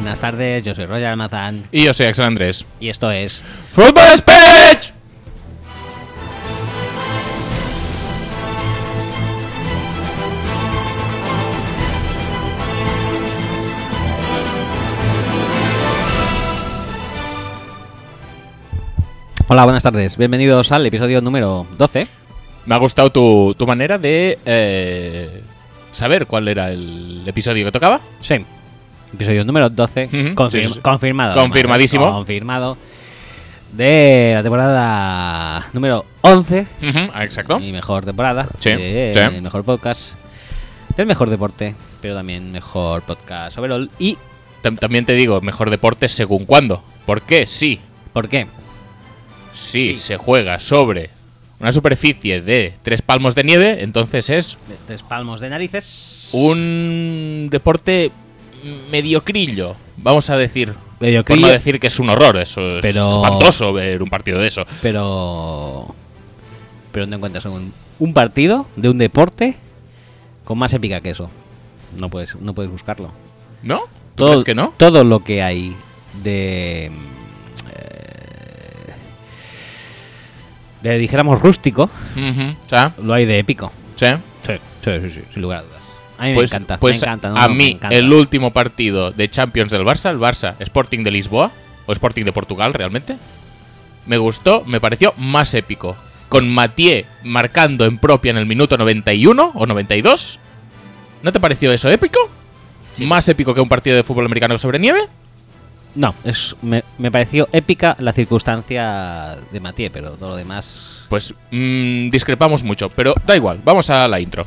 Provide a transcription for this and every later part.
buenas tardes. Yo soy Roger Almazán Y yo soy Axel Andrés. y esto es. ¡Fútbol Speech! Hola, buenas tardes. Bienvenidos al episodio número 12. Me ha gustado tu, tu manera de eh, saber cuál era el episodio que tocaba. Sí. Episodio número 12. Ujú, confirm- sí, sí, sí. Confirmado. Confirmadísimo. además, Confirmado. De la temporada número 11. Ujú, ah, Exacto. Mi mejor temporada. Sí, de- sí. mejor podcast. Del mejor deporte. Pero también mejor podcast overall. ¿Y Tam- También te digo, mejor deporte según cuándo. ¿Por qué? Sí. por qué? Si Sí. se juega sobre una superficie de tres palmos de nieve, entonces es De tres palmos de narices. un deporte mediocrillo. Vamos a decir. Por Mediocrillo. no decir que es un horror, eso es Pero- espantoso ver un partido de eso. Pero. Pero no encuentras un, un partido de un deporte con más épica que eso. No puedes, no puedes buscarlo. ¿No? ¿Tú crees que no? Todo lo que hay de. eh, de dijéramos rústico, lo hay de épico. sí. Sí, sí, sí, sí, sin lugar a dudas. A mí Pues, me encanta, pues me encanta. no, a no, mí, encanta. el último partido de Champions del Barça, el Barça Sporting de Lisboa, o Sporting de Portugal realmente, me gustó, me pareció más épico. Con Mathieu marcando en propia en el minuto 91 o 92. ¿No te pareció eso épico? Sí. ¿Más épico que un partido de fútbol americano sobre nieve? No, es, me, me pareció épica la circunstancia de Mathieu, pero todo lo demás. Pues mm, discrepamos mucho, pero da igual, vamos a la intro.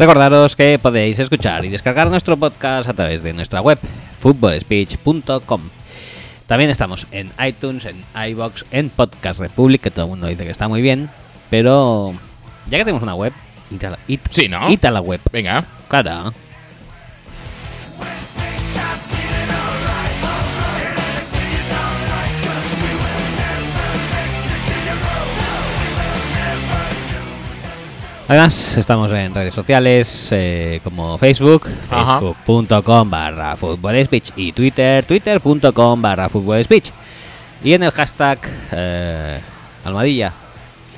Recordaros que podéis escuchar y descargar nuestro podcast a través de nuestra web, footballspeech.com. También estamos en iTunes, en iBox, en Podcast Republic, que todo el mundo dice que está muy bien, pero ya que tenemos una web, id a la, id- Sí, ¿no? id a la web. Venga, Claro. Además, estamos en redes sociales eh, como Facebook, facebook.com barra Football Speech y Twitter, twitter.com barra Football Speech. Y en el hashtag eh, almohadilla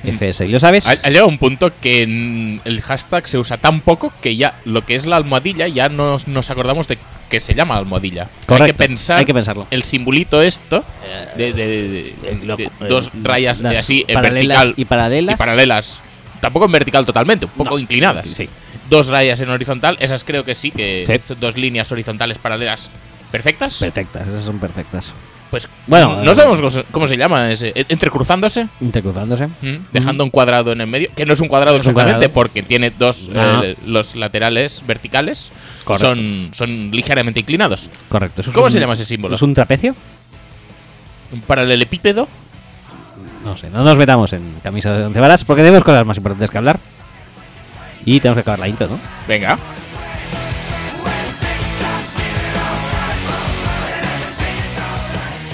FS, ¿y lo sabes? ha, llegado un punto que mm, el hashtag se usa tan poco que ya lo que es la almohadilla ya nos, nos acordamos de que se llama almohadilla. Hay que pensar hay que pensarlo. el simbolito esto de, de- de- Eh, lo- de eh, dos rayas de las así en vertical y paralelas. y paralelas. Tampoco en vertical totalmente, un poco No. inclinadas. Sí. Dos rayas en horizontal, esas creo que sí que Sí. son dos líneas horizontales paralelas perfectas. Perfectas, esas son perfectas. Pues Bueno, no eh, sabemos cómo se- cómo se llama ese e- entrecruzándose. Intercruzándose. Mm, Dejando un cuadrado en el medio, que no es un cuadrado No es un exactamente cuadrado. porque tiene dos, No. eh, los laterales verticales Correcto. son, son ligeramente inclinados. Correcto. ¿Cómo un- se llama ese símbolo? ¿Es un trapecio? Un paralelepípedo. No sé, no nos metamos en camisas de once varas porque tenemos cosas más importantes que hablar. Y tenemos que acabar la intro, ¿no? Venga.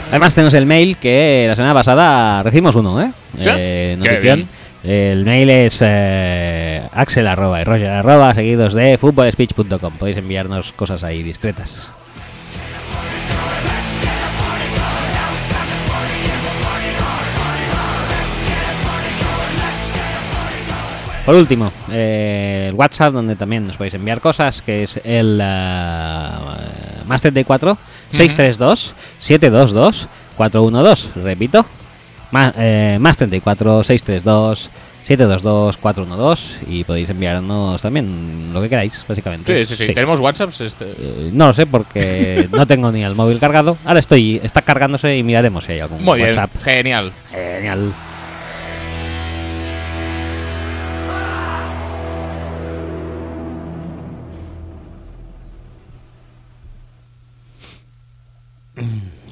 Además tenemos el mail que la semana pasada recibimos uno, ¿eh? ¿Sí? Eh, notición. El mail es eh, axel arroba y roger arroba seguidos de footballspeech.com. Podéis enviarnos cosas ahí discretas. Por último, eh, el WhatsApp donde también nos podéis enviar cosas, que es el eh, más 34 632 722 412. Repito, más, eh, más 34 632 722 412 y podéis enviarnos también lo que queráis, básicamente. Sí, sí, sí. Tenemos WhatsApps. Este. Eh, no lo sé porque no tengo ni el móvil cargado. Ahora estoy, está cargándose y miraremos si hay algún Muy bien. WhatsApp. Genial. Genial.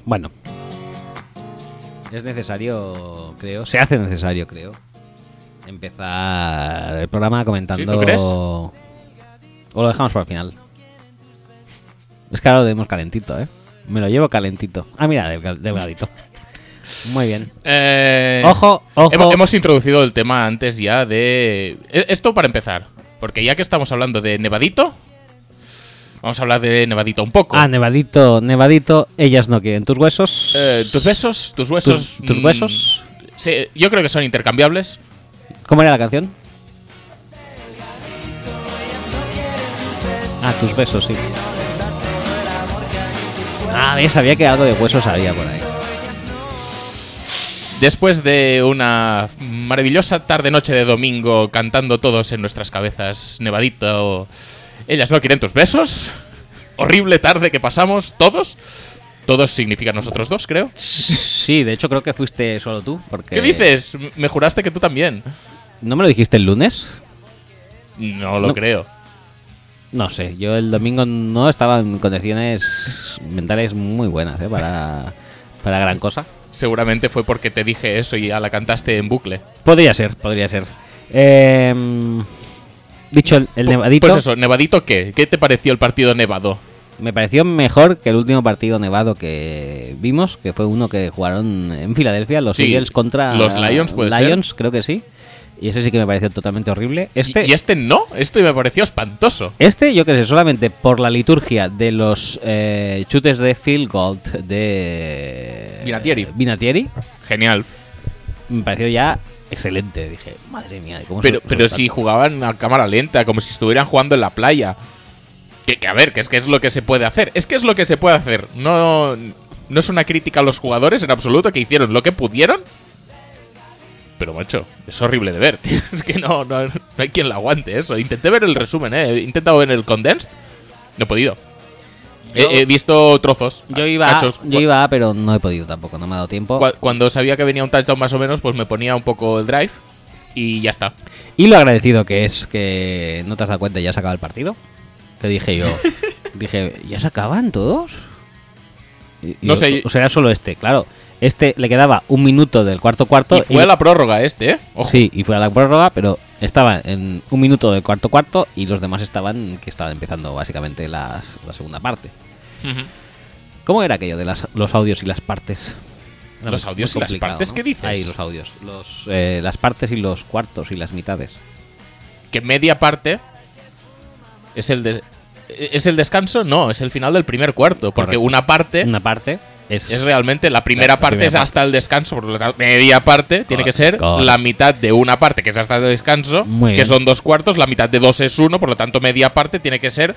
Bueno. Es necesario, creo, se hace necesario, creo, empezar el programa comentando... ¿Sí, ¿tú crees? O lo dejamos para el final. Es que ahora lo tenemos calentito, ¿eh? Me lo llevo calentito. Ah, mira, delgadito. Muy bien. Eh, ojo, ojo. Hemos introducido el tema antes ya de... E-, esto para empezar. Porque ya que estamos hablando de Nevadito, Vamos a hablar de Nevadito un poco. Ah, Nevadito, Nevadito, ellas no quieren. ¿Tus huesos? Eh, ¿Tus besos? ¿Tus huesos? ¿Tus, tus huesos? Mm, sí, yo creo que son intercambiables. ¿Cómo era la canción? Ah, tus besos, sí. Ah, bien, sabía que de huesos había por ahí. Después de una maravillosa tarde-noche de domingo cantando todos en nuestras cabezas, Nevadito ellas no quieren tus besos. Horrible tarde que pasamos todos. Todos significan nosotros dos, creo. Sí, de hecho creo que fuiste solo tú. ¿Qué dices? Me juraste que tú también. ¿No me lo dijiste el lunes? No lo creo. No sé, yo el domingo no estaba en condiciones mentales muy buenas ¿eh? para, para gran cosa. Seguramente fue porque te dije eso y ya la cantaste en bucle. Podría ser, podría ser. Eh, dicho el, nevadito. Pues eso, nevadito qué? ¿Qué te pareció el partido nevado? Me pareció mejor que el último partido nevado que vimos, que fue uno que jugaron en Filadelfia, los sí, Eagles contra los Lions, puede Lions, creo que sí. Y ese sí que me pareció totalmente horrible. Este, y, este no, este me pareció espantoso. Este, yo que sé, solamente por la liturgia de los eh, chutes de Phil Gold de Vinatieri. Vinatieri. Genial. Me pareció ya excelente. Dije, madre mía, ¿cómo Pero, pero si jugaban a cámara lenta, como si estuvieran jugando en la playa. Que, a ver, que es que es lo que se puede hacer. Es que es lo que se puede hacer. No, no es una crítica a los jugadores en absoluto que hicieron lo que pudieron. Pero macho, es horrible de ver. Tío. Es que no, no, no hay quien la aguante eso. Intenté ver el resumen, eh. He intentado ver el condensed. No he podido. He, visto trozos. Yo ah, iba, cachos. yo iba, pero no he podido tampoco, no me ha dado tiempo. Cuando sabía que venía un touchdown más o menos, pues me ponía un poco el drive y ya está. Y lo agradecido que es que no te has dado cuenta, ya se acaba el partido. Que dije yo, dije, ¿ya se acaban todos? No sé. O será solo este, claro. Este le quedaba un minuto del cuarto cuarto. Y fue a la prórroga este, ¿eh? Ojo. Sí, y fue a la prórroga, pero estaba en un minuto del cuarto cuarto y los demás estaban que estaban empezando básicamente la segunda parte. ¿Cómo era aquello de las, los audios y las partes? Los audios y las partes, ¿no? ¿qué dices? Ahí, los audios. Los, eh, las partes y los cuartos y las mitades. Que media parte es el de, ¿Es el descanso? No, es el final del primer cuarto. Porque una parte. Una parte. Es, es realmente la primera parte es hasta el descanso, por lo tanto, media parte tiene que ser la mitad de una parte que es hasta el descanso, que son dos cuartos, la mitad de dos es uno, por lo tanto media parte tiene que ser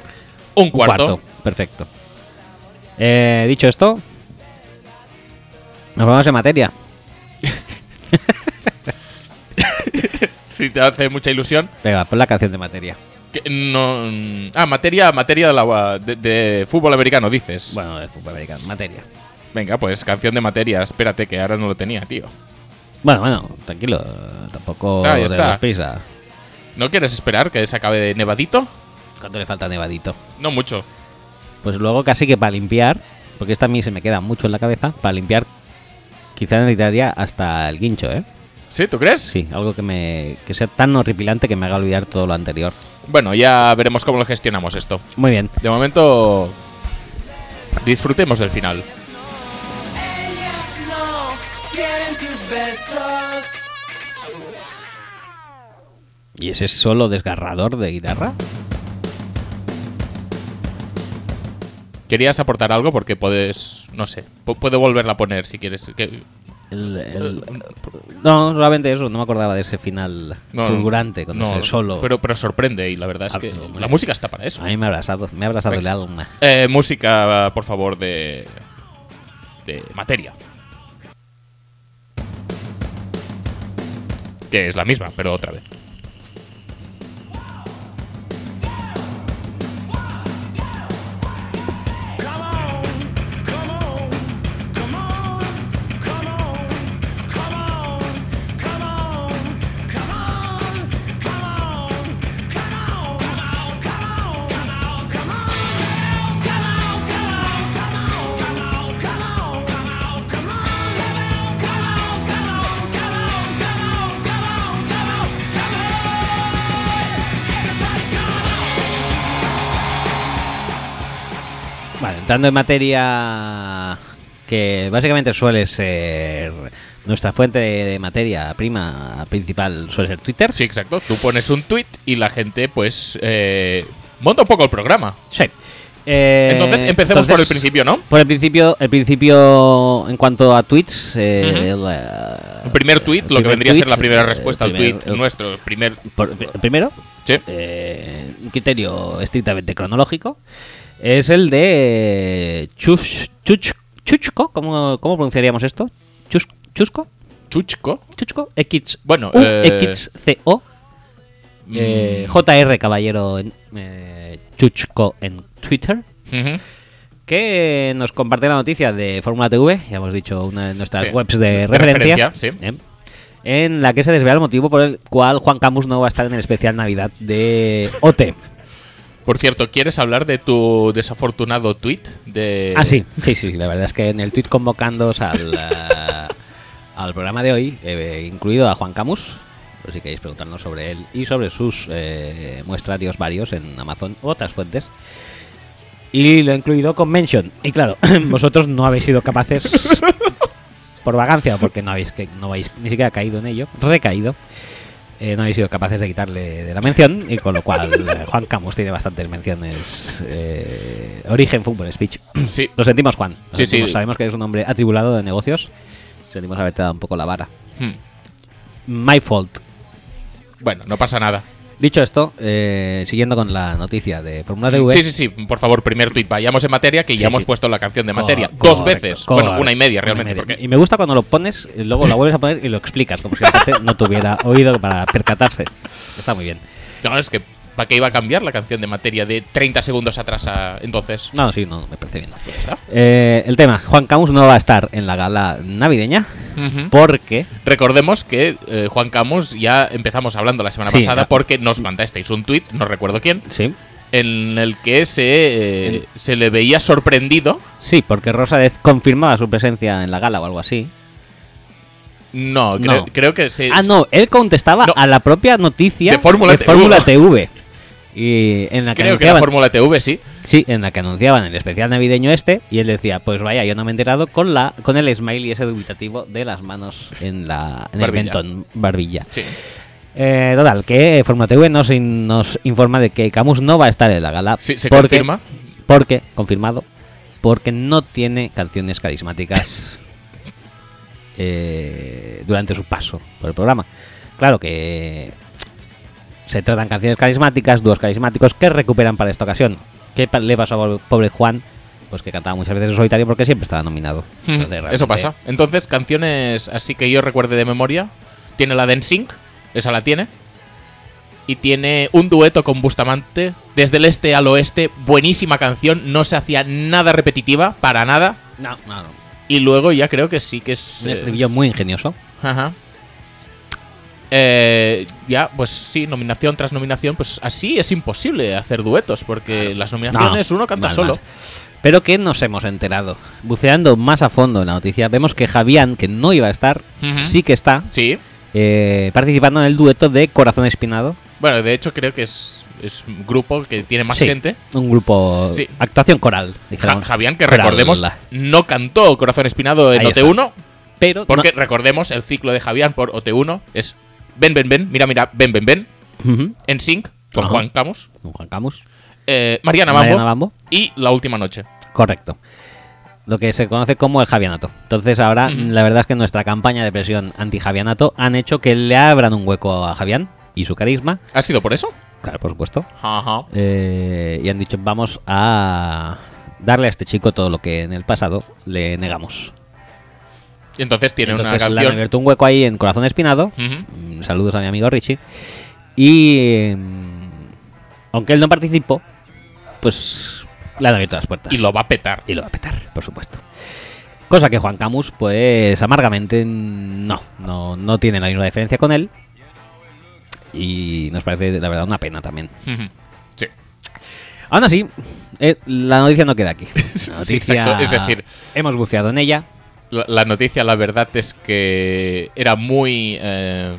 un, cuarto. Perfecto. Eh, dicho esto, nos vamos en materia. si te hace mucha ilusión. Venga, pon la canción de materia. No, mm, ah, materia, materia de, la, de, fútbol americano, dices. Bueno, de fútbol americano, materia. Venga, pues canción de materia. Espérate, que ahora no lo tenía, tío. Bueno, bueno, tranquilo. Tampoco está, está. prisa. ¿No quieres esperar que se acabe de nevadito? ¿Cuánto le falta nevadito? No mucho. Pues luego casi que para limpiar, porque esta a mí se me queda mucho en la cabeza, para limpiar quizá necesitaría hasta el guincho, ¿eh? ¿Sí? ¿Tú crees? Sí, algo que, me, que sea tan horripilante que me haga olvidar todo lo anterior. Bueno, ya veremos cómo lo gestionamos esto. Muy bien. De momento, disfrutemos del final. ¿Y ese solo desgarrador de guitarra? ¿Querías aportar algo? Porque puedes, no sé, puedo volverla a poner si quieres. El, eh, no, solamente eso, no me acordaba de ese final fulgurante con no, solo. Pero, pero sorprende y la verdad es ah, que la música está para eso. A mí me ha abrazado, me ha abrazado el alma. Eh, música, por favor, de, de materia. Que es la misma, pero otra vez. Entrando en materia que básicamente suele ser nuestra fuente de, materia prima principal, suele ser Twitter. Sí, exacto. Tú pones un tweet y la gente, pues, eh, monta un poco el programa. Sí. Eh, Entonces, empecemos por el entonces, principio, ¿no? Por el principio, el principio en cuanto a tweets. eh, el, eh, El primer tweet, el lo que primer vendría a ser tweet, la primera eh, respuesta al primer- tweet el- nuestro. El primer. por- el primero, Sí. eh, un criterio estrictamente cronológico, es el de Chus, Chuch, Chuchko. ¿Cómo, ¿Cómo pronunciaríamos esto? Chus, ¿Chusco? Chuchco. ¿Chuchco? X, Bueno, eh, XCO. Eh, Mm. JR Caballero en, eh, Chuchko en Twitter. Que nos comparte la noticia de Fórmula TV, ya hemos dicho, una de nuestras Sí, webs de, de referencia, referencia, sí. ¿eh? en la que se desvela el motivo por el cual Juan Camus no va a estar en el especial Navidad de OT. Por cierto, ¿quieres hablar de tu desafortunado tweet? De... Ah, sí, sí, sí, la verdad es que en el tweet convocándoos al, eh, al programa de hoy, he incluido a Juan Camus, por si queréis preguntarnos sobre él y sobre sus eh, muestrarios varios en Amazon u otras fuentes. Y lo he incluido con mention. Y claro, vosotros no habéis sido capaces, por vagancia o porque no habéis que no habéis ni siquiera caído en ello, recaído, eh, no habéis sido capaces de quitarle de la mención. Y con lo cual, eh, Juan Camus tiene bastantes menciones. eh, origen Fútbol Speech. Sí. Lo sentimos, Juan. Lo Sí, sentimos. sí. Sabemos que eres un hombre atribulado de negocios. Sentimos haberte dado un poco la vara. Hmm. My fault. Bueno, no pasa nada. Dicho esto, eh, siguiendo con la noticia de Fórmula TV. Sí, sí, sí. Por favor, primer tweet. Vayamos en materia, que Sí, ya hemos puesto la canción de Co- materia. correcto, Dos veces. Bueno, una y media realmente. y media. Porque Y me gusta cuando lo pones, luego la vuelves a poner y lo explicas, como si la gente no tuviera oído para percatarse. Está muy bien. No, es que ¿para qué iba a cambiar la canción de materia de 30 segundos atrás a entonces? No, sí, no, me parece bien. Pues está. Eh, el tema, Juan Camus no va a estar en la gala navideña porque Recordemos que eh, Juan Camus ya empezamos hablando la semana Sí, pasada ya. porque nos mandasteis un tuit, no recuerdo quién, sí, en el que se, eh, se le veía sorprendido. sí, porque Rosadez confirmaba su presencia en la gala o algo así. No, No. Creo, creo que se. Ah, no, él contestaba No. a la propia noticia De Fórmula TV. Fórmula TV. Y en la que Creo que la Fórmula TV sí. sí, en la que anunciaban el especial navideño este y él decía, pues vaya, yo no me he enterado con la con el smiley ese dubitativo de las manos en la en el Barbilla. mentón barbilla. Sí. Eh, total, que Fórmula TV nos, in- nos informa de que Camus no va a estar en la gala. Sí, se porque- confirma. Porque, confirmado, porque no tiene canciones carismáticas eh, durante su paso por el programa. Claro que se tratan canciones carismáticas, dúos carismáticos que recuperan para esta ocasión. ¿Qué le pasó al pobre Juan? Pues que cantaba muchas veces en solitario porque siempre estaba nominado. Entonces, Eso pasa. Entonces, canciones así que yo recuerde de memoria. Tiene la de NSYNC, esa la tiene. Y tiene un dueto con Bustamante, desde el este al oeste, buenísima canción, no se hacía nada repetitiva, para nada. No, no, no. Y luego ya creo que sí que es... Un estribillo muy ingenioso. Ajá. Eh, ya, pues sí, nominación tras nominación, pues así es imposible hacer duetos, porque las nominaciones No, uno canta mal, solo. mal. Pero que nos hemos enterado. Buceando más a fondo en la noticia, vemos que Javián, que no iba a estar, sí que está Sí. eh, participando en el dueto de Corazón Espinado. Bueno, de hecho creo que es, es un grupo que tiene más Sí, gente. Un grupo. Sí. Actuación coral. Ja-. Javián, que Coral. recordemos, no cantó Corazón Espinado en Ahí está. OT1, Pero. porque recordemos el ciclo de Javián por OT1 es ven, ven, ven, mira, mira, ven, ven, ven, en sync con Ajá. Juan Camus, Con Juan Camus. eh, Mariana, Mambo, Mariana Bambo. y La Última Noche. Correcto. Lo que se conoce como el Javianato. Entonces, ahora, la verdad es que nuestra campaña de presión anti-Javianato han hecho que le abran un hueco a Javián y su carisma. ¿Ha sido por eso? Claro, por supuesto. Ajá. Eh, y han dicho, vamos a darle a este chico todo lo que en el pasado le negamos. Y entonces tiene Entonces una le han canción. abierto un hueco ahí en Corazón Espinado. Saludos a mi amigo Richie. Y mm, aunque él no participó, pues le han abierto las puertas. Y lo va a petar. Y lo va a petar, por supuesto. Cosa que Juan Camus, pues amargamente no, no, no tiene la misma diferencia con él. Y nos parece, la verdad, una pena también. Sí. Aún así, eh, la noticia no queda aquí. La Sí, exacto. Es decir- hemos buceado en ella. La, la noticia, la verdad, es que era muy. eh,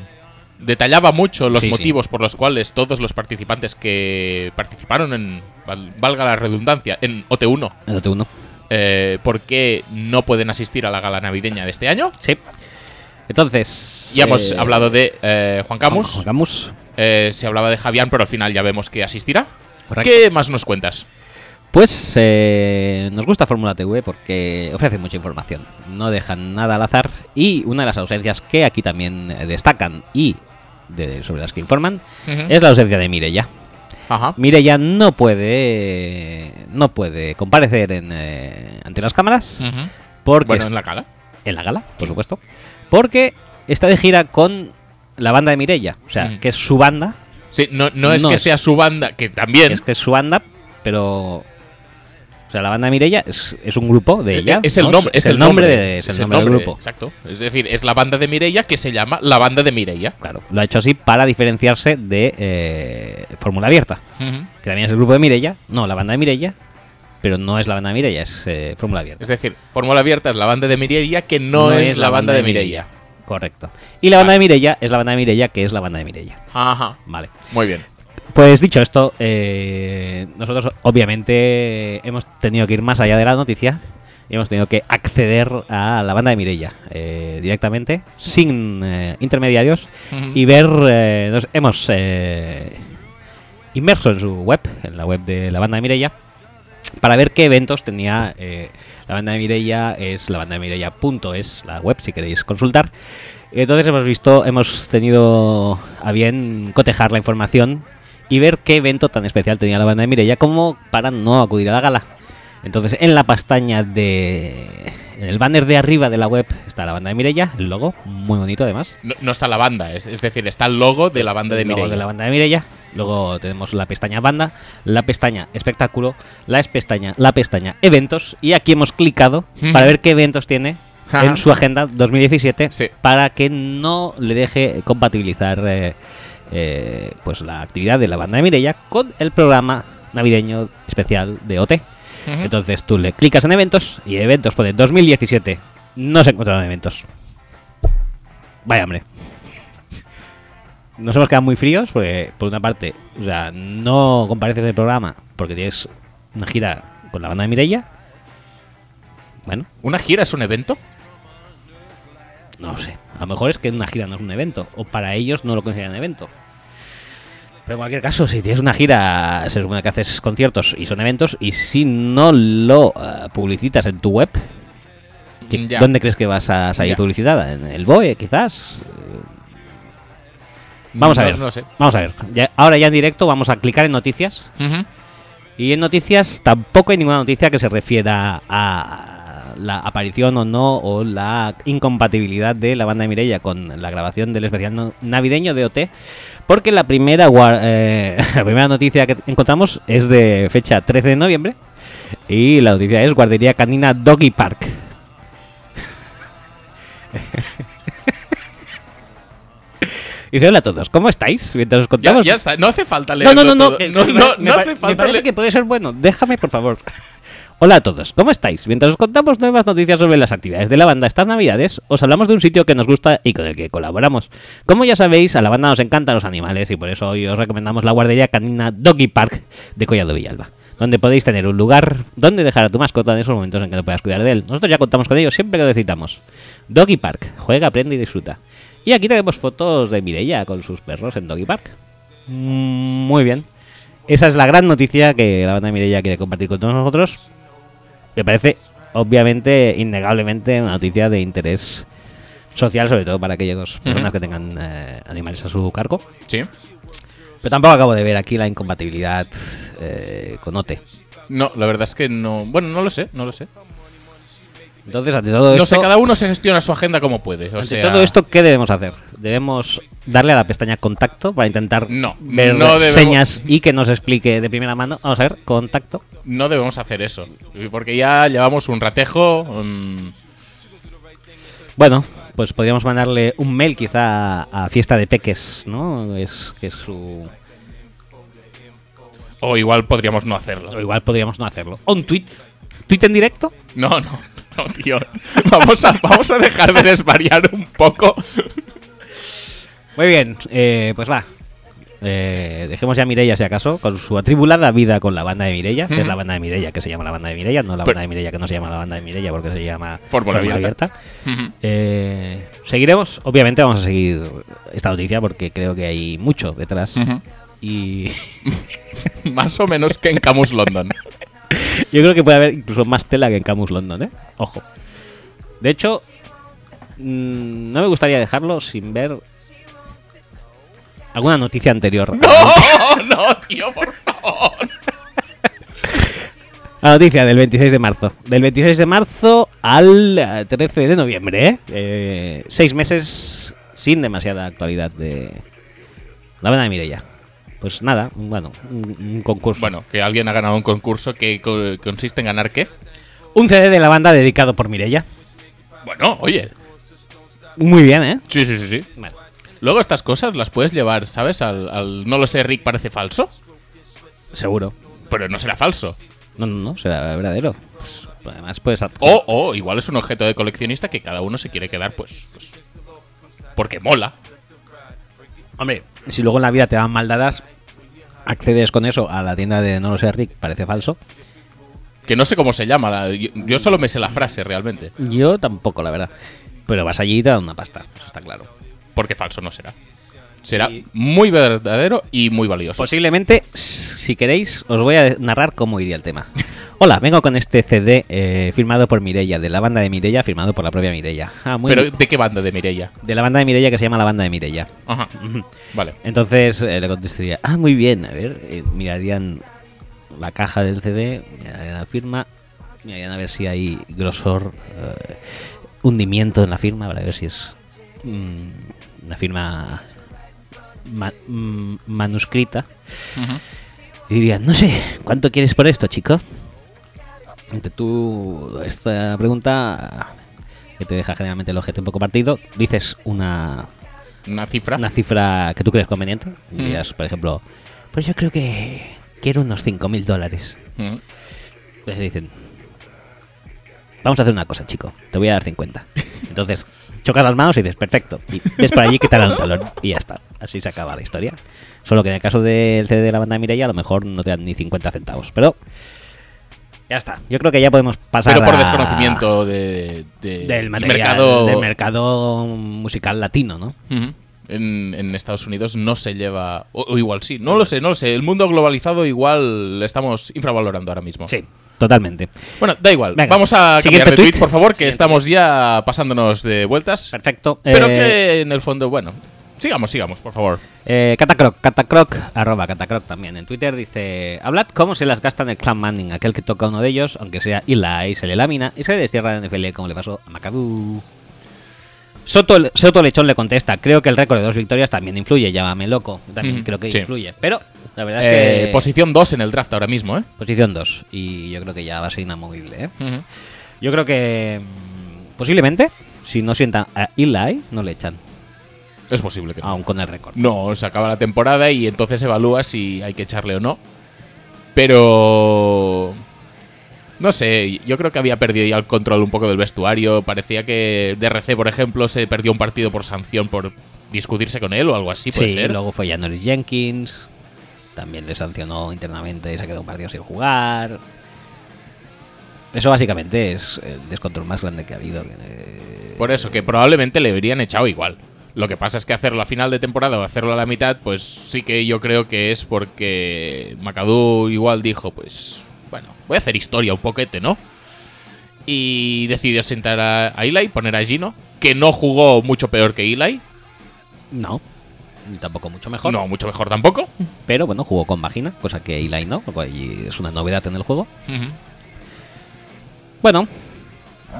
detallaba mucho los Sí, sí. motivos por los cuales todos los participantes que participaron en. val- valga la redundancia, en OT1, El OT1. eh, por qué no pueden asistir a la gala navideña de este año. Sí. Entonces. Ya hemos eh, hablado de Juan Camus. Juan Camus. se hablaba de Javián, pero al final ya vemos que asistirá. Correcto. ¿Qué más nos cuentas? Pues eh, nos gusta Fórmula TV porque ofrece mucha información, no dejan nada al azar y una de las ausencias que aquí también eh, destacan y de- sobre las que informan es la ausencia de Mireia. Ajá. Mireia no puede no puede comparecer en, eh, ante las cámaras Ujú. porque Bueno, en la gala. en la gala, por supuesto, porque está de gira con la banda de Mireia, o sea, que es su banda, Sí, no, no es No que es- sea su banda, que también. es que es su banda, pero o sea, la banda de Mireia es, es un grupo de ella. Eh, es el ¿no? nombre, es el nombre, de- es el nombre del grupo. Exacto. Es decir, es la banda de Mireia que se llama la banda de Mireia. Claro, lo ha hecho así para diferenciarse de eh, Fórmula Abierta, que también es el grupo de Mireia, no, la banda de Mireia, pero no es la banda de Mireia, es eh, Fórmula Abierta. Es decir, Fórmula Abierta es la banda de Mireia que no, es, la banda de Mireia. Correcto. Y la banda de Mireia es la banda de Mireia, que es la banda de Mireia. Ajá. Vale. Muy bien. Pues dicho esto, eh, nosotros obviamente hemos tenido que ir más allá de la noticia y hemos tenido que acceder a la banda de Mireia eh, directamente, sin eh, intermediarios, y ver, eh, nos hemos inmerso en su web, en la web de la banda de Mireia, para ver qué eventos tenía la banda de Mireia, es la banda de Mireia.es, la web si queréis consultar. Entonces hemos visto, hemos tenido a bien cotejar la información y ver qué evento tan especial tenía la banda de Mireia como para no acudir a la gala. Entonces en la pestaña de... En el banner de arriba de la web está la banda de Mireia, el logo, muy bonito además. No, no está la banda, es, es decir, está el logo de la banda de Mireia. de la banda de Mireia. Luego tenemos la pestaña banda, la pestaña espectáculo, la pestaña, la pestaña eventos y aquí hemos clicado para ver qué eventos tiene en su agenda 2017 Sí. para que no le deje compatibilizar eh, eh, pues la actividad de la banda de Mireia con el programa navideño especial de OT. Entonces tú le clicas en eventos y eventos pone 2017. No se encontraron eventos. Vaya hombre. Nos hemos quedado muy fríos porque, por una parte, o sea, no compareces el programa porque tienes una gira con la banda de Mireia. Bueno, ¿Una gira es un evento? no lo sé. A lo mejor es que una gira no es un evento. O para ellos no lo consideran evento. Pero en cualquier caso, si tienes una gira, se supone que haces conciertos y son eventos. Y si no lo eh, publicitas en tu web, ¿qué- Ya. ¿dónde crees que vas a salir Ya. publicidad? ¿En el BOE, quizás? Vamos a ver. No sé. Vamos a ver. Ya- ahora ya en directo vamos a clicar en noticias. Y en noticias tampoco hay ninguna noticia que se refiera a la aparición o no o la incompatibilidad de la banda de Mireia con la grabación del especial navideño de OT. Porque la primera, eh, la primera noticia que encontramos es de fecha 13 de noviembre. Y la noticia es Guardería Canina Doggy Park. Y dice, hola a todos, ¿cómo estáis? Mientras os Ya, contamos... ya está, no hace falta No, leerlo no, no, no. todo. no, no, me no pa- hace me falta parece que puede ser bueno. Déjame, por favor. Hola a todos, ¿cómo estáis? Mientras os contamos nuevas noticias sobre las actividades de la banda estas navidades, os hablamos de un sitio que nos gusta y con el que colaboramos. Como ya sabéis, a la banda nos encantan los animales y por eso hoy os recomendamos la guardería canina Doggy Park de Collado Villalba, donde podéis tener un lugar donde dejar a tu mascota en esos momentos en que no puedas cuidar de él. Nosotros ya contamos con ellos siempre que lo necesitamos. Doggy Park, juega, aprende y disfruta. Y aquí tenemos fotos de Mireia con sus perros en Doggy Park. Mm, Muy bien. Esa es la gran noticia que la banda de Mireia quiere compartir con todos nosotros. Me parece, obviamente, innegablemente, una noticia de interés social, sobre todo para aquellas personas que tengan eh, animales a su cargo. Sí. Pero tampoco acabo de ver aquí la incompatibilidad eh, con OTE. No, la verdad es que no. Bueno, no lo sé, no lo sé. Entonces, ante todo No esto, sé, cada uno se gestiona su agenda como puede. O ante sea, todo esto, ¿qué debemos hacer? ¿Debemos darle a la pestaña contacto para intentar No, ver no debemos- señas y que nos explique de primera mano? Vamos a ver, contacto. no debemos hacer eso. Porque ya llevamos un ratejo. mm, Bueno, pues podríamos mandarle un mail quizá a, a Fiesta de Peques, ¿no? Es que es su... o igual podríamos no hacerlo. O igual podríamos no hacerlo. O un tweet. ¿Tweet en directo? No, no, no, tío. Vamos a, vamos a dejar de desvariar un poco. Muy bien, eh, pues va. eh, dejemos ya a Mireia si acaso, con su atribulada vida con la banda de Mireia, que es la banda de Mireia que se llama la banda de Mireia, no la Pero- banda de Mireia que no se llama la banda de Mireia porque se llama Fórmula abierta. Eh, seguiremos, obviamente vamos a seguir esta noticia porque creo que hay mucho detrás. Ujú. Y Más o menos que en Camus London. yo creo que puede haber incluso más tela que en Camus London, ¿eh? Ojo. De hecho, mm, no me gustaría dejarlo sin ver alguna noticia anterior. ¡No! ¡No, tío, por favor! La noticia del 26 de marzo. Del 26 de marzo al eh, 13 de noviembre, ¿eh? Eh, seis meses sin demasiada actualidad de la banda de Mireia. Pues nada, bueno, un, un concurso. Bueno, que alguien ha ganado un concurso que co- consiste en ganar qué. Un CD de la banda dedicado por Mireia. Bueno, oye. Muy bien, ¿eh? Sí, sí, sí, sí. Bueno, Luego estas cosas las puedes llevar, ¿sabes? Al, al no lo sé, Rick parece falso. seguro. Pero no será falso. No, no, no, será verdadero. Pues, además, pues. O, o igual es un objeto de coleccionista que cada uno se quiere quedar, pues. pues porque mola. Hombre, si luego en la vida te dan mal dadas, accedes con eso a la tienda de No lo sé, Rick, parece falso. Que no sé cómo se llama. la- yo, yo solo me sé la frase realmente. Yo tampoco, la verdad. Pero vas allí y te dan una pasta, eso está claro. Porque falso no será. Será Sí. muy verdadero y muy valioso. Posiblemente, si queréis, os voy a narrar cómo iría el tema. Hola, vengo con este CD eh, firmado por Mireia, de la banda de Mireia, firmado por la propia Mireia. Ah, Pero bien. ¿de qué banda de Mireia? De la banda de Mireia que se llama la banda de Mireia. Ajá. Vale. Entonces eh, le contestaría, ah, muy bien, a ver, eh, mirarían la caja del CD, mirarían la firma, mirarían a ver si hay grosor, eh, hundimiento en la firma, para ver si es mm, una firma ma- mm, manuscrita. Y dirían, no sé, ¿cuánto quieres por esto, chico? Entonces tú, esta pregunta, que te deja generalmente el objeto un poco partido, dices una, Una cifra. una cifra que tú crees conveniente. Mm. Dirías, por ejemplo, pues yo creo que quiero unos 5.000 dólares. Pues dicen, vamos a hacer una cosa, chico, te voy a dar 50. Entonces, chocas las manos y dices, perfecto. Y ves por allí que te dan un talón. Y ya está. Así se acaba la historia. Solo que en el caso del CD de la banda Mireia, a lo mejor no te dan ni 50 centavos. Pero ya está. Yo creo que ya podemos pasar Pero por a- desconocimiento de, de- del material, mercado. del mercado musical latino, ¿no? En Estados Unidos no se lleva. O, o igual sí, no lo sé, no lo sé. El mundo globalizado igual le estamos infravalorando ahora mismo. Sí, totalmente. Bueno, da igual. Venga, Vamos a cambiar de tweet, por favor, que Siguiente estamos ya pasándonos de vueltas. Perfecto. Pero Eh, que en el fondo, bueno. Sigamos, sigamos, por favor. Eh, Catacroc, Catacroc, arroba Catacroc también en Twitter dice Hablad cómo se las gasta en el Clan Manning, aquel que toca a uno de ellos, aunque sea Eli, se le lamina y se le destierra de NFL como le pasó a McAdoo. Soto, Soto Lechón le contesta, creo que el récord de dos victorias también influye, llámame loco, también creo que sí. influye, pero la verdad es Eh, que... posición 2 en el draft ahora mismo, ¿eh? Posición 2 y yo creo que ya va a ser inamovible. ¿eh? Yo creo que mm, posiblemente, si no sientan a Eli, no le echan, Es posible que no. aún con el récord. No, se acaba la temporada y entonces evalúa si hay que echarle o no. Pero. No sé, yo creo que había perdido ya el control un poco del vestuario. Parecía que DRC, por ejemplo, se perdió un partido por sanción por discutirse con él o algo así, puede sí, ser. luego fue Janoris Jenkins. También le sancionó internamente y se quedó un partido sin jugar. Eso básicamente es el descontrol más grande que ha habido. Eh, Por eso, que probablemente le habrían echado igual. Lo que pasa es que hacerlo a final de temporada o hacerlo a la mitad, pues sí que yo creo que es porque McAdoo igual dijo, pues, bueno, voy a hacer historia un poquete, ¿no? Y decidió sentar a, Eli, poner a Gino, que no jugó mucho peor que Eli. No, tampoco mucho mejor. No, mucho mejor tampoco. Pero bueno, jugó con vagina, cosa que Eli no, y es una novedad en el juego. Bueno,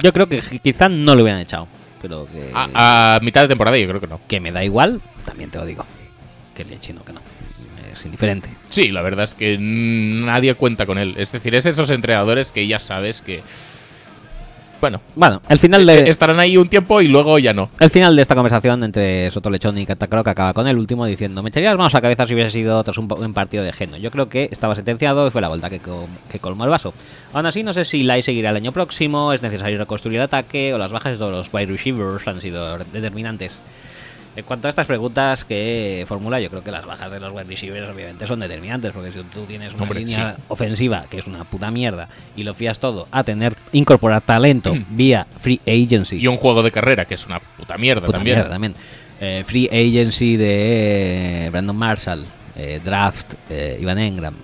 yo creo que quizá no lo hubieran echado. Pero que, a, a mitad de temporada yo creo que no. que me da igual, también te lo digo. Que el chino que no. Es indiferente. Sí, la verdad es que nadie cuenta con él. Es decir, es esos entrenadores que ya sabes que... Bueno, Bueno, el final de. estarán ahí un tiempo y luego ya no. El final de esta conversación entre Soto Lechón y Catacroc acaba con el último diciendo: Me echaría las manos a la cabeza si hubiese sido tras un, partido de geno. Yo creo que estaba sentenciado y fue la vuelta que, que colmó el vaso. Aún así, no sé si Lai seguirá el año próximo, es necesario reconstruir el ataque o las bajas de los wide receivers han sido determinantes. En cuanto a estas preguntas que formula, yo creo que las bajas de los wide receivers obviamente son determinantes, porque si tú tienes una Hombre, línea sí. ofensiva que es una puta mierda y lo fías todo a tener incorporar talento vía free agency, Y un juego de carrera que es una puta mierda puta también. mierda también, eh, free agency de Brandon Marshall, eh, draft eh, Ivan Engram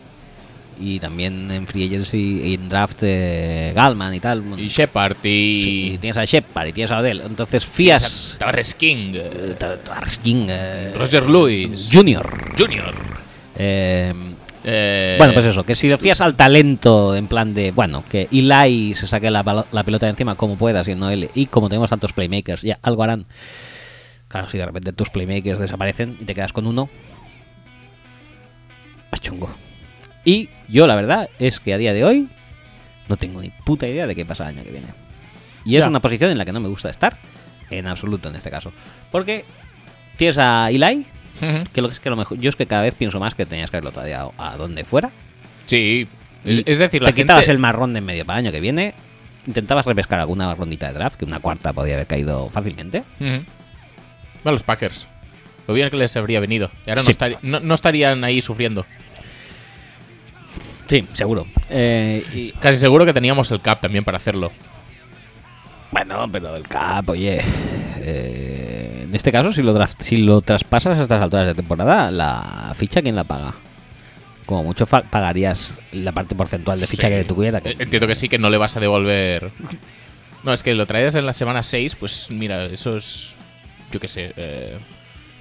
y también en free agency y en draft eh, Galman y tal. Y Shepard Sí, y. tienes a Shepard y tienes a Odell, entonces fías a Tavares King, eh, eh, King, eh, Roger Lewis, Junior. Junior. Eh, bueno, pues eso, que si fías al talento en plan de, bueno, que Eli se saque la, la pelota de encima como pueda, siendo él, y como tenemos tantos playmakers, ya algo harán. Claro, si de repente tus playmakers desaparecen y te quedas con uno, es chungo. Y yo la verdad es que a día de hoy no tengo ni puta idea de qué pasa el año que viene. Y es Ya. una posición en la que no me gusta estar, en absoluto en este caso. Porque tienes a Eli, que lo que es que lo mejor, yo es que cada vez pienso más que tenías que haberlo tradeado a donde fuera. Sí. Es, es decir, te la quitabas gente. el marrón de en medio para el año que viene. Intentabas repescar alguna rondita de draft, que una cuarta podía haber caído fácilmente. Bueno, los Packers. Lo bien que les habría venido. Y ahora no, Sí. estari- no- no estarían ahí sufriendo. Sí, seguro. Eh, y- Casi seguro que teníamos el cap también para hacerlo. bueno, pero el cap, oye. eh, en este caso, si lo, draft, si lo traspasas a estas alturas de temporada, la ficha, ¿quién la paga? Como mucho pagarías la parte porcentual de ficha Sí. que tuviera. que- Eh, Entiendo que sí, que no le vas a devolver. No, es que lo traes en la semana 6, pues mira, esos. Yo qué sé.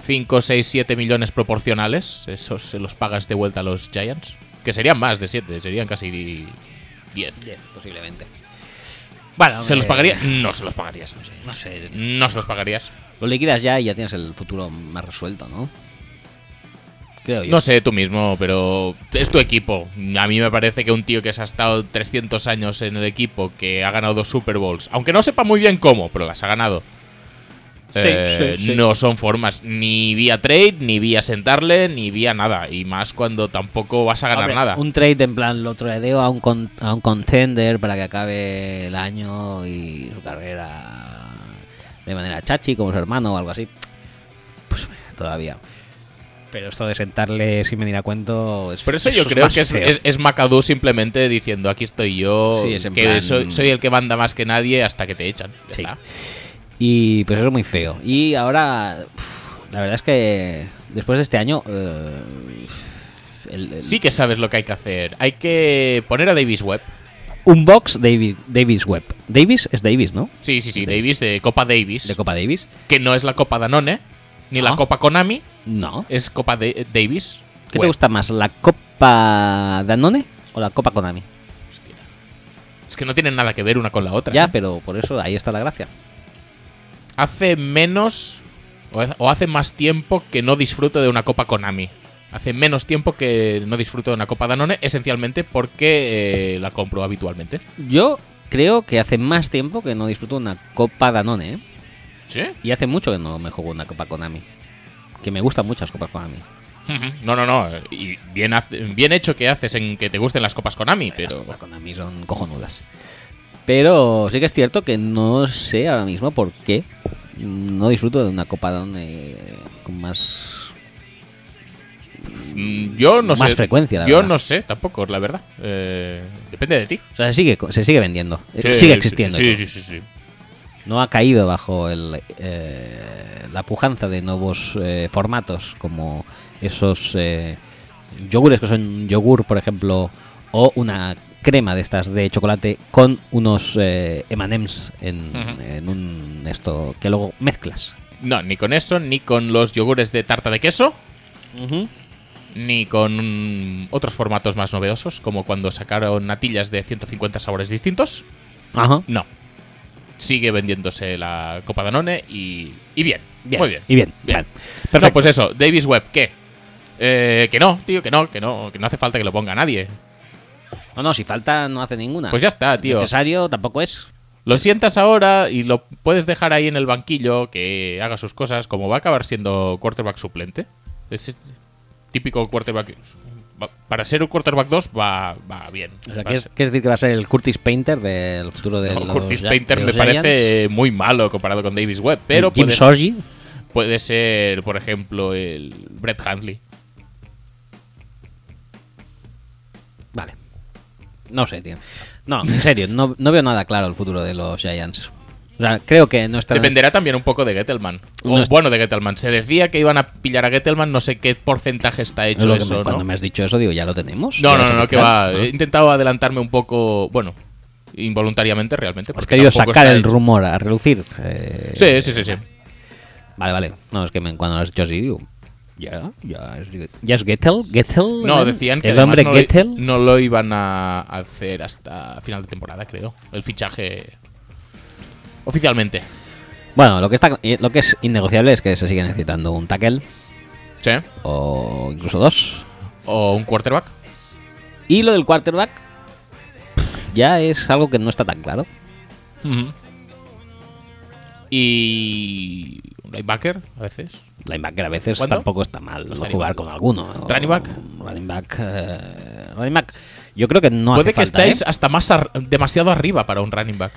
5, 6, 7 millones proporcionales. Esos se los pagas de vuelta a los Giants. Que serían más de 7, serían casi 10. Diez, posiblemente. Bueno, ¿Se los eh, pagaría? No se los pagarías. No sé, No se los pagarías. Lo liquidas ya y ya tienes el futuro más resuelto, ¿no? Creo yo. No sé tú mismo, pero es tu equipo. A mí me parece que un tío que se ha estado 300 años en el equipo, que ha ganado dos Super Bowls, aunque no sepa muy bien cómo, pero las ha ganado. Sí, eh, sí, sí. No son formas ni vía trade, ni vía sentarle, ni vía nada. Y más cuando tampoco vas a ganar Hombre, nada. Un trade en plan lo tradeo a un, con- a un contender para que acabe el año y su carrera de manera chachi, como su hermano o algo así. Pues todavía. Pero esto de sentarle sin venir a cuento. Es, Por eso yo creo que es, es, simplemente diciendo aquí estoy yo, Sí, es que plan- soy, soy el que manda más que nadie hasta que te echan. Ya Sí. está. Y pues eso es muy feo. Y ahora, la verdad es que después de este año. eh, el- el- Sí que sabes lo que hay que hacer. Hay que poner a Davis Webb. Un box David, Davis Webb. Davis es Davis, ¿no? Sí, sí, sí, Davis de Copa Davis. De Copa Davis. que no es la Copa Danone, ni la. Copa Konami, No. es Copa de Davis. ¿Qué te gusta más, la Copa Danone o la Copa Konami? Hostia. Es que no tienen nada que ver una con la otra. Ya, ¿eh? pero por eso ahí está la gracia. Hace menos o ha- o hace más tiempo que no disfruto de una Copa Konami. Hace menos tiempo que no disfruto de una Copa Danone, esencialmente porque eh, la compro habitualmente. Yo creo que hace más tiempo que no disfruto una Copa Danone, ¿eh? ¿Sí? Y hace mucho que no me juego una Copa Konami. Que me gustan muchas Copas Konami. No, no, no. Y bien, bien hecho que haces en que te gusten las Copas Konami, Las pero... Copas Konami son cojonudas. Pero sí que es cierto que no sé ahora mismo por qué no disfruto de una Copa Danone con más... Mm, Yo no Más sé. frecuencia, la Yo verdad. no sé, tampoco, la verdad. Eh, depende de ti. O sea, se sigue, se sigue vendiendo. eh, Sí, sigue existiendo. Sí, sí, sí, sí. no ha caído bajo el, eh, la pujanza de nuevos eh, formatos como esos yogures que son yogur, por ejemplo, o una crema de estas de chocolate con unos eh, M&M's en, en un esto que luego mezclas. No, ni con eso, ni con los yogures de tarta de queso, ni con otros formatos más novedosos, como cuando sacaron natillas de 150 sabores distintos. Ajá. No. Sigue vendiéndose la Copa Danone y, y bien, Bien. Muy bien. Y bien. Bien. Vale. No, Perfecto. pues eso, Davis Webb, ¿qué? Eh, que no, tío, que no, que no, que no hace falta que lo ponga nadie. No, no, si falta no hace ninguna. Pues ya está, tío. Necesario tampoco es. Lo sientas ahora y lo puedes dejar ahí en el banquillo que haga sus cosas, como va a acabar siendo quarterback suplente. Es típico quarterback. Para ser un quarterback 2 va, va bien. O sea, ¿quieres, decir que va a ser el Curtis Painter del futuro de No, los Curtis Painter de me Giants? parece muy malo comparado con Davis Webb, pero Jim Sorgi. puede ser, por ejemplo, el Brett Handley. No sé, tío. No, en serio, no, no veo nada claro el futuro de los Giants. O sea, creo que no está Dependerá también un poco de Gettelman. O, No bueno, de Gettelman. Se decía que iban a pillar a Gettelman, no sé qué porcentaje está Es hecho eso, me- cuando ¿no? me has dicho eso, digo, ya lo tenemos. No, no, no, no, que va. He intentado adelantarme un poco, bueno, involuntariamente realmente. Has querido sacar el rumor a relucir. eh, Sí, sí, sí, sí. Vale, vale. No, es que me- cuando lo has dicho así, digo, ya, ya es, ya es Gettel, Gettel. No, ¿eh? decían que el hombre no, lo, no lo iban a hacer hasta final de temporada, creo. El fichaje oficialmente. Bueno, lo que está, lo que es innegociable es que se sigue necesitando un tackle ¿Sí? o incluso dos. O un quarterback. Y lo del quarterback ya es algo que no está tan claro. Y linebacker a veces. Linebacker a veces ¿Cuándo? tampoco está mal No jugar con alguno. ¿no? ¿Running back? Running back. eh, running back. Yo creo que no Puede hace que falta, estéis ¿eh? hasta más ar- demasiado arriba para un running back.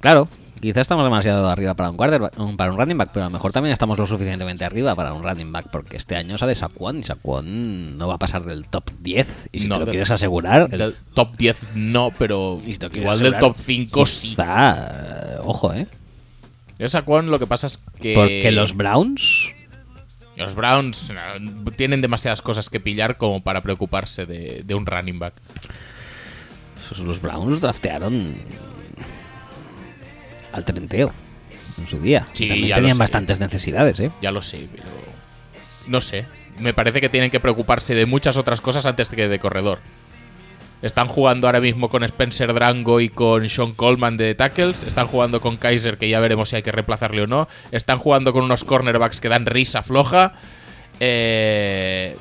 Claro, quizás estamos demasiado arriba para un quarterback, para un running back, pero a lo mejor también estamos lo suficientemente arriba para un running back, porque este año sale Saquon y Saquon no va a pasar del top 10. Y si No, te lo quieres asegurar, el- top 10 no, pero si igual del top 5 sí. quizá, eh, ojo, ¿eh? Yo Saquon lo que pasa es que Porque los Browns, los Browns no, tienen demasiadas cosas que pillar como para preocuparse de, de un running back. esos- los Browns draftearon al trenteo en su día. Sí, también tenían bastantes necesidades, ¿eh? Ya lo sé, pero no sé. Me parece que tienen que preocuparse de muchas otras cosas antes que de corredor. Están jugando ahora mismo con Spencer Drango y con Sean Coleman de tackles. Están jugando con Kaiser, que ya veremos si hay que reemplazarle o no. Están jugando con unos cornerbacks que dan risa floja. Eh,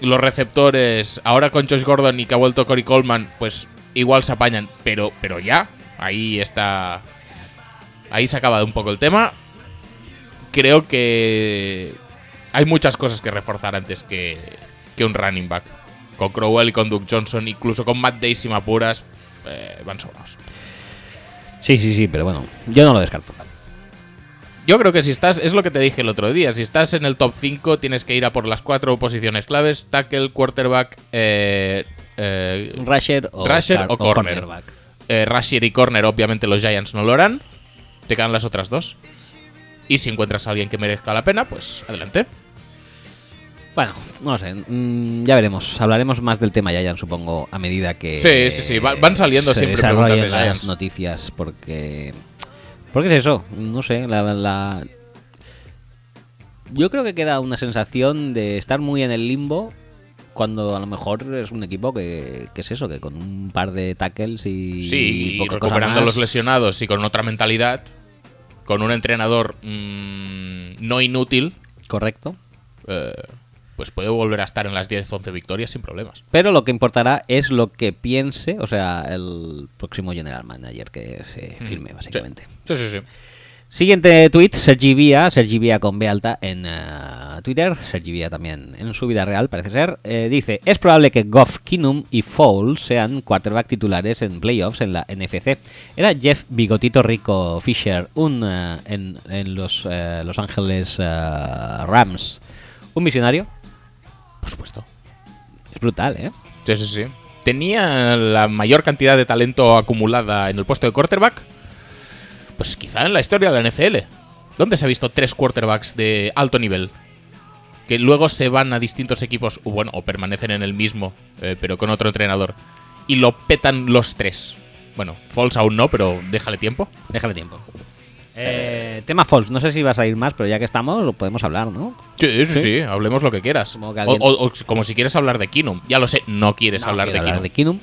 los receptores, ahora con Josh Gordon y que ha vuelto Cory Coleman, pues igual se apañan. Pero, pero ya, ahí está. Ahí se ha acabado un poco el tema. Creo que hay muchas cosas que reforzar antes que, que un running back. Con Crowell y con Duke Johnson, incluso con Matt Day, si me apuras, eh, van sobrados. Sí, sí, sí, pero bueno, yo no lo descarto. Yo creo que si estás, es lo que te dije el otro día, si estás en el top 5 tienes que ir a por las cuatro posiciones claves, tackle, quarterback, eh, eh, Rusher o, Rusher star- o corner. cornerback. eh, rusher y corner, obviamente los Giants no lo harán, te quedan las otras dos. Y si encuentras a alguien que merezca la pena, pues adelante. Bueno, no sé, mm, ya veremos. Hablaremos más del tema Giants, supongo, a medida que. Sí, sí, sí, va- van saliendo se siempre preguntas de las noticias, porque. Porque es eso, no sé, la, la- Yo creo que queda una sensación de estar muy en el limbo cuando a lo mejor es un equipo que, que es eso, que con un par de tackles y. Sí, y poca cosa recuperando los lesionados y con otra mentalidad, con un entrenador mm, no inútil, Correcto. eh, pues puede volver a estar en las 10-11 victorias sin problemas. Pero lo que importará es lo que piense, o sea, el próximo general manager que se firme, básicamente. Sí, sí, sí. Siguiente tweet, Sergi Vía, Sergi Vía con B alta en eh, Twitter, Sergi Vía también en su vida real, parece ser. Eh, dice, es probable que Goff, Kinum y Foles sean quarterback titulares en playoffs en la NFC. ¿Era Jeff Bigotito Rico Fisher un, eh, en, en los Los Ángeles Rams un misionario? Por supuesto. Es brutal, ¿eh? Sí, sí, sí. Tenía la mayor cantidad de talento acumulada en el puesto de quarterback. Pues quizá en la historia de la NFL. ¿Dónde se ha visto tres quarterbacks de alto nivel? Que luego se van a distintos equipos, o bueno, o permanecen en el mismo, eh, pero con otro entrenador. Y lo petan los tres. Bueno, Falls aún no, pero déjale tiempo. Déjale tiempo. Eh, tema Falls, no sé si vas a ir más, pero ya que estamos, lo podemos hablar, ¿no? Sí, sí, sí, hablemos lo que quieras. Como que O, alguien- o- o como si quieres hablar de Kinum. Ya lo sé, no quieres No, hablar de hablar de Kinum.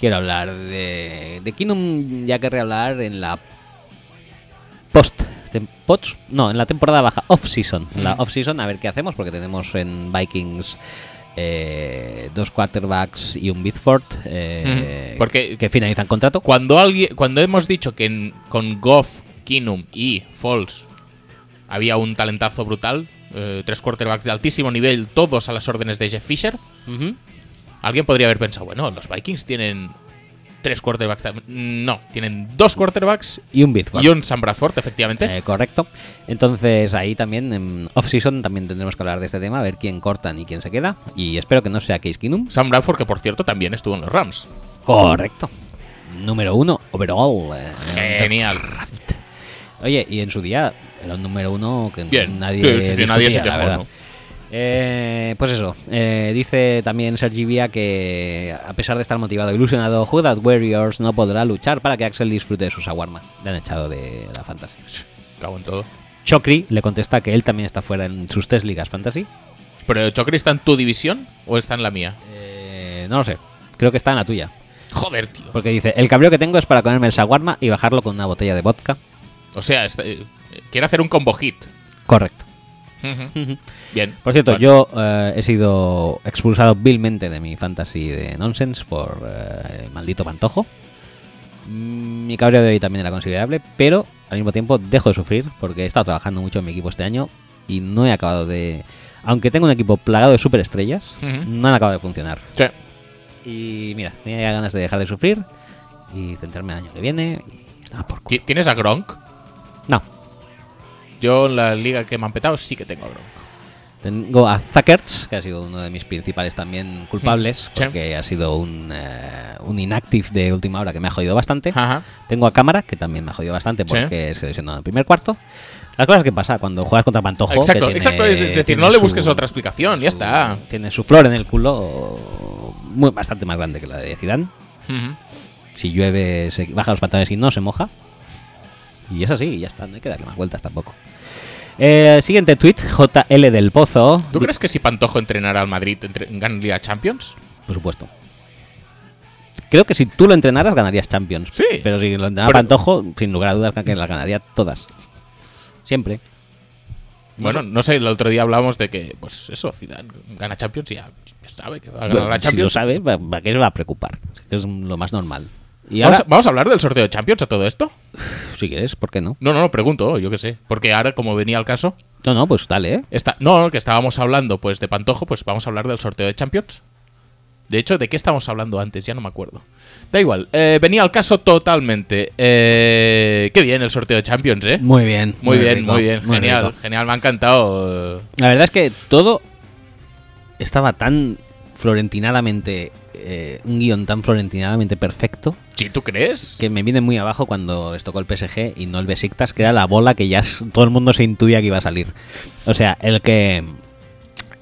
Quiero hablar de, de Kinum, ya querré hablar en la post. no, en la temporada baja, off-season. En la Mm. off-season, a ver qué hacemos, porque tenemos en Vikings eh, dos quarterbacks y un Bidford eh, Mm, porque- que finalizan contrato. Cuando alguien, cuando hemos dicho que en- con Goff, Kinum y Falls había un talentazo brutal, eh, tres quarterbacks de altísimo nivel, todos a las órdenes de Jeff Fisher, Ujú. alguien podría haber pensado, bueno, los Vikings tienen tres quarterbacks. No, tienen dos quarterbacks Y un Bizford. y un Sam Bradford, efectivamente. Eh, correcto. Entonces ahí también en off-season también tendremos que hablar de este tema, a ver quién cortan y quién se queda. Y espero que no sea Case Keenum. Sam Bradford, que por cierto también estuvo en los Rams. Correcto. Número uno, overall. eh, Genial. Oye, y en su día era un número uno que Bien. nadie, Sí, sí, sí, nadie se quejó. Eh, pues eso, eh, dice también Sergi Vía que a pesar de estar motivado e ilusionado, Who That Warriors no podrá luchar para que Axel disfrute de sus aguarmas. Le han echado de la fantasy. Cago en todo. Chocri le contesta que él también está fuera en sus tres ligas fantasy. ¿Pero Chocri está en tu división o está en la mía? Eh, no lo sé, creo que está en la tuya. Joder, tío. Porque dice, el cabreo que tengo es para comerme el shawarma y bajarlo con una botella de vodka. O sea, está- eh, quiere hacer un combo hit. Correcto. Bien. Por cierto, yo eh, he sido expulsado vilmente de mi fantasy de nonsense por eh, el maldito pantojo. Mm, Mi cabreo de hoy también era considerable, pero al mismo tiempo dejo de sufrir porque he estado trabajando mucho en mi equipo este año y no he acabado de... Aunque tengo un equipo plagado de superestrellas, Ujú. no han acabado de funcionar. Sí. Y mira, tenía ganas de dejar de sufrir y centrarme el año que viene. y- ah, por ¿Tienes a Gronk? No, Yo en la liga que me han petado sí que tengo a Gronk. Tengo a Zuckerts, que ha sido uno de mis principales también culpables, Sí. porque ha sido un, eh, un inactive de última hora que me ha jodido bastante. Ajá. Tengo a Cámara, que también me ha jodido bastante Sí. porque se lesionó en el primer cuarto. Las cosas que pasa cuando juegas contra Pantojo. que Exacto, tiene- exacto. Es, es decir, no le su- busques otra explicación, ya su- está. Tiene su flor en el culo muy, bastante más grande que la de Zidane. Si llueve, se baja los pantalones y no se moja. Y es así, ya está, no hay que darle más vueltas tampoco. Eh, siguiente tweet, JL del Pozo. ¿Tú crees que si Pantojo entrenara al Madrid entre, gana Liga Champions? Por supuesto. Creo que si tú lo entrenaras ganarías Champions. Sí. Pero si lo entrenara Pero- Pantojo, sin lugar a dudas que las ganaría todas. Siempre. Bueno, no sé, el otro día hablábamos de que, pues eso, Zidane gana Champions y ya, ya sabe que va a ganar la si lo Champions. sabe, ¿para para qué se va a preocupar? Es que es lo más normal. Y ¿Vamos, ahora, a, vamos a hablar del sorteo de Champions a todo esto? si quieres, ¿por qué no? No, no, no, pregunto, yo qué sé. Porque ahora, como venía el caso, No, no, pues dale, ¿eh? está, no, que estábamos hablando pues de Pantojo, pues vamos a hablar del sorteo de Champions. De hecho, ¿de qué estábamos hablando antes? Ya no me acuerdo. Da igual, eh, venía al caso totalmente. Eh, qué bien el sorteo de Champions, ¿eh? Muy bien. Muy, bien, rico, muy bien, muy genial, rico. genial, me ha encantado. La verdad es que todo estaba tan florentinadamente. eh, un guion tan florentinadamente perfecto ¿Sí, tú crees? que me viene muy abajo cuando les tocó el PSG y no el Besiktas, que era la bola que ya todo el mundo se intuía que iba a salir. O sea, el que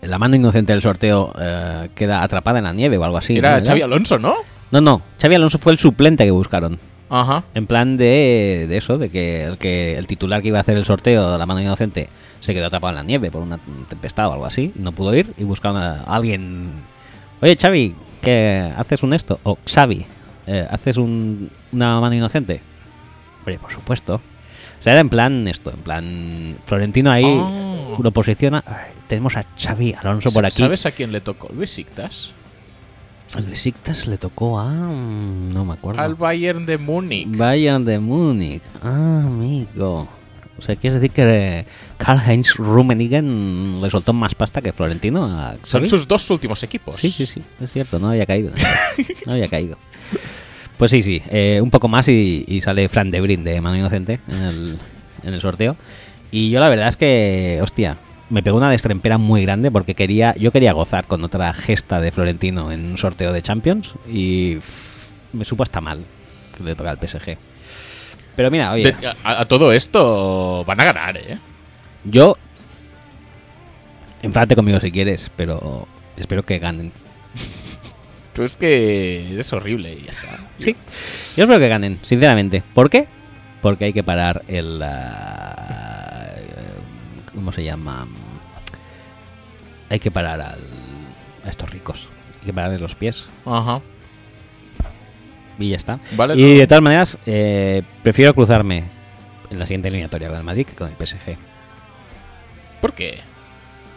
la mano inocente del sorteo eh, queda atrapada en la nieve o algo así. Era ¿no? Xavi Alonso, ¿no? No, no, Xavi Alonso fue el suplente que buscaron. Ajá. En plan de, de eso, de que el, que el titular que iba a hacer el sorteo, la mano inocente, se quedó atrapado en la nieve por una tempestad o algo así, no pudo ir y buscaron a alguien. Oye, Xavi, ¿qué haces un esto? O Xavi, eh, ¿haces un, una mano inocente? Hombre, por supuesto. O sea, era en plan esto, en plan Florentino ahí Ah. lo posiciona. Ay, tenemos a Xavi Alonso por aquí. ¿Sabes a quién le tocó el Besiktas? El Besiktas le tocó a no me acuerdo. Al Bayern de Múnich. Bayern de Múnich. Ah, amigo. O sea, ¿quieres decir que Karl-Heinz Rummenigge le soltó más pasta que Florentino a Son sus dos últimos equipos. Sí, sí, sí, es cierto, no había caído. No había caído. Pues sí, sí, eh, un poco más y, y sale Fran de Brin de Mano Inocente en el, en el sorteo. Y yo la verdad es que, hostia, me pegó una destrempera muy grande porque quería, yo quería gozar con otra gesta de Florentino en un sorteo de Champions y me supo hasta mal que le toca al PSG. Pero mira, oye, De- a, a todo esto van a ganar, ¿eh? yo enfádate conmigo si quieres, pero espero que ganen. Tú es que es horrible y ya está. Sí, yo espero que ganen, sinceramente. ¿Por qué? Porque hay que parar el... ah, ¿Cómo se llama? Hay que parar al, a estos ricos. Hay que pararles los pies. Ajá. Y ya está. Vale, y no. de todas maneras, eh, prefiero cruzarme en la siguiente eliminatoria con el Madrid que con el PSG. ¿Por qué?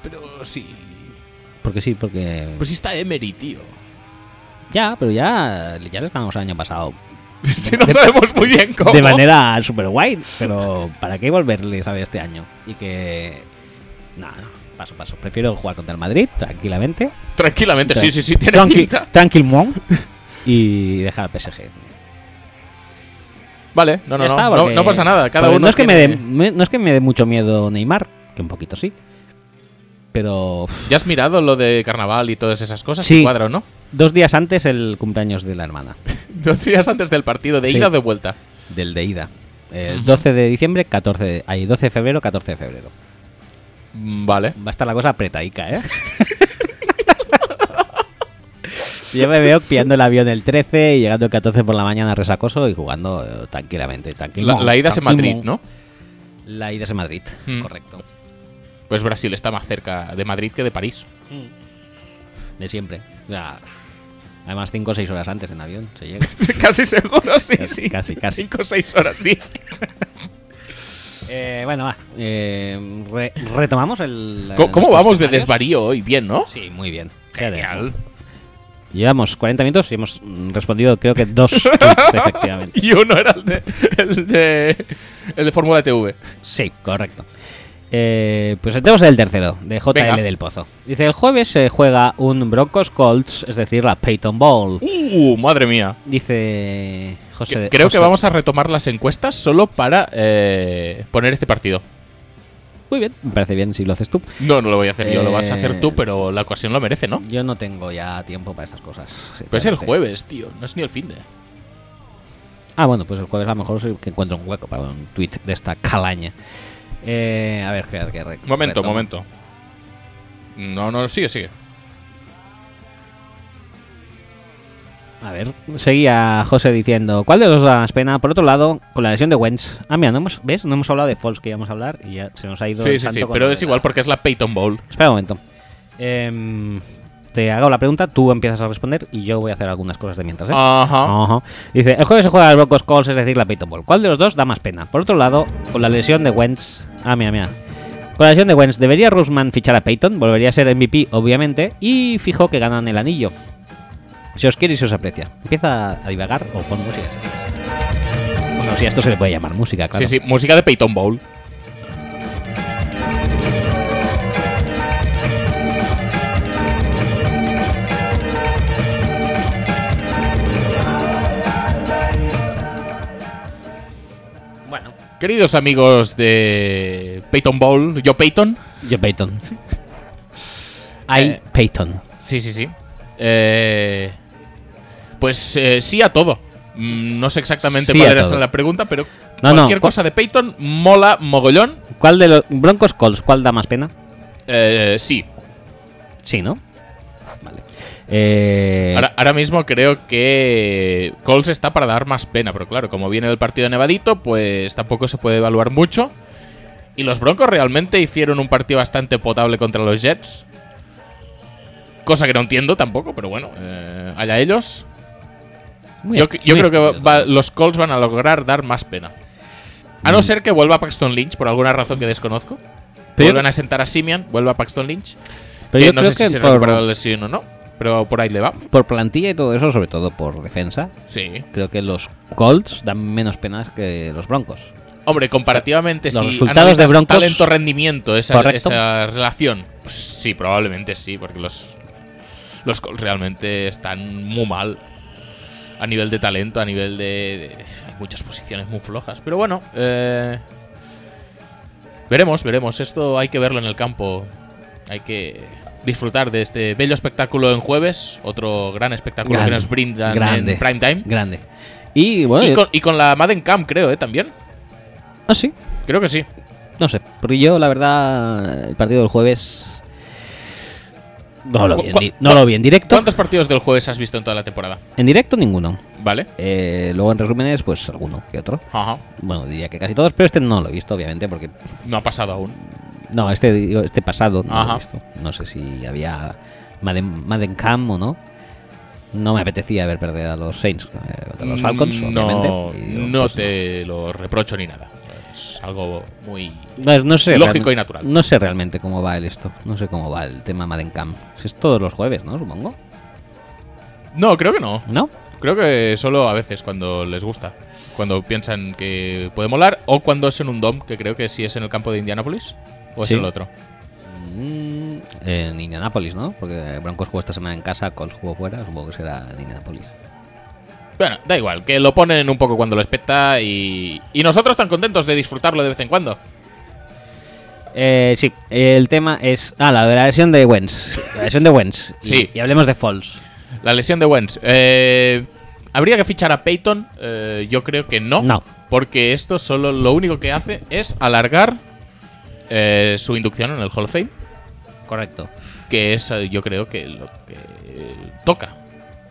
Pero sí. Porque sí, porque... Pues sí está Emery, tío. ya, pero ya, ya les ganamos el año pasado. si no sabemos muy bien cómo. De manera super guay. Pero ¿para qué volverles a este año? Y que... No, no, paso, paso. Prefiero jugar contra el Madrid tranquilamente. Tranquilamente, sí, sí, sí, tiene Tranqui pinta. Y dejar al PSG. Vale, no, no, no, está, no, porque- no pasa nada. Cada uno no es, que me tiene- dé, me- no es que me dé mucho miedo Neymar, que un poquito sí. Pero ¿Ya has mirado lo de carnaval y todas esas cosas? Sí. Cuadro, ¿no? dos días antes el cumpleaños de la hermana, Dos días antes del partido, de Sí. ida o de vuelta. del de ida. El Ujú. 12 de diciembre, 14 de, ahí, 12 de febrero, 14 de febrero. Vale. Va a estar la cosa apretaica, ¿eh? Yo me veo pillando el avión el 13 y llegando el 14 por la mañana resacoso y jugando eh, tranquilamente. tranquilo, La, la ida es en. Madrid, ¿no? La ida es en Madrid, Mm. correcto. Pues Brasil está más cerca de Madrid que de París. De siempre. O sea, además 5 o 6 horas antes en avión se llega. Casi seguro, sí, Casi, sí. casi, casi. 5 o 6 horas, 10. Eh, bueno, va. eh, re- retomamos el. ¿Cómo, cómo vamos de desvarío hoy? Bien, ¿no? Sí, muy bien. Genial. Llevamos 40 minutos y hemos respondido, creo que dos tweets, efectivamente. Y uno era el de, el de, el de Fórmula TV. Sí, correcto. Eh, pues entremos en el tercero, de JL Venga. del Pozo. Dice, el jueves se juega un Broncos Colts, es decir, la Peyton Bowl. Uh, madre mía. Dice José. Creo que vamos a retomar las encuestas solo para eh, poner este partido. Muy bien, me parece bien si lo haces tú. No, no lo voy a hacer yo, lo vas a Eh, hacer tú, pero la ocasión lo merece, ¿no? Yo no tengo ya tiempo para esas cosas. Pues es el jueves, tío, no es ni el fin de. Ah, bueno, pues el jueves a lo mejor que encuentro un hueco para un tweet de esta calaña. Eh, a ver, que, que Momento, retomo. momento. No, no, sigue, sigue. A ver, seguía José diciendo, ¿cuál de los dos da más pena? Por otro lado, con la lesión de Wentz. Ah, mira, no hemos, ¿ves? No hemos hablado de Falls que íbamos a hablar y ya se nos ha ido Sí, sí, sí, pero es igual porque es la Peyton Bowl. Espera un momento. Em, te hago la pregunta, tú empiezas a responder y yo voy a hacer algunas cosas de mientras, ¿eh? Ajá. Ajá. Dice, el jueves se juega el Broncos Colts, es decir, la Peyton Bowl. ¿Cuál de los dos da más pena? Por otro lado, con la lesión de Wentz... Ah, mira, mira. Con la lesión de Wentz, ¿debería Rusman fichar a Peyton? Volvería a ser MVP, obviamente, y fijo que ganan el anillo. Si os quiere y si os aprecia. Empieza a divagar o pon música. Bueno, si a esto se le puede llamar música, claro. Sí, sí, música de Peyton Bowl. Bueno, Queridos amigos de Peyton Bowl, yo Peyton. yo Peyton. I Eh, Peyton. Sí, sí, sí. Eh, pues eh, sí a todo. Mm, No sé exactamente Sí cuál era todo. la pregunta, pero No, cualquier cu- cosa de Peyton mola mogollón. ¿Cuál de los Broncos Colts, cuál da más pena? Eh, sí. Sí, ¿no? Vale. Eh, Ahora, ahora mismo creo que Colts está para dar más pena, pero claro, como viene del partido de Nevadito, pues tampoco se puede evaluar mucho. Y los Broncos realmente hicieron un partido bastante potable contra los Jets. Cosa que no entiendo tampoco, pero bueno, eh, allá ellos. Muy Yo, est- yo muy creo que va- los Colts van a lograr dar más pena. A Mm. no ser que vuelva Paxton Lynch por alguna razón que desconozco. Pero Vuelvan a sentar a Simian, vuelva Paxton Lynch. Pero que yo no creo sé que si se por- recupera la lesión o no, pero por ahí le va. Por plantilla y todo eso, sobre todo por defensa, Sí. creo que los Colts dan menos penas que los Broncos. Hombre, comparativamente, Los si resultados de Broncos- talento-rendimiento, esa, esa relación, pues sí, probablemente sí, porque los, los Colts realmente están muy mal a nivel de talento, a nivel de, de- Hay muchas posiciones muy flojas, pero bueno, eh, veremos, veremos. Esto hay que verlo en el campo. Hay que disfrutar de este bello espectáculo en jueves, otro gran espectáculo Grande, que nos brindan grande, en prime time. Grande. Y bueno, Y con, y con la Madden Camp, creo, ¿eh? También. ah, sí, Creo que sí. no sé. Porque yo, la verdad, el partido del jueves. No lo ¿Cu- vi en, no lo vi en directo. ¿Cuántos partidos del jueves has visto en toda la temporada? En directo, ninguno. ¿Vale? Eh, luego en resúmenes, pues alguno que otro. Ajá. Bueno, diría que casi todos, pero este no lo he visto, obviamente, porque. No ha pasado aún. No, este, digo, este pasado no lo he visto. No sé si había Madden, Madden Cam o no. No me apetecía ver perder a los Saints eh, contra los Falcons, Mm, obviamente. No, Y digo, no pues te lo reprocho ni nada. Es algo muy. No, no sé. Lógico y natural. No sé realmente cómo va el esto. No sé cómo va el tema Madden Cam. Si Es todos los jueves, ¿no? Supongo. No, creo que no. ¿No? Creo que solo a veces cuando les gusta. Cuando piensan que puede molar. O cuando es en un DOM, que creo que sí es en el campo de Indianapolis. O es Sí. el otro. Mm, en Indianapolis, ¿no? Porque Broncos jugó esta semana en casa, Colts jugó fuera. Supongo que será en Indianapolis. Bueno, da igual, que lo ponen un poco cuando lo espeta y, y nosotros tan contentos de disfrutarlo de vez en cuando. Eh, sí, el tema es. Ah, la de la lesión de Wentz. La lesión de Wentz. Sí. Y, hablemos de Falls. La lesión de Wentz. Eh, ¿Habría que fichar a Peyton? Eh, yo creo que no. No. Porque esto solo lo único que hace es alargar eh, su inducción en el Hall of Fame. Correcto. Que es, eh, yo creo que lo que toca.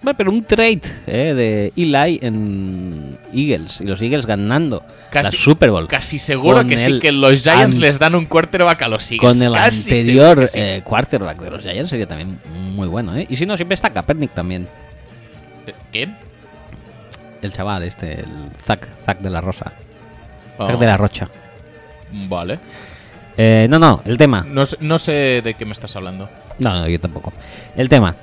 Bueno, pero un trade eh, de Eli en Eagles. Y los Eagles ganando Casi, la Super Bowl. Casi seguro que sí que los Giants an- les dan un quarterback a los Eagles. Con el Casi anterior sí. eh, quarterback de los Giants sería también muy bueno, ¿eh? Y si no, siempre está Kaepernick también. Eh, ¿Quién? El chaval este, el Zack, Zack de la Rosa. Oh, Zack de la Rocha. Vale. Eh, no, no, el tema. No, no sé de qué me estás hablando. No, no, yo tampoco. El tema.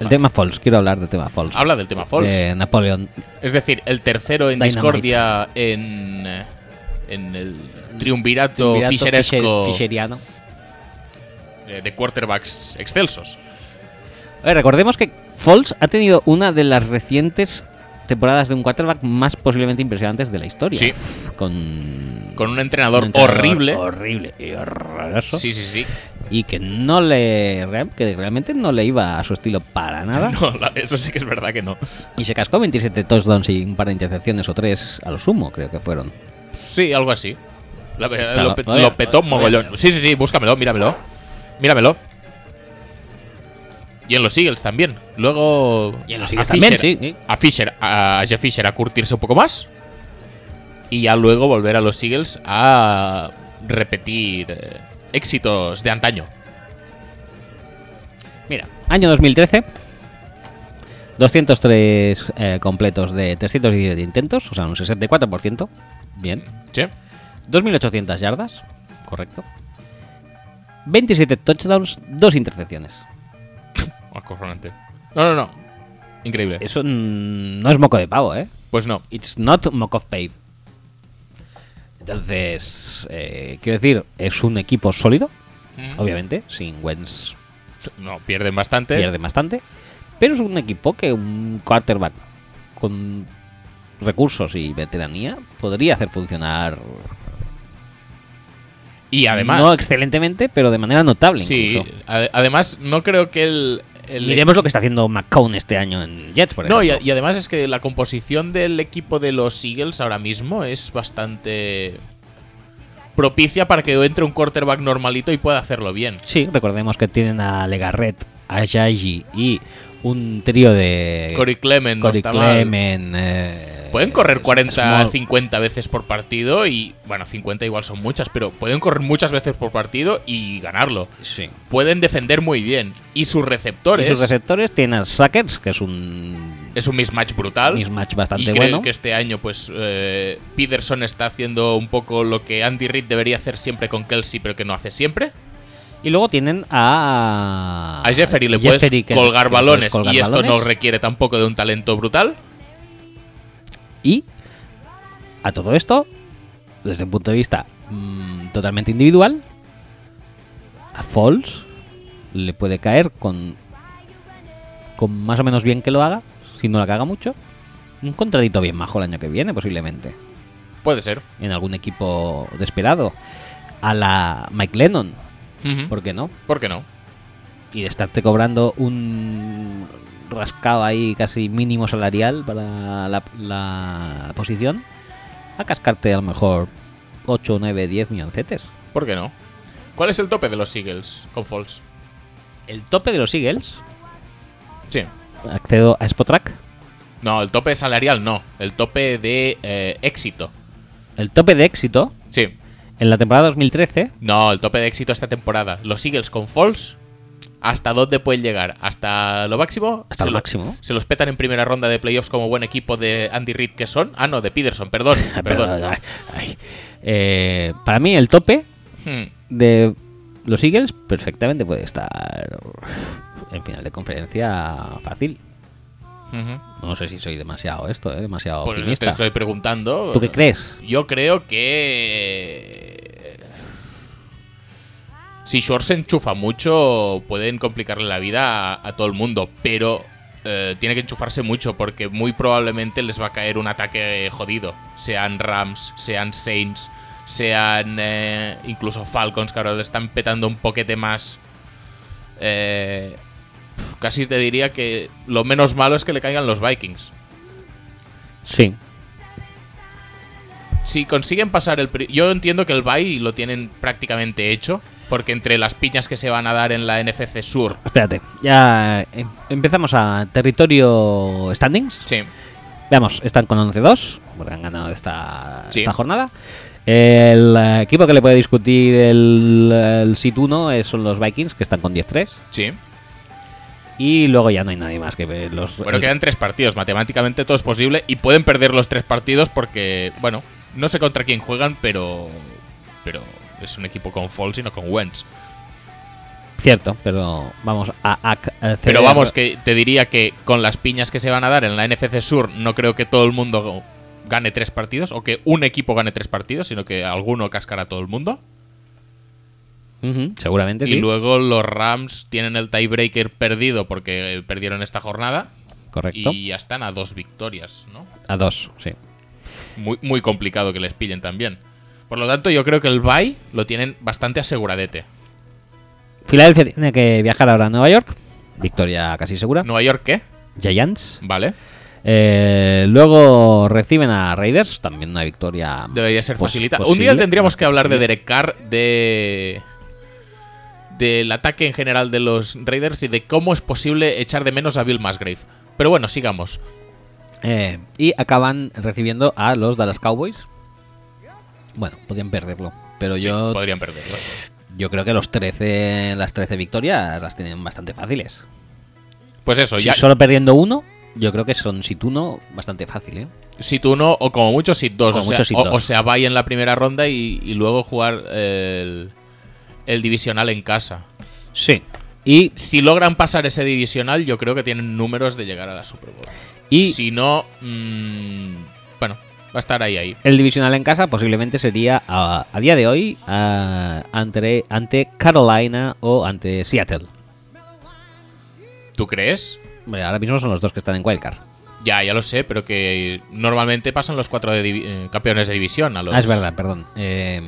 El Ah. tema Falls. Quiero hablar del tema Falls. Habla del tema Falls. De Napoleón. Es decir, el tercero en Dynamite. discordia en, en el triunvirato, Triunvirato fisheriano. eh, de quarterbacks excelsos. A ver, recordemos que Falls ha tenido una de las recientes temporadas de un quarterback más posiblemente impresionantes de la historia. Sí. Con, Con un entrenador, un entrenador horrible. Horrible y horroroso. Sí, sí, sí. Y que no le. que realmente no le iba a su estilo para nada. No, eso sí que es verdad que no. Y se cascó 27 touchdowns y un par de intercepciones o tres a lo sumo, creo que fueron. Sí, algo así. La- Claro, lo, pe- petó a- mogollón. Sí, sí, sí, búscamelo, míramelo. Míramelo. Y en los Eagles también. Luego. Y en los a Eagles también, Fisher- sí, sí. A Fisher, a Jeff Fisher a curtirse un poco más. Y ya luego volver a los Eagles a repetir eh, éxitos de antaño. Mira, año 2013. 203 eh, completos de 317 intentos, o sea, un 64%. Bien. ¿Sí? 2.800 yardas, correcto. 27 touchdowns, 2 intercepciones. Acojonante. No, no, no. Increíble. Eso no es moco de pavo, ¿eh? Pues no. It's not mock of pave. Entonces, eh, quiero decir, es un equipo sólido, obviamente, sin Wentz No, pierden bastante. pierde bastante, pero es un equipo que un quarterback con recursos y veteranía podría hacer funcionar Y además. no excelentemente, pero de manera notable Sí, incluso. además no creo que el... el Miremos lo que está haciendo McCown este año en Jets, por No, y, ejemplo. y además es que la composición del equipo de los Eagles ahora mismo es bastante propicia para que entre un quarterback normalito y pueda hacerlo bien. Sí, recordemos que tienen a Legarret, a Yaji y un trío de Corey Clement Corey. Clement, eh, Pueden correr 40, Small. 50 veces por partido y, bueno, 50 igual son muchas, pero pueden correr muchas veces por partido y ganarlo. Sí. Pueden defender muy bien. Y sus Y receptores sus receptores tienen a Sackers, que es un es un mismatch brutal. mismatch bastante y creo bueno. que este año, pues, eh, Peterson está haciendo un poco lo que Andy Reid debería hacer siempre con Kelsey, pero que no hace siempre. Y luego tienen a. A Jeffery le puedes que- colgar que le puedes balones colgar y esto no requiere tampoco de un talento brutal. Y a todo esto, desde un punto de vista mm, totalmente individual, a Falls le puede caer con, con más o menos bien que lo haga, si no la caga mucho, un contradito bien majo el año que viene, posiblemente, Puede ser. en algún equipo desesperado. A la Mike Lennon, Ujú. ¿por qué no? ¿Por qué no? y de estarte cobrando un rascado ahí casi mínimo salarial para la, la posición, a cascarte a lo mejor 8, 9, 10 milloncetes. ¿Por qué no? ¿Cuál es el tope de los Eagles con Falls? El tope de los Eagles, Sí. accedo a Spotrack, No, el tope salarial no. El tope de eh, éxito. el tope de éxito Sí. en la temporada 2013, No, el tope de éxito esta temporada. Los Eagles con Falls, ¿hasta dónde pueden llegar? ¿Hasta lo máximo? Hasta Se lo máximo. ¿Se los petan en primera ronda de playoffs como buen equipo de Andy Reid que son? Ah, no, de Peterson, perdón. perdón. Ay, ay. Eh, para mí el tope Hmm. de los Eagles perfectamente puede estar en final de conferencia fácil. No sé si soy demasiado esto, ¿eh? demasiado Por eso te optimista. estoy preguntando. ¿Tú qué crees? Yo creo que. Si Short se enchufa mucho, pueden complicarle la vida a, a todo el mundo. Pero eh, tiene que enchufarse mucho porque muy probablemente les va a caer un ataque jodido. Sean Rams, sean Saints, sean eh, incluso Falcons, que ahora le están petando un poquete más. Eh, casi te diría que lo menos malo es que le caigan los Vikings. Sí. Si consiguen pasar el... Yo entiendo que el bye lo tienen prácticamente hecho, porque entre las piñas que se van a dar en la NFC Sur... Espérate, ya eh, empezamos a territorio standings. Sí, Veamos, están con 11-2, porque han ganado esta, Sí. esta jornada. El eh, equipo que le puede discutir el, el sit 1 es- son los Vikings, que están con 10-3. sí. Y luego ya no hay nadie más que ver los. Bueno, el- quedan tres partidos. Matemáticamente todo es posible y pueden perder los tres partidos porque, bueno, no sé contra quién juegan, pero. Pero es un equipo con Foles y no con Wentz. Cierto, pero vamos a. a- a- Pero vamos, que te diría que con las piñas que se van a dar en la NFC Sur, no creo que todo el mundo gane tres partidos o que un equipo gane tres partidos, sino que alguno cascará a todo el mundo. Seguramente Y sí. luego los Rams tienen el tiebreaker perdido porque perdieron esta jornada. Correcto. Y ya están a dos victorias, ¿no? A dos, sí. Muy, muy complicado que les pillen también. Por lo tanto, yo creo que el bye lo tienen bastante aseguradete. Filadelfia tiene que viajar ahora a Nueva York. Victoria casi segura. ¿Nueva York qué? Giants. Vale. Eh, luego reciben a Raiders. También una victoria. Debería ser pos- facilita. Un día tendríamos que hablar de Derek Carr, de. del ataque en general de los Raiders y de cómo es posible echar de menos a Bill Musgrave. Pero bueno, sigamos. Eh, y acaban recibiendo a los Dallas Cowboys. Bueno, podrían perderlo. Pero Sí, yo, podrían perderlo. yo creo que los 13, las 13 victorias las tienen bastante fáciles. Pues eso, Si ya. solo perdiendo uno, yo creo que son sit uno bastante fácil, ¿eh? Sit 1 o como mucho Sit 2. Como O sea, mucho sit o, dos. o sea, bye en la primera ronda y, y luego jugar el, el divisional en casa. Sí. Y, Si logran pasar ese divisional, yo creo que tienen números de llegar a la Super Bowl. y Si no, mm, va a estar ahí, ahí. el divisional en casa posiblemente sería a, a día de hoy a- ante, ante Carolina o ante Seattle. ¿Tú crees? Hombre, ahora mismo son los dos que están en Wildcard. Ya, ya lo sé, pero que normalmente pasan los cuatro de eh, campeones de división. A los... Ah, es verdad, perdón. Eh,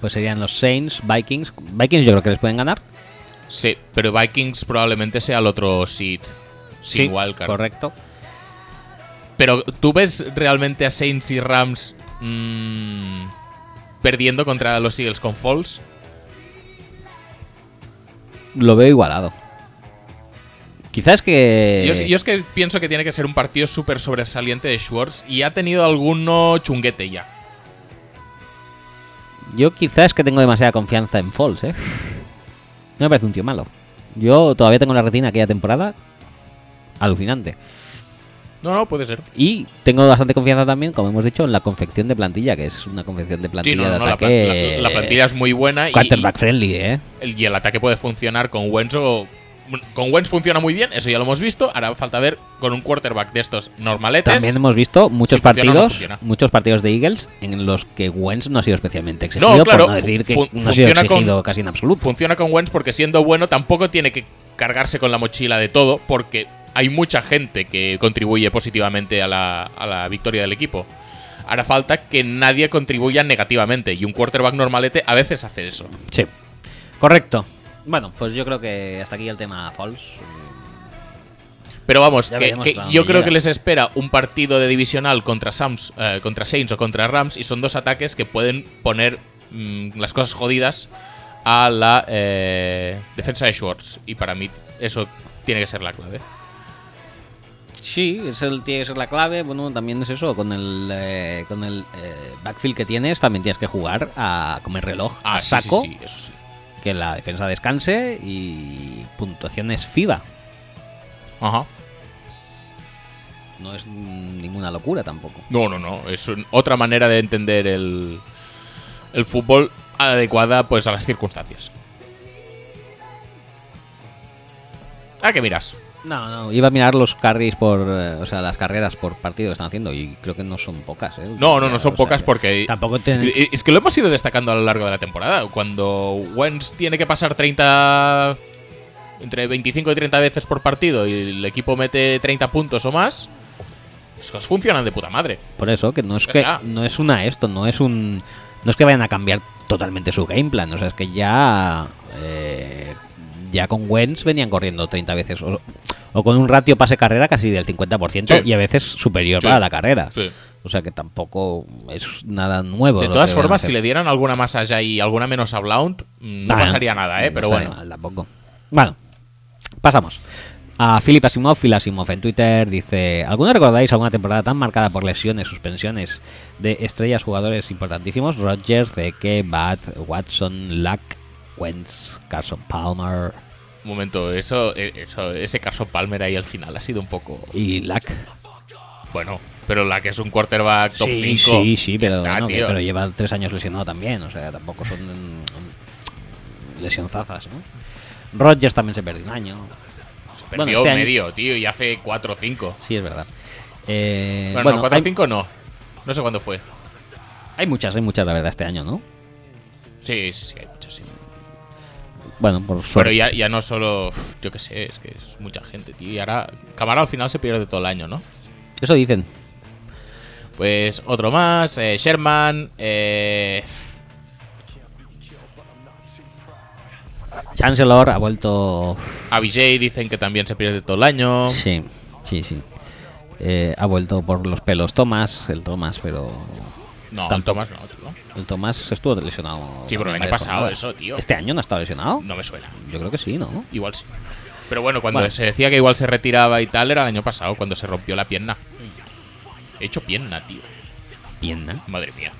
pues serían los Saints, Vikings. Vikings yo creo que les pueden ganar. Sí, pero Vikings probablemente sea el otro seed. Sin wildcard. Correcto. Pero ¿tú ves realmente a Saints y Rams mm, perdiendo contra los Eagles con Falls? Lo veo igualado. Quizás que. Yo, yo es que pienso que tiene que ser un partido súper sobresaliente de Schwartz y ha tenido alguno chunguete ya. Yo quizás que tengo demasiada confianza en Falls, ¿eh? No me parece un tío malo. Yo todavía tengo en la retina aquella temporada. Alucinante. No, no, puede ser. Y tengo bastante confianza también, como hemos dicho, en la confección de plantilla, que es una confección de Sí, plantilla no, no, de no, ataque. la- la plantilla es muy buena y, Quarterback friendly, ¿eh? y el, ataque puede funcionar con Wentz o... Con Wentz funciona muy bien, eso ya lo hemos visto. Ahora falta ver con un quarterback de estos normaletes. También hemos visto muchos Si partidos, funciona. muchos partidos de Eagles en los que Wentz no ha sido especialmente exigido, No, claro, por decir que no ha sido con- exigido casi en absoluto. Funciona con Wentz porque siendo bueno tampoco tiene que cargarse con la mochila de todo porque hay mucha gente que contribuye positivamente a la, a la victoria del equipo. Ahora falta que nadie contribuya negativamente y un quarterback normalete a veces hace eso. Sí, correcto. Bueno, pues yo creo que hasta aquí el tema Falls. Pero vamos, que, yo creo que les espera un partido de divisional contra Sams, eh, contra Saints o contra Rams y son dos ataques que pueden poner mm, las cosas jodidas a la eh, defensa de Schwartz. Y para mí eso tiene que ser la clave. Sí, es el, tiene que ser la clave. Bueno, también es eso, con el, eh, con el eh, backfield que tienes, también tienes que jugar a comer reloj a Ah, sí, saco, sí, eso sí. que la defensa descanse y puntuaciones FIBA. Ajá. No es ninguna locura tampoco. No, no, no. Es otra manera de entender el, el fútbol adecuada pues a las circunstancias. ¿A qué miras? No, no, iba a mirar los carries por, eh, o sea, las carreras por partido que están haciendo y creo que no son pocas, ¿eh? No, no, no O son sea, pocas que porque... Tampoco tienen... Eh, Es que lo hemos ido destacando a lo largo de la temporada. Cuando Wentz tiene que pasar 30 entre 25 y 30 veces por partido y el equipo mete 30 puntos o más, las cosas funcionan de puta madre. Por eso, que no es Ya que está. no es una esto, no es un. No es que vayan a cambiar totalmente su game plan. O sea, es que ya. eh, ya con Wentz venían corriendo 30 veces. O, o con un ratio pase-carrera casi del 50% Sí. y a veces superior Sí. para la carrera. Sí. O sea que tampoco es nada nuevo. De todas formas, si le dieran alguna más allá y alguna menos a Blount, mm, no Nah, pasaría nada, ¿eh? no Pero bueno. mal tampoco. Bueno, pasamos. A Philip Asimov, Phil Asimov en Twitter dice: ¿Alguno recordáis alguna temporada tan marcada por lesiones, suspensiones de estrellas jugadores importantísimos? Rodgers, Zeke, Bat, Watson, Luck, Wentz, Carson Palmer Un momento, eso, eh, eso, ese Carson Palmer ahí al final ha sido un poco. y Luck. Bueno, pero la que es un quarterback top sí, 5. sí, sí, pero, está, que- pero lleva tres años lesionado también. O sea, tampoco son mm, lesionzazas, ¿no? Rodgers también se perdió un año. Se bueno, perdió este año- medio, tío, y hace 4 o 5. Sí, es verdad. Eh, Bueno, bueno, no, 4 o hay, 5 no. No sé cuándo fue. hay muchas, hay muchas, la verdad, este año, ¿no? Sí, sí, sí, hay muchos, sí. Bueno, por Pero suerte. ya, ya no solo. Yo qué sé, es que es mucha gente, tío. Y ahora. Camara al final se pierde todo el año, ¿no? Eso dicen. Pues otro más. eh, Sherman. Eh, Chancellor ha vuelto. a Vijay dicen que también se pierde todo el año. Sí, sí, sí. Eh, ha vuelto por los pelos Thomas, el Thomas, pero. No, el. Thomas no, tío. El Thomas estuvo lesionado. Sí, pero el año pasado jornadas. eso, tío. ¿Este año no ha estado lesionado? No me suena. Yo creo que sí, ¿no? Igual sí. Pero bueno, cuando Bueno. se decía que igual se retiraba y tal, era el año pasado, cuando se rompió la pierna. He hecho pierna, tío. Pierna. Madre mía.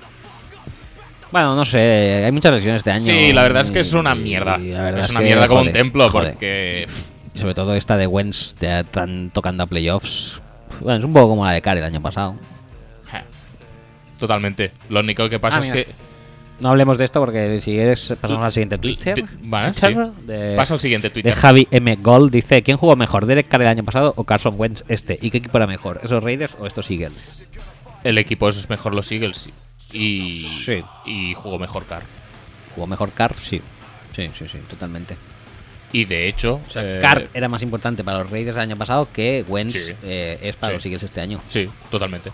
Bueno, no sé, hay muchas lesiones este año. Sí, la verdad es que es una mierda. Es una que, mierda como un templo, joder. porque. Y sobre todo esta de Wentz, te están tocando a playoffs. Bueno, es un poco como la de Cari el año pasado. Totalmente. Lo único que pasa Ah, es mira. que. No hablemos de esto porque si quieres pasamos al siguiente Twitter. de- vale, Twitter sí. de, Pasa al siguiente de Twitter. Javi M. Gold dice: ¿Quién jugó mejor, Derek Carr el año pasado o Carson Wentz este? ¿Y qué equipo era mejor? ¿Esos Raiders o estos Eagles? El equipo es mejor los Eagles y. Sí. Y jugó mejor Carr. ¿Jugó mejor Carr? Sí. Sí, sí, sí, totalmente. Y de hecho. eh, Carr era más importante para los Raiders el año pasado que Wentz Sí. eh, es para Sí. los Eagles este año. Sí, totalmente.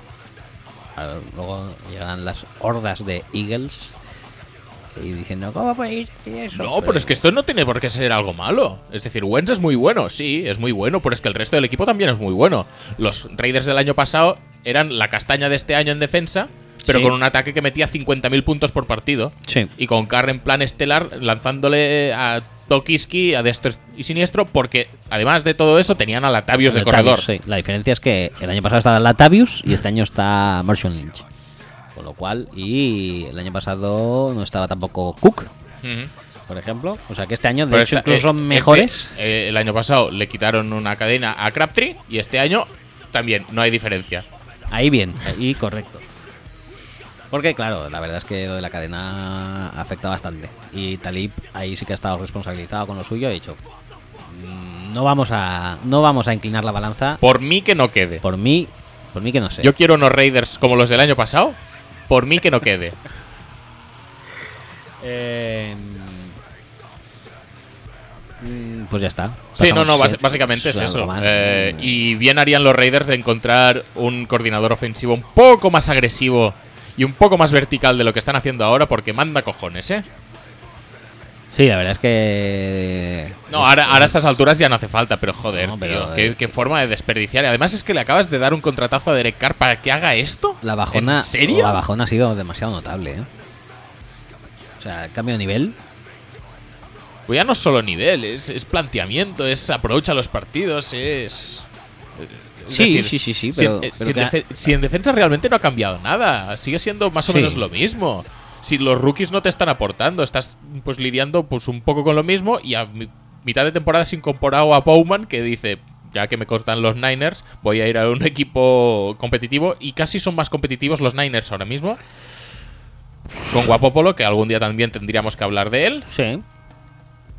Claro, Luego llegarán las hordas de Eagles y diciendo, ¿cómo podéis decir eso? No, pero es que esto no tiene por qué ser algo malo. Es decir, Wentz es muy bueno, sí, es muy bueno, pero es que el resto del equipo también es muy bueno. Los Raiders del año pasado eran la castaña de este año en defensa, pero Sí. con un ataque que metía 50.000 puntos por partido. Sí. Y con Carr en plan estelar, lanzándole a Tokiski, a destro y siniestro, porque además de todo eso tenían a Latavius de Latavius, corredor. sí. La diferencia es que el año pasado estaba Latavius y este año está Mershon Lynch. Con lo cual, y el año pasado no estaba tampoco Cook, por ejemplo. O sea que este año, de Pero hecho, esta- incluso eh, son este, mejores. eh, el año pasado le quitaron una cadena a Crabtree y este año también, no hay diferencia. Ahí bien, ahí correcto. Porque, claro, la verdad es que lo de la cadena afecta bastante. Y Talib ahí sí que ha estado responsabilizado con lo suyo. Ha dicho: "Mm, no vamos a no vamos a inclinar la balanza. Por mí que no quede. Por mí, por mí que no sé. Yo quiero unos Raiders como los del año pasado. Por mí que no quede. Eh, mm, pues ya está. Sí, no, no, básicamente es eso. Eh, y bien harían los Raiders de encontrar un coordinador ofensivo un poco más agresivo y un poco más vertical de lo que están haciendo ahora, porque manda cojones, ¿eh? Sí, la verdad es que. No, ahora, ahora a estas alturas ya no hace falta, pero joder, No, pero, tío, qué, eh, qué forma de desperdiciar. Y además es que le acabas de dar un contratazo a Derek Carr para que haga esto. La bajona, ¿En serio? La bajona ha sido demasiado notable, ¿eh? O sea, el cambio de nivel. Pues ya no es solo nivel, es, es planteamiento, es approach a los partidos, es. Sí, sí, sí, sí, si en- pero- eh, si, en que- defe- si en defensa realmente no ha cambiado nada, sigue siendo más o Sí. menos lo mismo. Si los rookies no te están aportando, estás pues lidiando pues un poco con lo mismo y a mi- mitad de temporada se incorporado a Bowman que dice, ya que me cortan los Niners, voy a ir a un equipo competitivo y casi son más competitivos los Niners ahora mismo. Con Guapopolo, que algún día también tendríamos que hablar de él. Sí.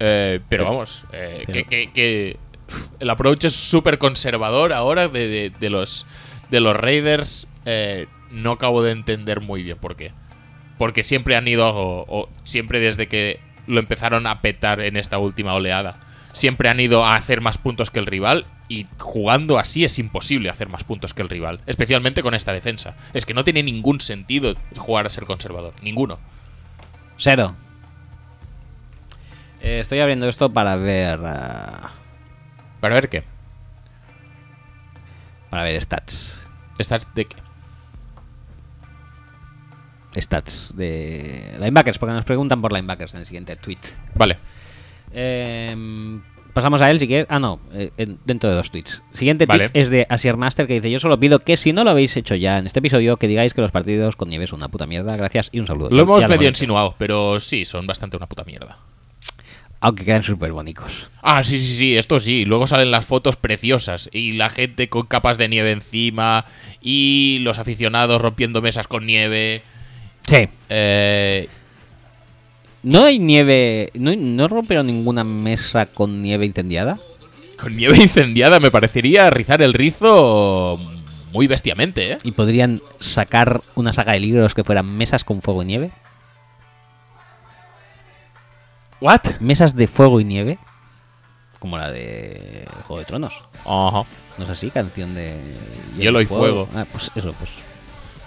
Eh, pero Pero- vamos, eh, pero- que, que- que el approach es súper conservador ahora de, de- de los, de los Raiders. eh, no acabo de entender muy bien por qué. Porque siempre han ido, o, o siempre desde que lo empezaron a petar en esta última oleada, siempre han ido a hacer más puntos que el rival y jugando así es imposible hacer más puntos que el rival, especialmente con esta defensa. Es que no tiene ningún sentido jugar a ser conservador, ninguno. Cero. Eh, estoy abriendo esto para ver. ah, Para ver qué. para ver stats. ¿Estás de qué? Stats de linebackers, porque nos preguntan por linebackers en el siguiente tweet. Vale. Eh, pasamos a él si quieres. Ah, no, eh, en- dentro de dos tweets. Siguiente Vale. tweet es de Asier Master que dice: Yo solo pido que si no lo habéis hecho ya en este episodio, que digáis que los partidos con nieve son una puta mierda. Gracias y un saludo. Lo hemos Ya medio he insinuado, pero sí, son bastante una puta mierda. Aunque quedan súper bonitos. Ah, sí, sí, sí, esto sí. Luego salen las fotos preciosas y la gente con capas de nieve encima y los aficionados rompiendo mesas con nieve. Sí. Eh, ¿No hay nieve? ¿No, no rompieron ninguna mesa con nieve incendiada? con nieve incendiada me parecería rizar el rizo muy bestiamente, ¿eh? ¿Y podrían sacar una saga de libros que fueran mesas con fuego y nieve? ¿What? Mesas de fuego y nieve. Como la de Juego de Tronos. Ajá. ¿No es así? Canción de... Hielo y fuego. Ah, pues eso, pues...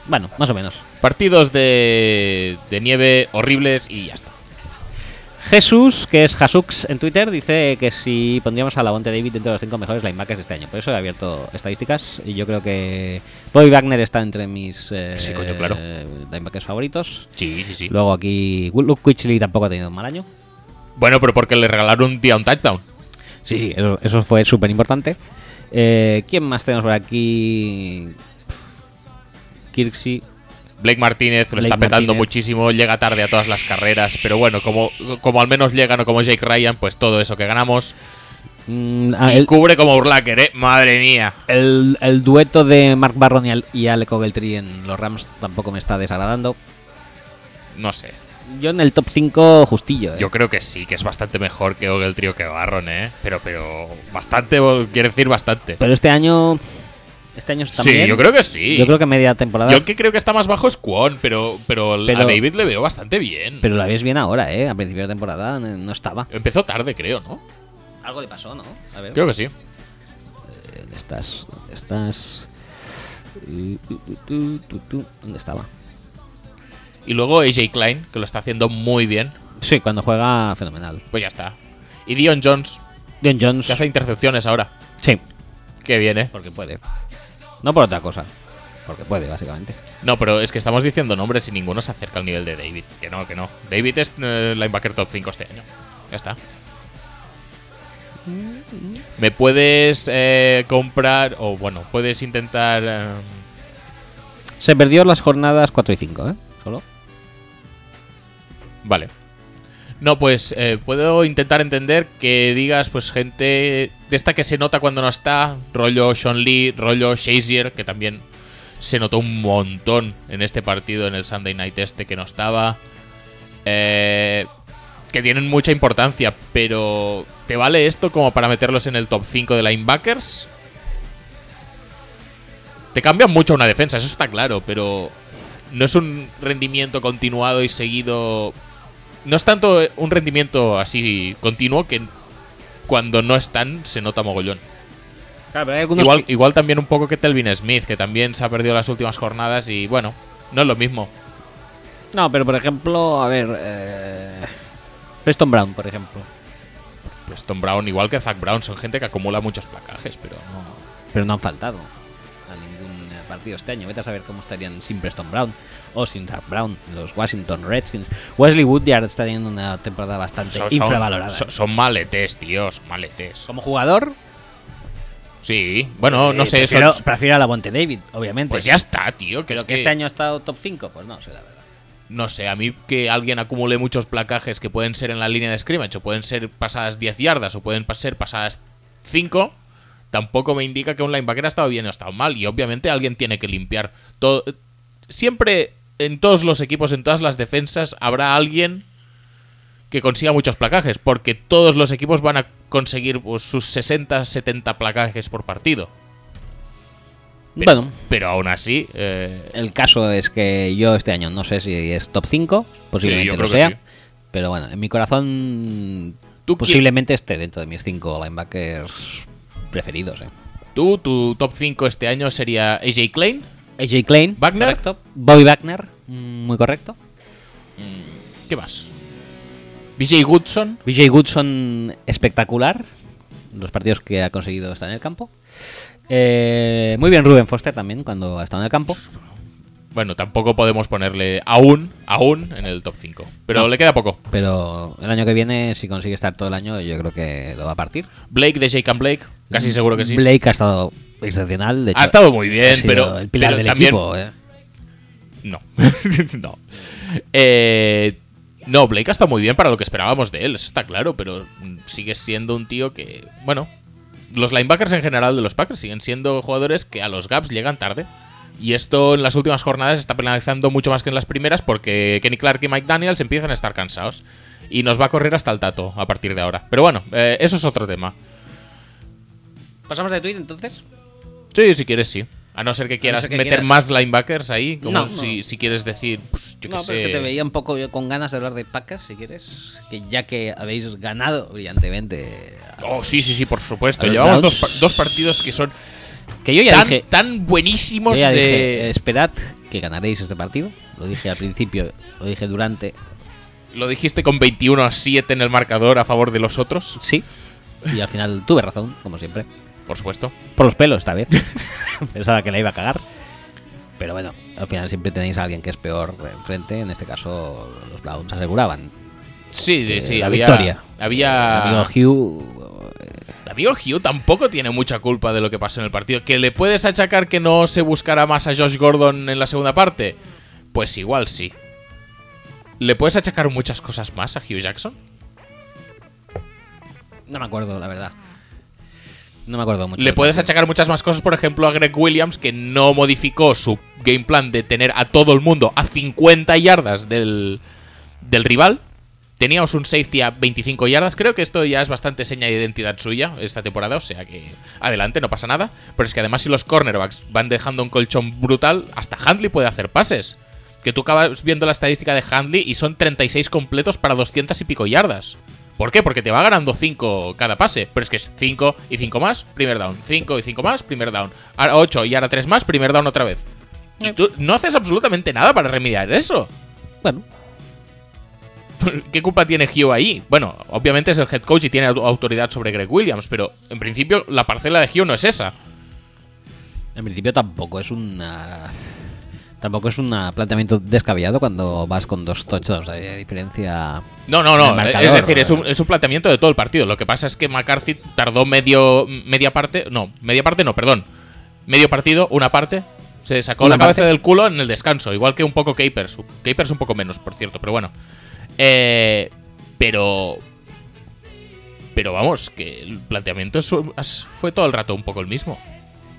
Bueno, más o menos. Partidos de, de nieve horribles y ya está. Jesús, que es Jasux en Twitter, dice que si pondríamos a Lavonte David dentro de los cinco mejores linebackers de este año. Por eso he abierto estadísticas y yo creo que Bobby Wagner está entre mis eh, Sí, coño, claro. linebackers favoritos. Sí, sí, sí. Luego aquí Luke Quichley tampoco ha tenido un mal año. Bueno, pero porque le regalaron un día un touchdown. Sí, sí, eso, eso fue súper importante. Eh, ¿Quién más tenemos por aquí? Kirksey. Blake Martínez lo Blake está petando Martínez. muchísimo, llega tarde a todas las carreras, pero bueno, como, como al menos llegan o como Jake Ryan, pues todo eso que ganamos. Mm, ah, y el, cubre como Urlacher, ¿eh? Madre mía. el- el dueto de Mark Barron y, Al- y Alec Ogletree en los Rams tampoco me está desagradando. No sé. Yo en el top 5 justillo. ¿eh? Yo creo que sí, que es bastante mejor que Ogletree que Barron, ¿eh? Pero, pero bastante, quiere decir bastante. Pero este año. Este año Sí, también. yo creo que sí. Yo creo que media temporada. Yo el que creo que está más bajo es Kwon, pero, pero, Pero- a David le veo bastante bien. Pero la ves bien ahora, ¿eh? A principio de temporada eh, no estaba. Empezó tarde, creo, ¿no? Algo le pasó, ¿no? A ver. Creo que sí. ¿Dónde estás? ¿Dónde estás? ¿Dónde estaba? Y luego AJ Klein, que lo está haciendo muy bien. Sí, cuando juega, fenomenal. Pues ya está. Y Dion Jones, Dion Jones. que hace intercepciones ahora. Sí, Qué bien, ¿eh? porque puede. No por otra cosa. Porque puede, básicamente. No, pero es que estamos diciendo nombres y ninguno se acerca al nivel de David. Que no, que no. David es eh, linebacker top 5 este año. Ya está. Me puedes eh, comprar, o bueno, puedes intentar... eh, Se perdió las jornadas 4 y 5, ¿eh? Solo. Vale. No, pues eh, puedo intentar entender que digas, pues, gente de esta que se nota cuando no está, rollo Sean Lee, rollo Shazier, que también se notó un montón en este partido, en el Sunday Night este que no estaba. Eh, que tienen mucha importancia, pero ¿te vale esto como para meterlos en el top 5 de linebackers? Te cambia mucho una defensa, eso está claro, pero no es un rendimiento continuado y seguido. No es tanto un rendimiento así continuo que cuando no están se nota mogollón. Claro. Igual, que- igual también un poco que Telvin Smith, que también se ha perdido las últimas jornadas y bueno, no es lo mismo. No, pero por ejemplo, a ver. Eh... Preston Brown, por ejemplo. Preston Brown, igual que Zach Brown, son gente que acumula muchos placajes, pero no. Pero no han faltado a ningún eh, partido este año. Vete a saber cómo estarían sin Preston Brown o sin Zach Brown, los Washington Redskins. Wesley Woodyard está teniendo una temporada bastante Son, infravalorada. son- son maletes, tío, son maletes. Como jugador, Sí, bueno, no eh, sé, prefiero, prefiero a la Monte David, obviamente. pues ya está, tío. Que Pero es que, este año ha estado top 5, pues no sé, la verdad. no sé, a mí que alguien acumule muchos placajes que pueden ser en la línea de scrimmage, o pueden ser pasadas 10 yardas, o pueden ser pasadas 5, tampoco me indica que un linebacker ha estado bien o ha estado mal. Y obviamente alguien tiene que limpiar. todo Siempre en todos los equipos, en todas las defensas, habrá alguien que consiga muchos placajes, porque todos los equipos van a conseguir pues, sus 60, 70 placajes por partido. Pero, bueno, pero aún así, eh, el caso es que yo este año no sé si es top 5, posiblemente Sí, lo sea. sí. Pero bueno, en mi corazón ¿Tú, Posiblemente esté dentro de mis cinco linebackers preferidos. ¿eh? tú, tu top 5 este año sería AJ Klein. AJ Klein, Wagner. correcto. Bobby Wagner, mm, muy correcto. ¿Qué más? BJ Goodson. BJ Goodson, espectacular. Los partidos que ha conseguido estar en el campo. Eh, muy bien Ruben Foster también cuando ha estado en el campo. Bueno, tampoco podemos ponerle aún, aún en el top 5. Pero No. le queda poco. Pero el año que viene, si consigue estar todo el año, yo creo que lo va a partir. Blake de and Blake. Casi seguro que sí. Blake ha estado excepcional. De hecho, ha estado muy bien, pero, el pilar pero del también. equipo. ¿eh? No. no. Eh, no, Blake ha estado muy bien para lo que esperábamos de él, eso está claro, pero mm, sigue siendo un tío que, bueno, los linebackers en general de los Packers siguen siendo jugadores que a los gaps llegan tarde. Y esto en las últimas jornadas está penalizando mucho más que en las primeras porque Kenny Clark y Mike Daniels empiezan a estar cansados. Y nos va a correr hasta el tato a partir de ahora. Pero bueno, eh, eso es otro tema. ¿Pasamos de tweet entonces? Sí, si quieres, sí. A no ser que quieras ser que meter quieras. más linebackers ahí, como No, si, no. si quieres decir, pues yo qué no, sé. pero es que te veía un poco con ganas de hablar de Packers, si quieres. Que ya que habéis ganado brillantemente. a- Oh, sí, sí, sí, por supuesto. Llevamos dos, dos partidos que son Que yo ya tan, dije. tan yo buenísimos ya de... dije, esperad que ganaréis este partido. Lo dije al principio, lo dije durante. Lo dijiste con 21 a 7 en el marcador a favor de los otros, Sí. Y al final tuve razón, como siempre. por supuesto. Por los pelos esta vez. Pensaba que la iba a cagar. Pero bueno, al final siempre tenéis a alguien que es peor enfrente. En este caso, los Browns aseguraban. Sí, sí, la había, victoria. Había... Amigo Hugh. Amigo Hugh tampoco tiene mucha culpa de lo que pasó en el partido. ¿Que le puedes achacar que no se buscara más a Josh Gordon en la segunda parte? Pues igual sí. ¿Le puedes achacar muchas cosas más a Hugh Jackson? No me acuerdo, la verdad. No me acuerdo mucho. Le puedes achacar muchas más cosas, por ejemplo, a Greg Williams, que no modificó su game plan de tener a todo el mundo a 50 yardas del, del rival. Teníamos un safety a 25 yardas. Creo que esto ya es bastante seña de identidad suya esta temporada, o sea que adelante, no pasa nada. Pero es que además, si los cornerbacks van dejando un colchón brutal, hasta Handley puede hacer pases. Que tú acabas viendo la estadística de Handley y son 36 completos para 200 y pico yardas. ¿Por qué? Porque te va ganando 5 cada pase. Pero es que es 5 y 5 más, primer down. 5 y 5 más, primer down. Ahora 8 y ahora 3 más, primer down otra vez. Y tú no haces absolutamente nada para remediar eso. Bueno, ¿Qué culpa tiene Hugh ahí? Bueno, obviamente es el head coach y tiene au- autoridad sobre Greg Williams, pero en principio la parcela de Hugh no es esa. en principio tampoco es una. Tampoco es un planteamiento descabellado cuando vas con dos touchdowns de diferencia. No, no, no. marcador, Es decir, es un, es un planteamiento de todo el partido. Lo que pasa es que McCarthy tardó medio media parte. No, media parte no, perdón. Medio partido, una parte. Se sacó la cabeza del culo en el descanso. Igual que un poco Capers. Capers un poco menos, por cierto, pero bueno. Eh, pero. Pero vamos, que el planteamiento fue todo el rato un poco el mismo.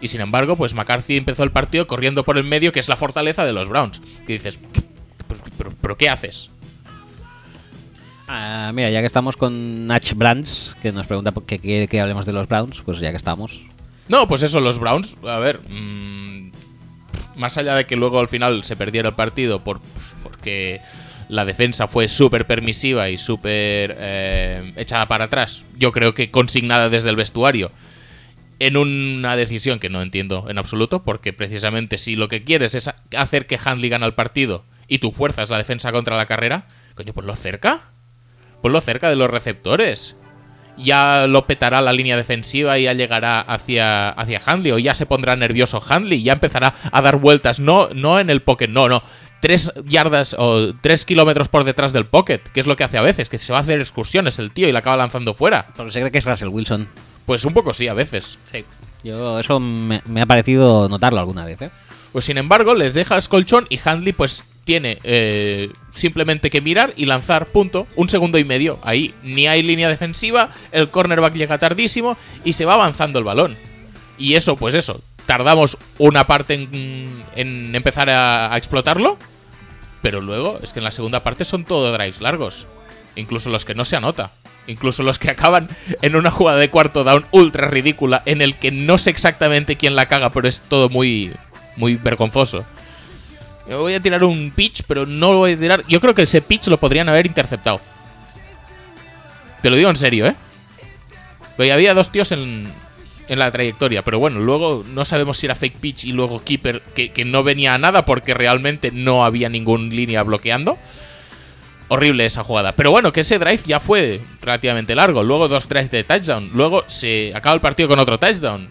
Y sin embargo, pues McCarthy empezó el partido corriendo por el medio, que es la fortaleza de los Browns. Que dices, ¿pero, pero- pero qué haces? Ah, mira, ya que estamos con Natch Brands, que nos pregunta por qué quiere que hablemos de los Browns, pues ya que estamos. No, pues eso, los Browns, a ver, mm, más allá de que luego al final se perdiera el partido por, pues, porque la defensa fue súper permisiva y súper eh, echada para atrás, yo creo que consignada desde el vestuario, en una decisión que no entiendo en absoluto, porque precisamente si lo que quieres es hacer que Handley gane el partido y tu fuerza es la defensa contra la carrera, coño, ponlo cerca. Ponlo cerca de los receptores ya lo petará la línea defensiva y ya llegará hacia, hacia Handley o ya se pondrá nervioso Handley y ya empezará a dar vueltas, no, no en el pocket, no, no, tres yardas o tres kilómetros por detrás del pocket, que es lo que hace a veces, que se va a hacer excursiones el tío y la acaba lanzando fuera. Porque se cree que es Russell Wilson. Pues un poco sí, a veces. Sí. Yo, eso me, me ha parecido notarlo alguna vez, ¿eh? Pues sin embargo, les dejas colchón y Handley pues tiene eh, simplemente que mirar y lanzar, punto, un segundo y medio. Ahí ni hay línea defensiva, el cornerback llega tardísimo y se va avanzando el balón. Y eso, pues eso, tardamos una parte en, en empezar a, a explotarlo, pero luego es que en la segunda parte son todo drives largos. Incluso los que no se anota. Incluso los que acaban en una jugada de cuarto down ultra ridícula en el que no sé exactamente quién la caga, pero es todo muy, muy vergonzoso. Voy a tirar un pitch, pero no lo voy a tirar. Yo creo que ese pitch lo podrían haber interceptado. Te lo digo en serio, ¿eh? Pero había dos tíos en, en la trayectoria, pero bueno, luego no sabemos si era fake pitch y luego keeper que, que no venía a nada porque realmente no había ningún línea bloqueando. Horrible esa jugada. Pero bueno, que ese drive ya fue relativamente largo. Luego dos drives de touchdown. Luego se acaba el partido con otro touchdown.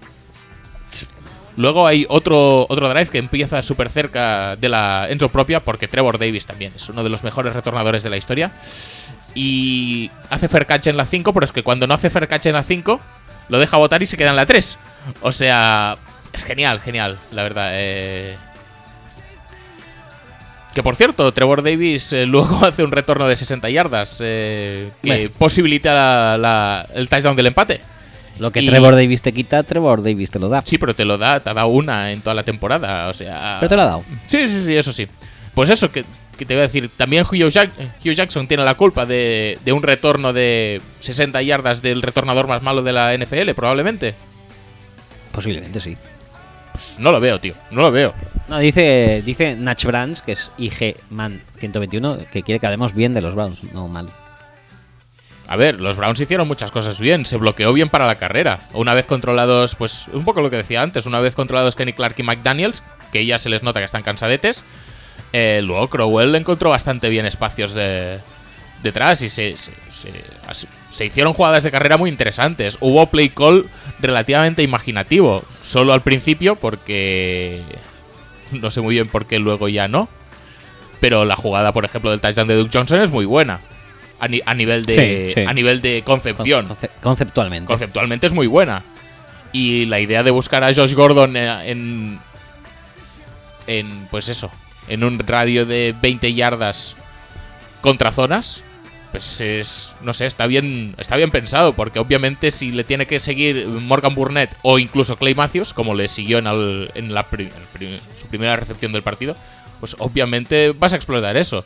Luego hay otro, otro drive que empieza súper cerca de la Enzo propia porque Trevor Davis también es uno de los mejores retornadores de la historia. Y hace fair catch en la 5, pero es que cuando no hace fair catch en la 5, lo deja botar y se queda en la 3. O sea, es genial, genial, la verdad. eh. Que por cierto, Trevor Davis eh, luego hace un retorno de 60 yardas eh, que Bueno. posibilita la- la- el touchdown del empate. Lo que Y- Trevor Davis te quita, Trevor Davis te lo da. Sí, pero te lo da, te ha dado una en toda la temporada. O sea. Pero te lo ha dado. Sí, sí, sí, eso sí. Pues eso, que, que te voy a decir. También Hugh, Jack- Hugh Jackson tiene la culpa de, de un retorno de 60 yardas del retornador más malo de la NFL, probablemente. Posiblemente sí. Pues no lo veo, tío. No lo veo. No, dice, dice Natch Brands, que es IG Man 121, que quiere que hablemos bien de los Browns, no mal. A ver, los Browns hicieron muchas cosas bien, se bloqueó bien para la carrera. Una vez controlados, pues un poco lo que decía antes, una vez controlados Kenny Clark y McDaniels, que ya se les nota que están cansadetes, eh, luego Crowell encontró bastante bien espacios de, detrás y se, se, se- as- se hicieron jugadas de carrera muy interesantes. Hubo play call relativamente imaginativo, solo al principio porque no sé muy bien por qué luego ya no. Pero la jugada, por ejemplo, del touchdown de Duke Johnson es muy buena. A, ni- a nivel de, Sí, sí. a nivel de concepción. Conce- conceptualmente. Conceptualmente es muy buena. Y la idea de buscar a Josh Gordon eh, en. En. Pues eso. En un radio de 20 yardas contra zonas. Pues es. No sé, está bien. Está bien pensado. Porque obviamente si le tiene que seguir Morgan Burnett o incluso Clay Matthews, como le siguió en, el- en la en su primera recepción del partido. Pues obviamente vas a explotar eso.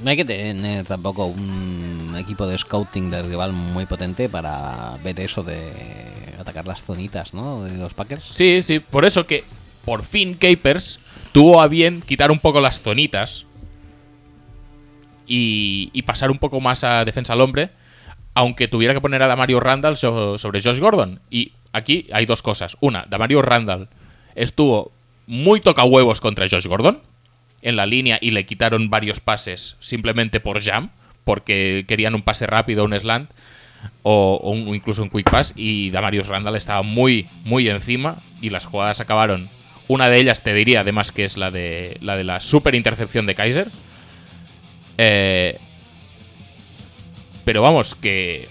No hay que tener tampoco un equipo de scouting de rival muy potente para ver eso de atacar las zonitas, ¿no? De los Packers. Sí, sí, por eso que por fin Capers tuvo a bien quitar un poco las zonitas y, pasar un poco más a defensa al hombre, aunque tuviera que poner a Damario Randall so- sobre Josh Gordon. Y aquí hay dos cosas. Una, Damario Randall estuvo muy toca huevos contra Josh Gordon en la línea y le quitaron varios pases simplemente por jam, porque querían un pase rápido, un slant o, incluso un quick pass y Damarius Randall estaba muy muy encima y las jugadas acabaron una de ellas te diría además que es la de la de la super intercepción de Kaiser. Eh, pero vamos que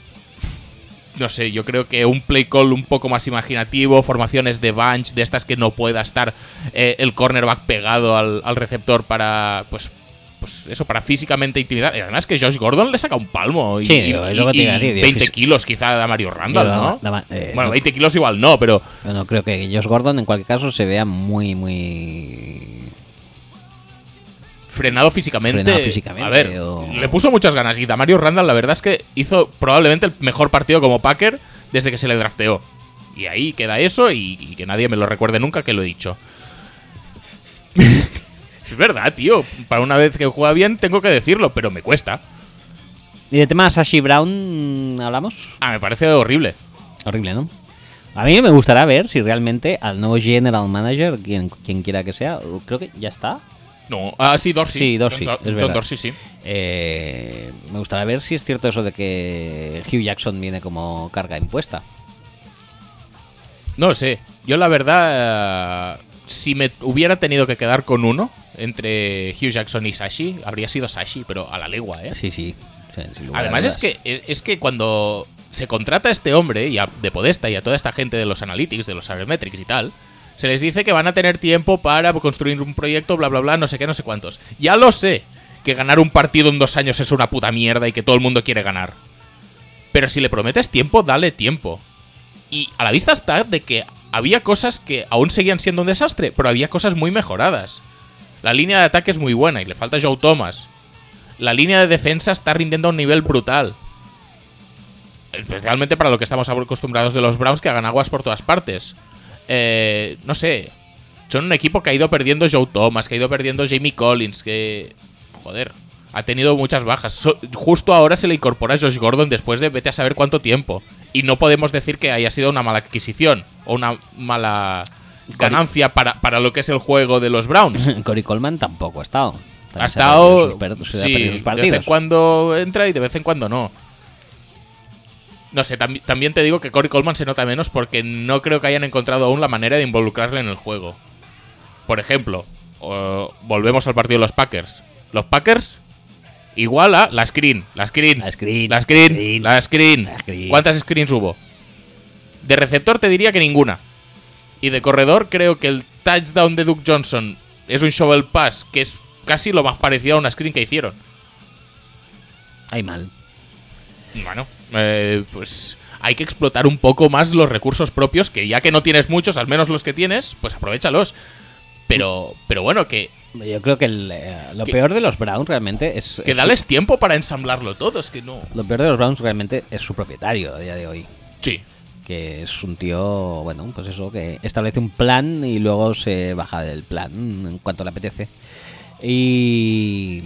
no sé, yo creo que un play call un poco más imaginativo, formaciones de bunch, de estas que no pueda estar eh, el cornerback pegado al, al receptor para, pues, pues eso, para físicamente intimidar. Y además que Josh Gordon le saca un palmo y, Sí, y- es lo que y a decir, digo, 20 fis- kilos quizá a Mario Randall, ¿no? Dama- eh, bueno, no- 20 kilos igual no, pero Bueno, creo que Josh Gordon en cualquier caso se vea muy, muy... frenado físicamente. Frenado físicamente, A ver, o- le puso muchas ganas. Y Damario Randall, la verdad es que hizo probablemente el mejor partido como Packer desde que se le drafteó. Y ahí queda eso y, y que nadie me lo recuerde nunca que lo he dicho. Es verdad, tío. Para una vez que juega bien, tengo que decirlo, pero me cuesta. ¿Y de tema Sashi Brown hablamos? Ah, me parece horrible. Horrible, ¿no? A mí me gustará ver si realmente al nuevo general manager, quien, quien quiera que sea, creo que ya está, No, ah, sí, Dorsey. Sí, Dorsey, es. Dorsey, sí. Eh, me gustaría ver si es cierto eso de que Hugh Jackson viene como carga impuesta. No sé. Yo la verdad, eh, si me hubiera tenido que quedar con uno entre Hugh Jackson y Sashi, habría sido Sashi, pero a la legua, ¿eh? Sí, sí. Además es que es que cuando se contrata a este hombre y a de Podesta y a toda esta gente de los analytics, de los sabermetrics y tal, se les dice que van a tener tiempo para construir un proyecto, bla bla bla, no sé qué, no sé cuántos. Ya lo sé que ganar un partido en dos años es una puta mierda y que todo el mundo quiere ganar. Pero si le prometes tiempo, dale tiempo. Y a la vista está de que había cosas que aún seguían siendo un desastre, pero había cosas muy mejoradas. La línea de ataque es muy buena y le falta Joe Thomas. La línea de defensa está rindiendo a un nivel brutal. Especialmente para lo que estamos acostumbrados de los Browns que hagan aguas por todas partes. Eh, no sé. Son un equipo que ha ido perdiendo Joe Thomas, que ha ido perdiendo Jamie Collins, que... Joder. Ha tenido muchas bajas. Justo ahora se le incorpora a Josh Gordon después de vete a saber cuánto tiempo. Y no podemos decir que haya sido una mala adquisición o una mala ganancia para, para lo que es el juego de los Browns. Cory Coleman tampoco ha estado. También Ha estado. sí, de vez en cuando entra y de vez en cuando no. No sé, tam- también te digo que Cory Coleman se nota menos porque no creo que hayan encontrado aún la manera de involucrarle en el juego. Por ejemplo, volvemos al partido de los Packers. Los Packers igual a la screen, la screen, La screen, la screen, screen, la screen. la screen. ¿Cuántas screens hubo? De receptor te diría que ninguna. Y de corredor creo que el touchdown de Duke Johnson es un shovel pass que es casi lo más parecido a una screen que hicieron. Hay mal. Bueno, eh, pues hay que explotar un poco más los recursos propios, que ya que no tienes muchos, al menos los que tienes, pues aprovechalos. Pero, pero bueno, que, Yo creo que el, eh, lo Que- peor de los Browns realmente es. que es dales tiempo para ensamblarlo todo, es que no. lo peor de los Browns realmente es su propietario a día de hoy. Sí, Que es un tío, bueno, pues eso, que establece un plan y luego se baja del plan en cuanto le apetece. Y.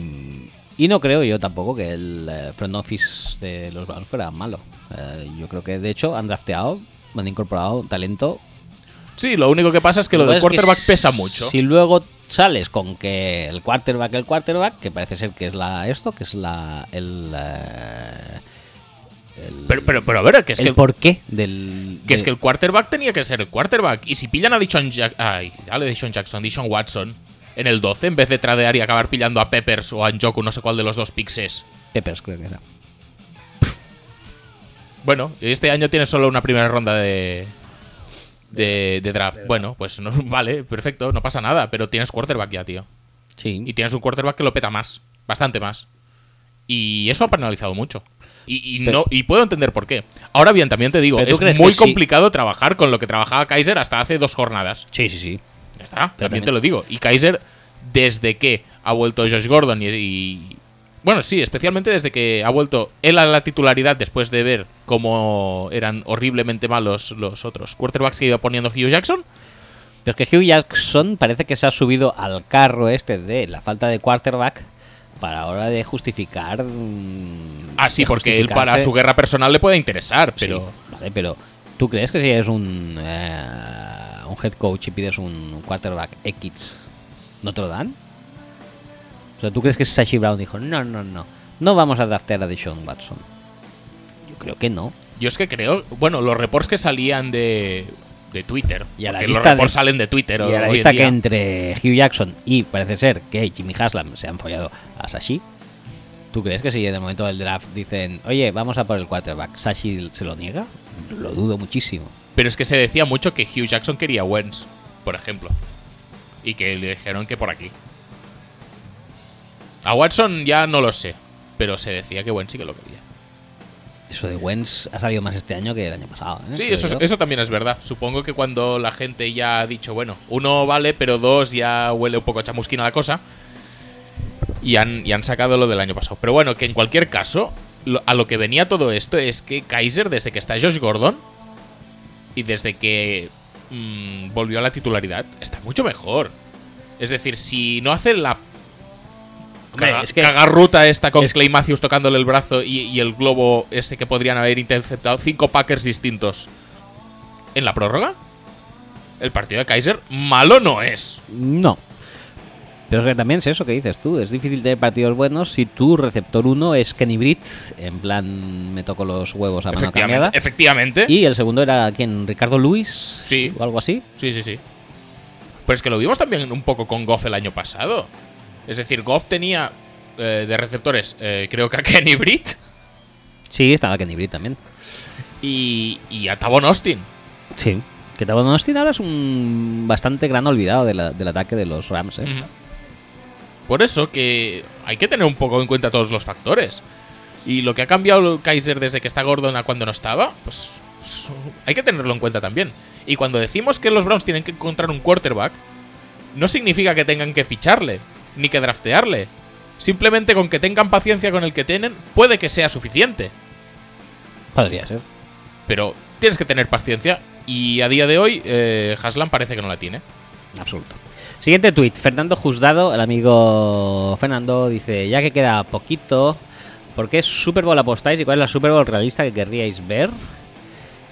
Y no creo yo tampoco que el eh, front office de los Browns fuera malo. Eh, yo creo que de hecho han drafteado, han incorporado talento sí, lo único que pasa es que lo Lo del es que quarterback pesa mucho. Si luego sales con que el quarterback, el quarterback, que parece ser que es la esto, que es la el, eh, el, Pero, pero, pero a ver, que es el que, porqué del que es que el quarterback tenía que ser el quarterback. Y si pillan a Dishon Jackson, ay, ya le Dishon Jackson, Dishon Watson, en el 12, en vez de tradear y acabar pillando a Peppers o a Njoku, no sé cuál de los dos picks es. Peppers creo que era. Bueno, este año tienes solo una primera ronda de, de, de draft. Bueno, pues no, vale, perfecto, no pasa nada, pero tienes quarterback ya, tío. Sí. Y tienes un quarterback que lo peta más, bastante más. Y eso ha penalizado mucho. Y, y Pero- no, y puedo entender por qué. Ahora bien, también te digo, es muy sí. complicado trabajar con lo que trabajaba Kaiser hasta hace dos jornadas. sí, sí, sí. Ya está, también, también- te lo digo. Y Kaiser, desde que ha vuelto Josh Gordon y, y- Bueno, sí, especialmente desde que ha vuelto él a la titularidad después de ver cómo eran horriblemente malos los otros quarterbacks que iba poniendo Hugh Jackson. Pero es que Hugh Jackson parece que se ha subido al carro este de la falta de quarterback para ahora de justificar. mm, Ah, sí, porque él para su guerra personal le puede interesar, Sí, pero... vale, pero ¿tú crees que si eres un, eh, un head coach y pides un quarterback X, no te lo dan? O sea, ¿tú crees que Sashi Brown dijo, no, no, no, no vamos a draftear a Deshaun Watson? Yo creo que no. Yo es que creo... Bueno, los reports que salían de, de Twitter... Y a la porque los de- reports salen de Twitter y a la vista que entre Hugh Jackson y parece ser que Jimmy Haslam se han follado a Sashi, ¿tú crees que si en el momento del draft dicen, oye, vamos a por el quarterback, Sashi se lo niega? Lo dudo muchísimo. Pero es que se decía mucho que Hugh Jackson quería Wentz, por ejemplo. Y que le dijeron que por aquí. A Watson ya no lo sé. Pero se decía que Wentz sí que lo quería. Eso de Wentz ha salido más este año que el año pasado. ¿eh? Sí, Creo eso, yo. eso también es verdad. Supongo que cuando la gente ya ha dicho, bueno, uno vale, pero dos ya huele un poco a chamusquina la cosa. Y han, y han sacado lo del año pasado. Pero bueno, que en cualquier caso, lo- a lo que venía todo esto es que Kaiser, desde que está Josh Gordon y desde que mm, volvió a la titularidad, está mucho mejor. Es decir, si no hace la Hombre, caga- es que- cagarruta esta con es- Clay Matthews tocándole el brazo y, y el globo ese que podrían haber interceptado cinco Packers distintos en la prórroga, el partido de Kaiser malo no es. No. Pero es que también es eso que dices tú. Es difícil tener partidos buenos si tu receptor uno es Kenny Britt. En plan, me toco los huevos a mano cambiada. Efectivamente. efectivamente. Y el segundo era quién, Ricardo Luis. Sí. O algo así. Sí, sí, sí. Pero es que lo vimos también un poco con Goff el año pasado. Es decir, Goff tenía eh, de receptores, eh, creo que a Kenny Britt Sí, estaba Kenny Britt también. y, y a Tavon Austin. Sí. Que Tavon Austin ahora es un bastante gran olvidado de la- del ataque de los Rams. ¿eh? Por eso que hay que tener un poco en cuenta todos los factores. Y lo que ha cambiado Kaiser desde que está Gordon a cuando no estaba, pues hay que tenerlo en cuenta también. Y cuando decimos que los Browns tienen que encontrar un quarterback, no significa que tengan que ficharle, ni que draftearle. Simplemente con que tengan paciencia con el que tienen, puede que sea suficiente. Podría ser. Pero tienes que tener paciencia y a día de hoy eh, Haslam parece que no la tiene. Absoluto. Siguiente tweet, Fernando Juzgado, el amigo Fernando, dice, ya que queda poquito, ¿por qué Super Bowl apostáis y cuál es la Super Bowl realista que querríais ver?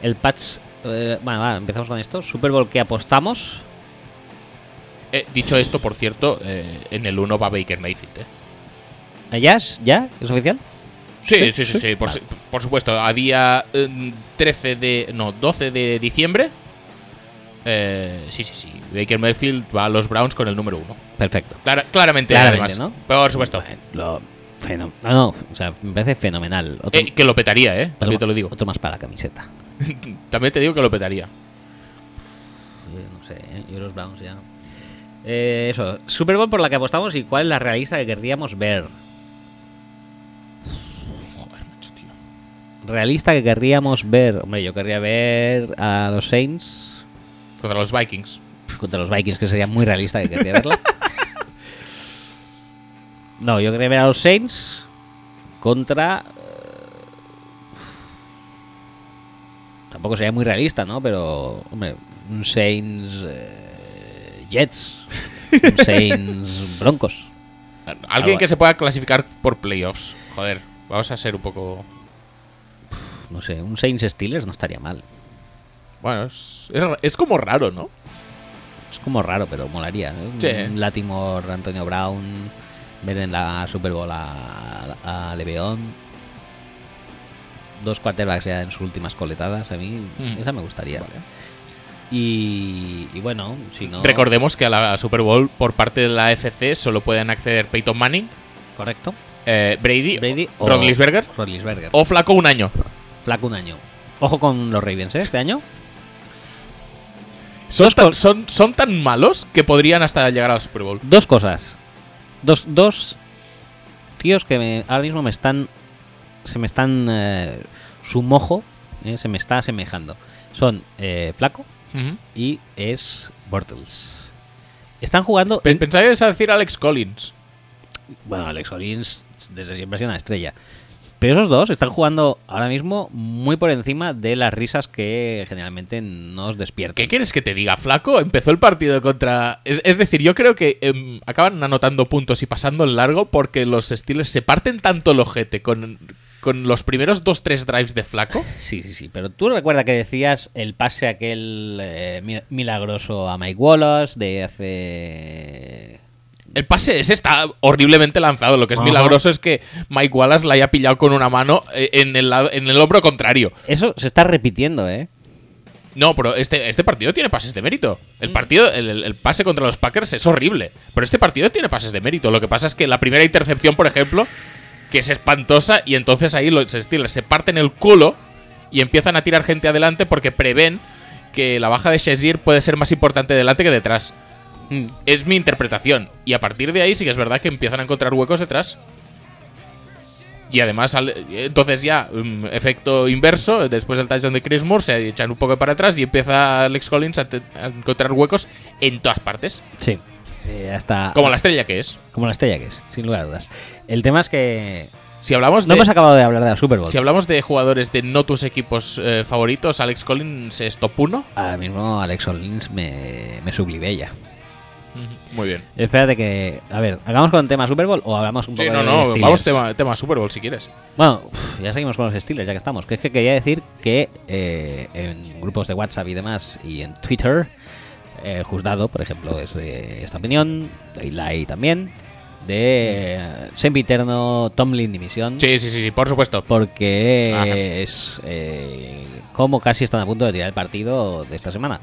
El patch... eh, bueno, va, empezamos con esto. Super Bowl que apostamos. Eh, dicho esto, por cierto, eh, en el 1 va Baker Mayfield, ¿eh? ¿Eh, ¿Ya es, ya? ¿Es oficial? Sí, sí, sí, sí, por, su- por supuesto. A día eh, 13 de. No, 12 de diciembre. eh, sí, sí, sí. Baker Mayfield va a los Browns con el número 1. Perfecto. claramente, Claramente, además. ¿no? Por supuesto. Lo- no, no, o sea, me parece fenomenal. Otro, Eh, que lo petaría, ¿eh? También te lo digo. Otro más para la camiseta. También te digo que lo petaría. Yo no sé, ¿eh? yo los Browns ya. Eh, eso, Super Bowl por la que apostamos y cuál es la realista que querríamos ver. Joder, macho, tío. Realista que querríamos ver. Hombre, yo querría ver a los Saints Contra los Vikings. contra los Vikings, que sería muy realista que querría verla. No, yo querría ver a los Saints contra. eh, Tampoco sería muy realista, ¿no? Pero, hombre, un Saints eh, Jets, un Saints Broncos. Alguien que se pueda clasificar por playoffs. Joder, vamos a ser un poco. No sé, un Saints Steelers no estaría mal. Bueno, es, es, es como raro, ¿no? Es como raro, pero molaría. ¿eh? Un- Sí. Latimore, Antonio Brown, ver en la Super Bowl a, a Leveón. Dos quarterbacks ya en sus últimas coletadas, a mí Mm. esa me gustaría. Y, y bueno, si no... Recordemos que a la Super Bowl, por parte de la FC, solo pueden acceder Peyton Manning, Correcto. eh, Brady, Brady o Rodlisberger Rodlisberger. o Flaco un año. Flaco un año. Ojo con los Ravens, ¿eh? Este año. Son tan, son, son tan malos que podrían hasta llegar a la Super Bowl. Dos cosas. Dos, dos tíos que me- ahora mismo me están. Se me están. eh, su mojo eh, se me está asemejando. Son eh, Y es Bortles. Están jugando. Pe- en- Pensaba que ibas a decir Alex Collins. bueno, Alex Collins desde siempre ha sido una estrella. Pero esos dos están jugando ahora mismo muy por encima de las risas que generalmente nos despiertan. ¿Qué quieres que te diga, Flaco? Empezó el partido contra. Es, es decir, yo creo que em, acaban anotando puntos y pasando en largo porque los Steelers se parten tanto el ojete con, con los primeros dos, tres drives de Flaco. Sí, sí, sí. Pero tú recuerda que decías el pase aquel eh, mi- milagroso a Mike Wallace de hace. El pase ese está horriblemente lanzado. Lo que es Ajá. milagroso es que Mike Wallace la haya pillado con una mano eh, en el, lado, en el hombro contrario. Eso se está repitiendo, ¿eh? No, pero este, este partido tiene pases de mérito. El partido, el, el- el pase contra los Packers es horrible. Pero este partido tiene pases de mérito. Lo que pasa es que la primera intercepción, por ejemplo, que es espantosa, y entonces ahí los Steelers se parten el culo y empiezan a tirar gente adelante porque prevén que la baja de Shazier puede ser más importante delante que detrás. Es mi interpretación. Y a partir de ahí sí que es verdad que empiezan a encontrar huecos detrás. Y además, entonces ya, mm, efecto inverso, después del touchdown de Chris Moore, se echan un poco para atrás y empieza Alex Collins a, a encontrar huecos en todas partes. Sí. Eh, hasta. Como la estrella que es. como la estrella que es, sin lugar a dudas. El tema es que. Si hablamos No de, hemos acabado de hablar de la Super Bowl. si hablamos de jugadores de no tus equipos eh, favoritos, Alex Collins es top 1. Ahora mismo Alex Orleans me, me sublime ya. Muy bien. Espérate que. A ver, ¿hagamos con el tema Super Bowl o hablamos un Sí, poco no, de no, Steelers? vamos tema, tema Super Bowl si quieres. Bueno, ya seguimos con los Steelers, ya que estamos. Que es que quería decir que eh, en grupos de WhatsApp y demás, y en Twitter, eh, Juzgado, por ejemplo, es de esta opinión, Daylight también, de eh, Sempiterno Tomlin Dimisión, Sí, sí, sí, sí, por supuesto. porque Ajá. es eh, como casi están a punto de tirar el partido de esta semana.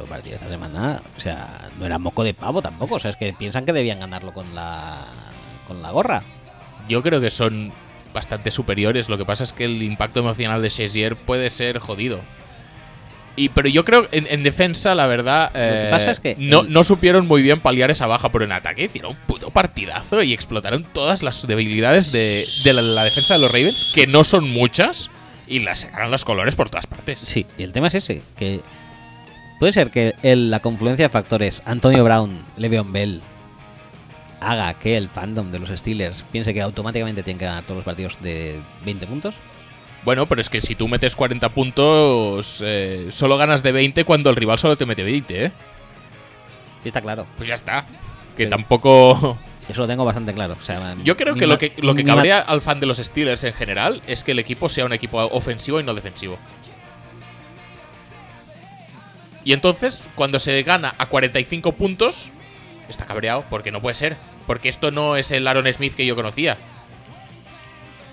El partido de esta semana, o sea, no era moco de pavo tampoco, o sea, es que piensan que debían ganarlo con la, con la gorra. Yo creo que son bastante superiores. Lo que pasa es que el impacto emocional de Shazier puede ser jodido. Y, pero yo creo en, en defensa, la verdad, que eh, pasa es que no, el- no supieron muy bien paliar esa baja, pero en ataque hicieron un puto partidazo y explotaron todas las debilidades de, de la, la defensa de los Ravens, que no son muchas, y las sacaron los colores por todas partes. Sí, y el tema es ese, que puede ser que el- la confluencia de factores Antonio Brown, Le'Veon Bell haga que el fandom de los Steelers piense que automáticamente tienen que ganar todos los partidos de 20 puntos. Bueno, pero es que si tú metes 40 puntos, eh, solo ganas de 20 cuando el rival solo te mete 20, ¿eh? Sí, está claro. Pues ya está. Que Sí. tampoco. Eso lo tengo bastante claro. O sea, Yo creo que lo que, lo que cabrea al fan de los Steelers en general es que el equipo sea un equipo ofensivo y no defensivo. Y entonces, cuando se gana a 45 puntos, está cabreado, porque no puede ser. Porque esto no es el Aaron Smith que yo conocía.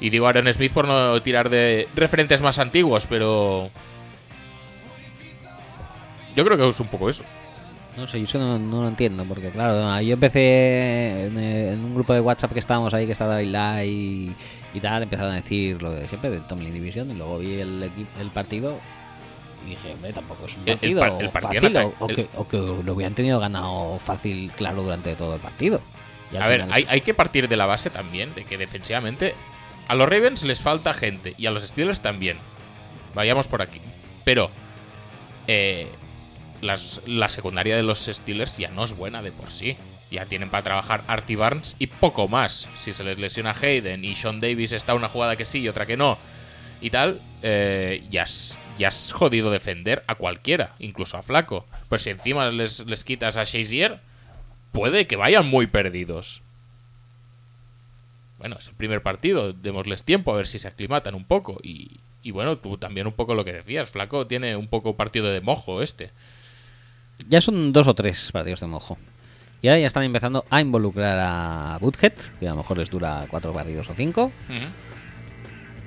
Y digo Aaron Smith por no tirar de referentes más antiguos, pero. Yo creo que es un poco eso. No sé, yo eso no, no lo entiendo, porque claro, yo empecé en, en un grupo de WhatsApp que estábamos ahí, que estaba David Lai y, y tal, empezaron a decir lo de siempre de Tomlin Division, y luego vi el, el partido y dije, hombre, tampoco es un El- el partido par- el partido fácil, o, ataque, o el- que, o que lo hubieran tenido ganado fácil, claro, durante todo el partido. A ver, hay, hay que partir de la base también de que defensivamente a los Ravens les falta gente y a los Steelers también. Vayamos por aquí. Pero eh, la secundaria de los Steelers ya no es buena de por sí. Ya tienen para trabajar Artie Barnes y poco más. Si se les lesiona Hayden y Sean Davis está una jugada que sí y otra que no y tal, eh, ya, es, ya jodido defender a cualquiera, incluso a Flaco. Pues si encima les, les quitas a Shazier, puede que vayan muy perdidos. Bueno, es el primer partido, démosles tiempo a ver si se aclimatan un poco. Y, y bueno, tú también un poco lo que decías, Flaco tiene un poco partido de mojo este. Ya son dos o tres partidos de mojo. Y ahora ya están empezando a involucrar a Butthead, que a lo mejor les dura cuatro partidos o cinco.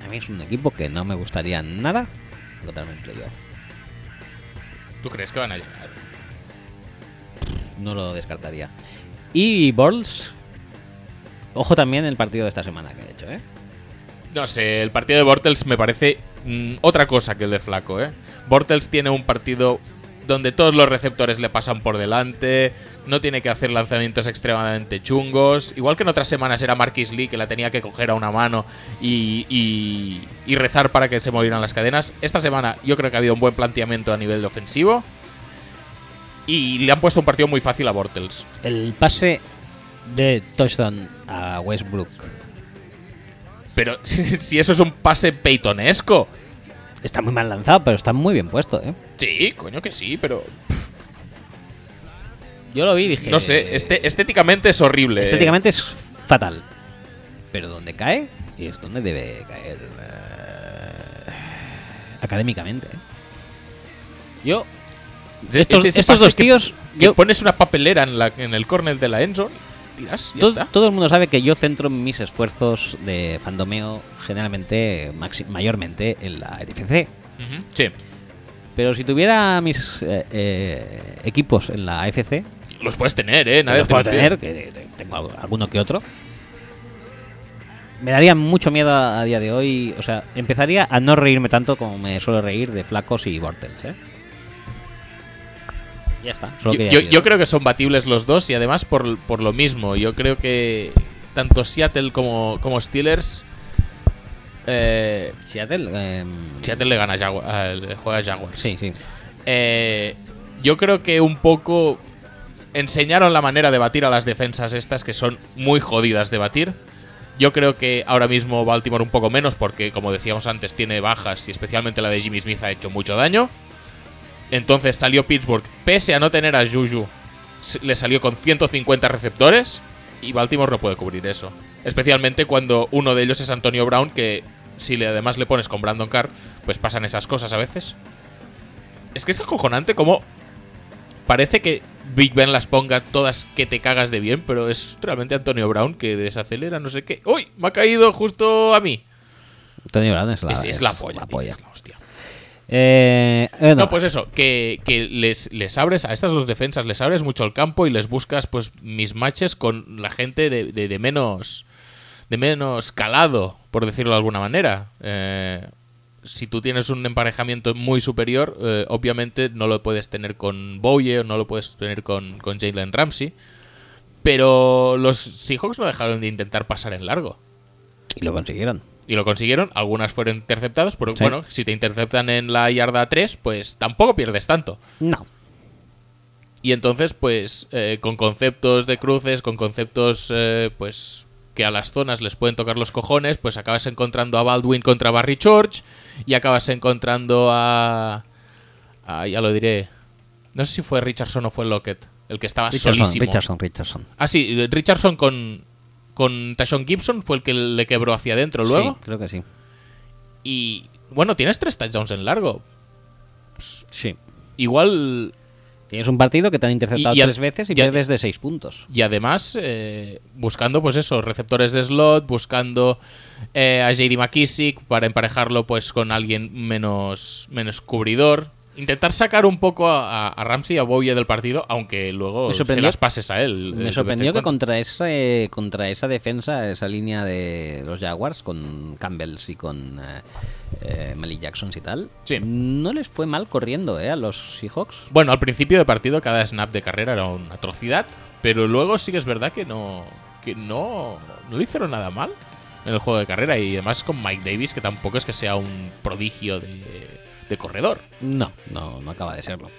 A mí es un equipo que no me gustaría nada encontrarme en playoff. ¿Tú crees que van a llegar? No lo descartaría. Y Borls, ojo también el partido de esta semana que he hecho, ¿eh? No sé, el partido de Bortles me parece mm, otra cosa que el de Flaco, ¿eh? Bortles tiene un partido donde todos los receptores le pasan por delante, no tiene que hacer lanzamientos extremadamente chungos. Igual que en otras semanas era Marquis Lee que la tenía que coger a una mano y, y- y rezar para que se movieran las cadenas. Esta semana yo creo que ha habido un buen planteamiento a nivel ofensivo y le han puesto un partido muy fácil a Bortles. El pase de touchdown a Westbrook Pero si eso es un pase peitonesco. está muy mal lanzado, pero está muy bien puesto, ¿eh? Sí, coño que sí, pero Yo lo vi y dije... No sé, este, estéticamente es horrible. Estéticamente es fatal. Pero donde cae es donde debe caer eh, académicamente. ¿eh? Yo, estos, es dos tíos, que yo, pones una papelera en, la, en el córner de la endzone, tiras, ya todo, está. todo el mundo sabe que yo centro mis esfuerzos de fandomeo generalmente, mayormente en la. Ujú, Sí, Pero si tuviera mis eh, eh, equipos en la AFC, los puedes tener, ¿eh? Nadie los puedo tener, que te- tengo al- alguno que otro. Me daría mucho miedo a, a día de hoy. O sea, empezaría a no reírme tanto como me suelo reír de flacos y Bortels, ¿eh? Ya está. solo Yo, creo que son batibles los dos y además por, por lo mismo. Yo creo que tanto Seattle como, como Steelers. Eh, Seattle. em, Seattle le gana a juega a Jaguars. Sí, sí. Eh, yo creo que un poco enseñaron la manera de batir a las defensas estas que son muy jodidas de batir. Yo creo que ahora mismo Baltimore un poco menos porque, como decíamos antes, tiene bajas y especialmente la de Jimmy Smith ha hecho mucho daño. Entonces salió Pittsburgh, pese a no tener a Juju, le salió con 150 receptores y Baltimore no puede cubrir eso. Especialmente cuando uno de ellos es Antonio Brown, que si le, además le pones con Brandon Carr, pues pasan esas cosas a veces. Es que es acojonante como parece que Big Ben las ponga todas que te cagas de bien, pero es realmente Antonio Brown que desacelera, no sé qué. ¡Uy! Me ha caído justo a mí. Tony Brown es la, es, es la polla. tío, polla. es la. Eh, eh, No, pues eso, que, que les, les abres a estas dos defensas, les abres mucho el campo y les buscas pues mis matches con la gente de, de- de menos de menos calado, por decirlo de alguna manera. Eh, si tú tienes un emparejamiento muy superior, eh, obviamente no lo puedes tener con Bowie o no lo puedes tener con, con Jalen Ramsey. Pero los Seahawks no dejaron de intentar pasar en largo. Y lo consiguieron. Y lo consiguieron, algunas fueron interceptadas, pero Sí. bueno, si te interceptan en la yarda 3, pues tampoco pierdes tanto. No. Y entonces, pues, eh, con conceptos de cruces, con conceptos, eh, pues, que a las zonas les pueden tocar los cojones, pues acabas encontrando a Baldwin contra Barry George y acabas encontrando a... a ya lo diré. No sé si fue Richardson o fue Lockett. El que estaba Richardson, solísimo. Richardson, Richardson. Ah, sí, Richardson con, con Tashon Gibson fue el que le quebró hacia adentro luego. Sí, creo que sí. Y bueno, tienes tres touchdowns en largo. Sí. Igual. Tienes un partido que te han interceptado Y- y a- tres veces y y pierdes de seis puntos. Y además, eh, buscando, pues eso, receptores de slot, buscando eh, a JD McKissick para emparejarlo pues con alguien menos, menos cubridor. Intentar sacar un poco a, a Ramsey y a Bowie del partido, aunque luego se las pases a él. eh, Me sorprendió en que contra esa, eh, contra esa defensa, esa línea de los Jaguars, con Campbells y con eh, eh, Malik Jackson y tal, Sí. no les fue mal corriendo eh, a los Seahawks. Bueno, al principio de partido cada snap de carrera era una atrocidad, pero luego sí que es verdad que no que no, no lo hicieron nada mal en el juego de carrera y además con Mike Davis que tampoco es que sea un prodigio de, de corredor. No, no, no acaba de serlo.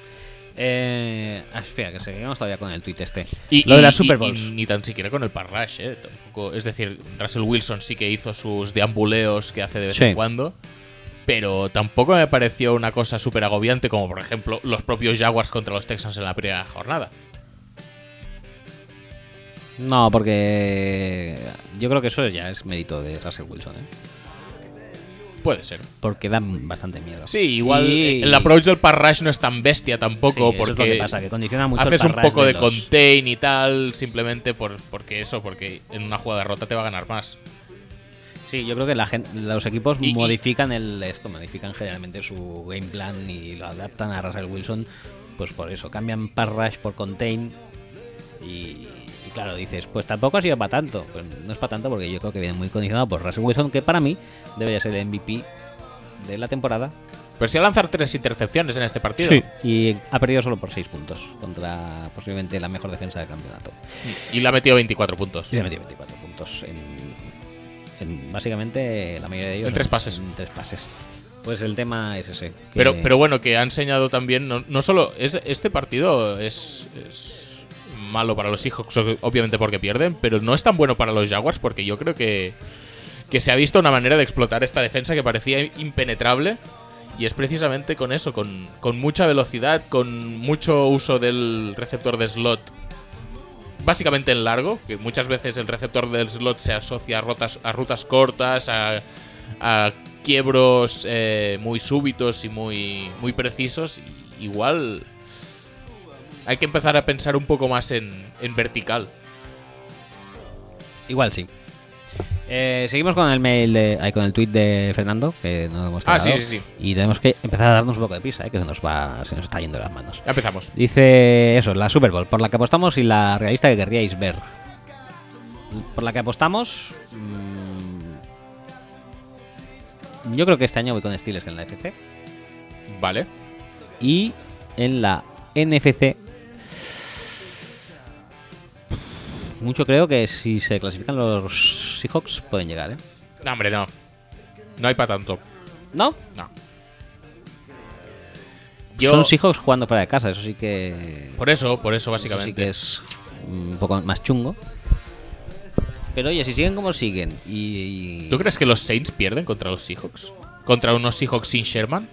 Eh, ah, espera, que seguimos todavía con el tweet este. Y, Lo de y- y- Super y Bowls. ni tan siquiera con el parrash, eh, tampoco, es decir, Russell Wilson sí que hizo sus deambuleos que hace de vez Sí. en cuando. Pero tampoco me pareció una cosa súper agobiante como por ejemplo los propios Jaguars contra los Texans en la primera jornada. No, porque yo creo que eso ya es mérito de Russell Wilson, ¿eh? Puede ser. porque dan bastante miedo. Sí, igual Y- el approach del parrash no es tan bestia tampoco, Sí, eso es lo porque que pasa, que condiciona mucho el haces un parrash poco de, los- contain y tal, simplemente por, porque eso, porque en una jugada rota te va a ganar más. Sí, yo creo que la gente, los equipos Y- modifican el esto, modifican generalmente su game plan y lo adaptan a Russell Wilson, pues por eso, cambian pass rush por contain y, y claro, dices, pues tampoco ha sido para tanto, pues no es para tanto porque yo creo que viene muy condicionado por Russell Wilson, que para mí debería ser el MVP de la temporada Pero si a lanzar tres intercepciones en este partido. y ha perdido solo por 6 puntos contra posiblemente la mejor defensa del campeonato. Y le ha metido 24 puntos. Y le ha metido 24 puntos en, en básicamente la mayoría de ellos. En tres pases. En tres pases. Pues el tema es ese. que- Pero, pero bueno, que ha enseñado también, no, no solo, es, este partido es, es malo para los Seahawks, ob- obviamente porque pierden, pero no es tan bueno para los Jaguars porque yo creo que, que se ha visto una manera de explotar esta defensa que parecía impenetrable y es precisamente con eso, con, con mucha velocidad, con mucho uso del receptor de slot. Básicamente en largo, que muchas veces el receptor del slot se asocia a, rotas, a rutas cortas, a, a quiebros eh, muy súbitos y muy, muy precisos. igual hay que empezar a pensar un poco más en, en vertical. Igual sí. Eh, seguimos con el mail de, con el tweet de Fernando que nos hemos Ah, sí, sí, sí. y tenemos que empezar a darnos un poco de prisa eh, que se nos va se nos está yendo de las manos Ya empezamos. dice eso la Super Bowl por la que apostamos y la realista que querríais ver por la que apostamos mm, yo creo que este año voy con Steelers en la FC Vale. Y en la NFC. Mucho creo que si se clasifican los Seahawks pueden llegar, ¿eh? No, hombre, no. No hay para tanto. ¿No? No. Yo, Son Seahawks jugando fuera de casa, eso sí que. por eso, por eso, eso sí básicamente. que es un poco más chungo. Pero oye, si siguen como siguen y. y- ¿Tú crees que los Saints pierden contra los Seahawks? ¿Contra unos Seahawks sin Sherman?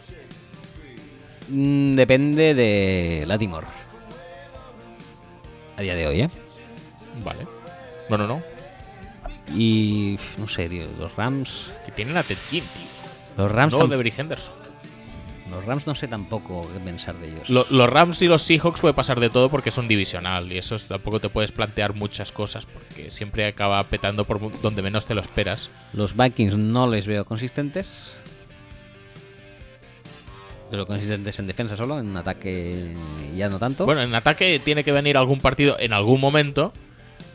Mm, depende de Latimore. A día de hoy, ¿eh? Vale. Bueno, no. Y. No sé, tío, los Rams. Que tienen a Ted King, tío. Los Rams, No de Henderson. los Rams no sé tampoco qué pensar de ellos. Lo- los Rams y los Seahawks puede pasar de todo porque son divisional y eso es- tampoco te puedes plantear muchas cosas porque siempre acaba petando por donde menos te lo esperas. Los Vikings no les veo consistentes. Pero consistentes en defensa solo, en ataque ya no tanto. Bueno, en ataque tiene que venir algún partido en algún momento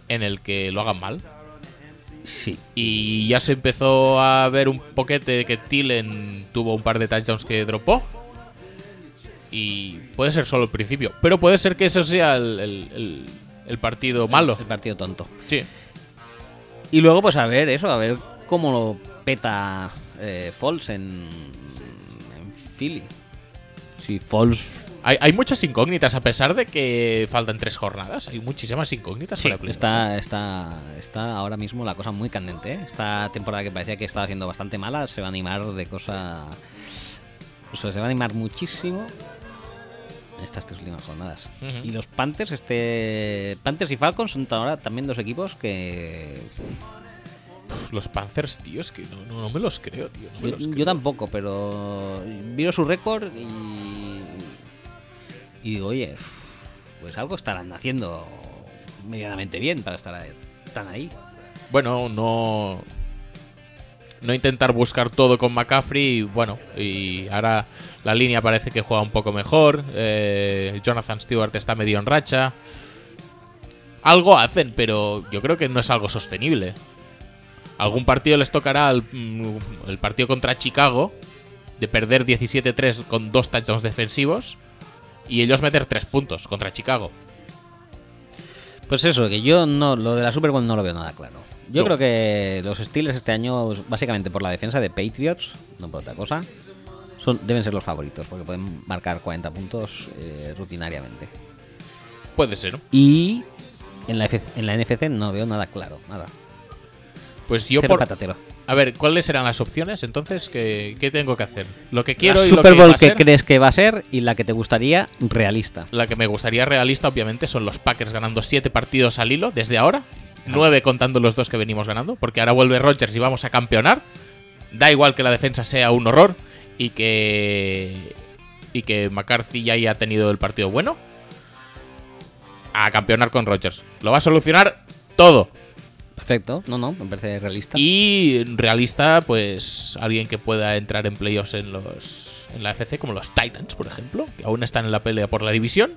en el que lo hagan mal. sí. Y ya se empezó a ver un poquete de que Tillen tuvo un par de touchdowns que dropó. Y puede ser solo el principio. Pero puede ser que eso sea el, el- el- el partido malo. El partido tonto. Sí. Y luego, pues a ver eso, a ver cómo lo peta eh, Foles en, en Philly. Si Foles. Hay, hay muchas incógnitas, a pesar de que faltan tres jornadas. Hay muchísimas incógnitas Sí, para playoffs. está, está, está ahora mismo la cosa muy candente. ¿eh? Esta temporada que parecía que estaba siendo bastante mala se va a animar de cosa. O sea, se va a animar muchísimo estas tres últimas jornadas. Y los Panthers, este Panthers y Falcons son ahora también dos equipos que Uf, los Panthers, tío, es que no, no, no me los creo, tío. no yo, los yo tampoco, pero miro su récord y y digo, oye, pues algo estarán haciendo medianamente bien para estar tan ahí. Bueno, no. No intentar buscar todo con McCaffrey. Bueno, y ahora la línea parece que juega un poco mejor. eh, Jonathan Stewart está medio en racha. Algo hacen, pero yo creo que no es algo sostenible. Algún partido les tocará al- mm, el partido contra Chicago de perder 17-3 con dos touchdowns defensivos y ellos meter 3 puntos contra Chicago. Pues eso, que yo no lo de la Super Bowl no lo veo nada claro. Yo No. creo que los Steelers este año, básicamente por la defensa de Patriots, no por otra cosa, son, deben ser los favoritos, porque pueden marcar 40 puntos eh, rutinariamente. Puede ser. Y en la, F- en la NFC no veo nada claro, nada. Pues yo Cero por, patatero. A ver, ¿cuáles serán las opciones entonces? ¿Qué, qué tengo que hacer? Lo que quiero la y Super lo que Bowl a que crees que va a ser y la que te gustaría realista. La que me gustaría realista, obviamente, son los Packers ganando 7 partidos al hilo desde ahora. 9 contando los dos que venimos ganando. Porque ahora vuelve Rodgers y vamos a campeonar. Da igual que la defensa sea un horror y que. Y que McCarthy ya haya tenido el partido bueno. A campeonar con Rodgers. Lo va a solucionar todo. Perfecto, no, no, me parece realista. Y realista, pues alguien que pueda entrar en playoffs en los en la FC, como los Titans, por ejemplo, que aún están en la pelea por la división.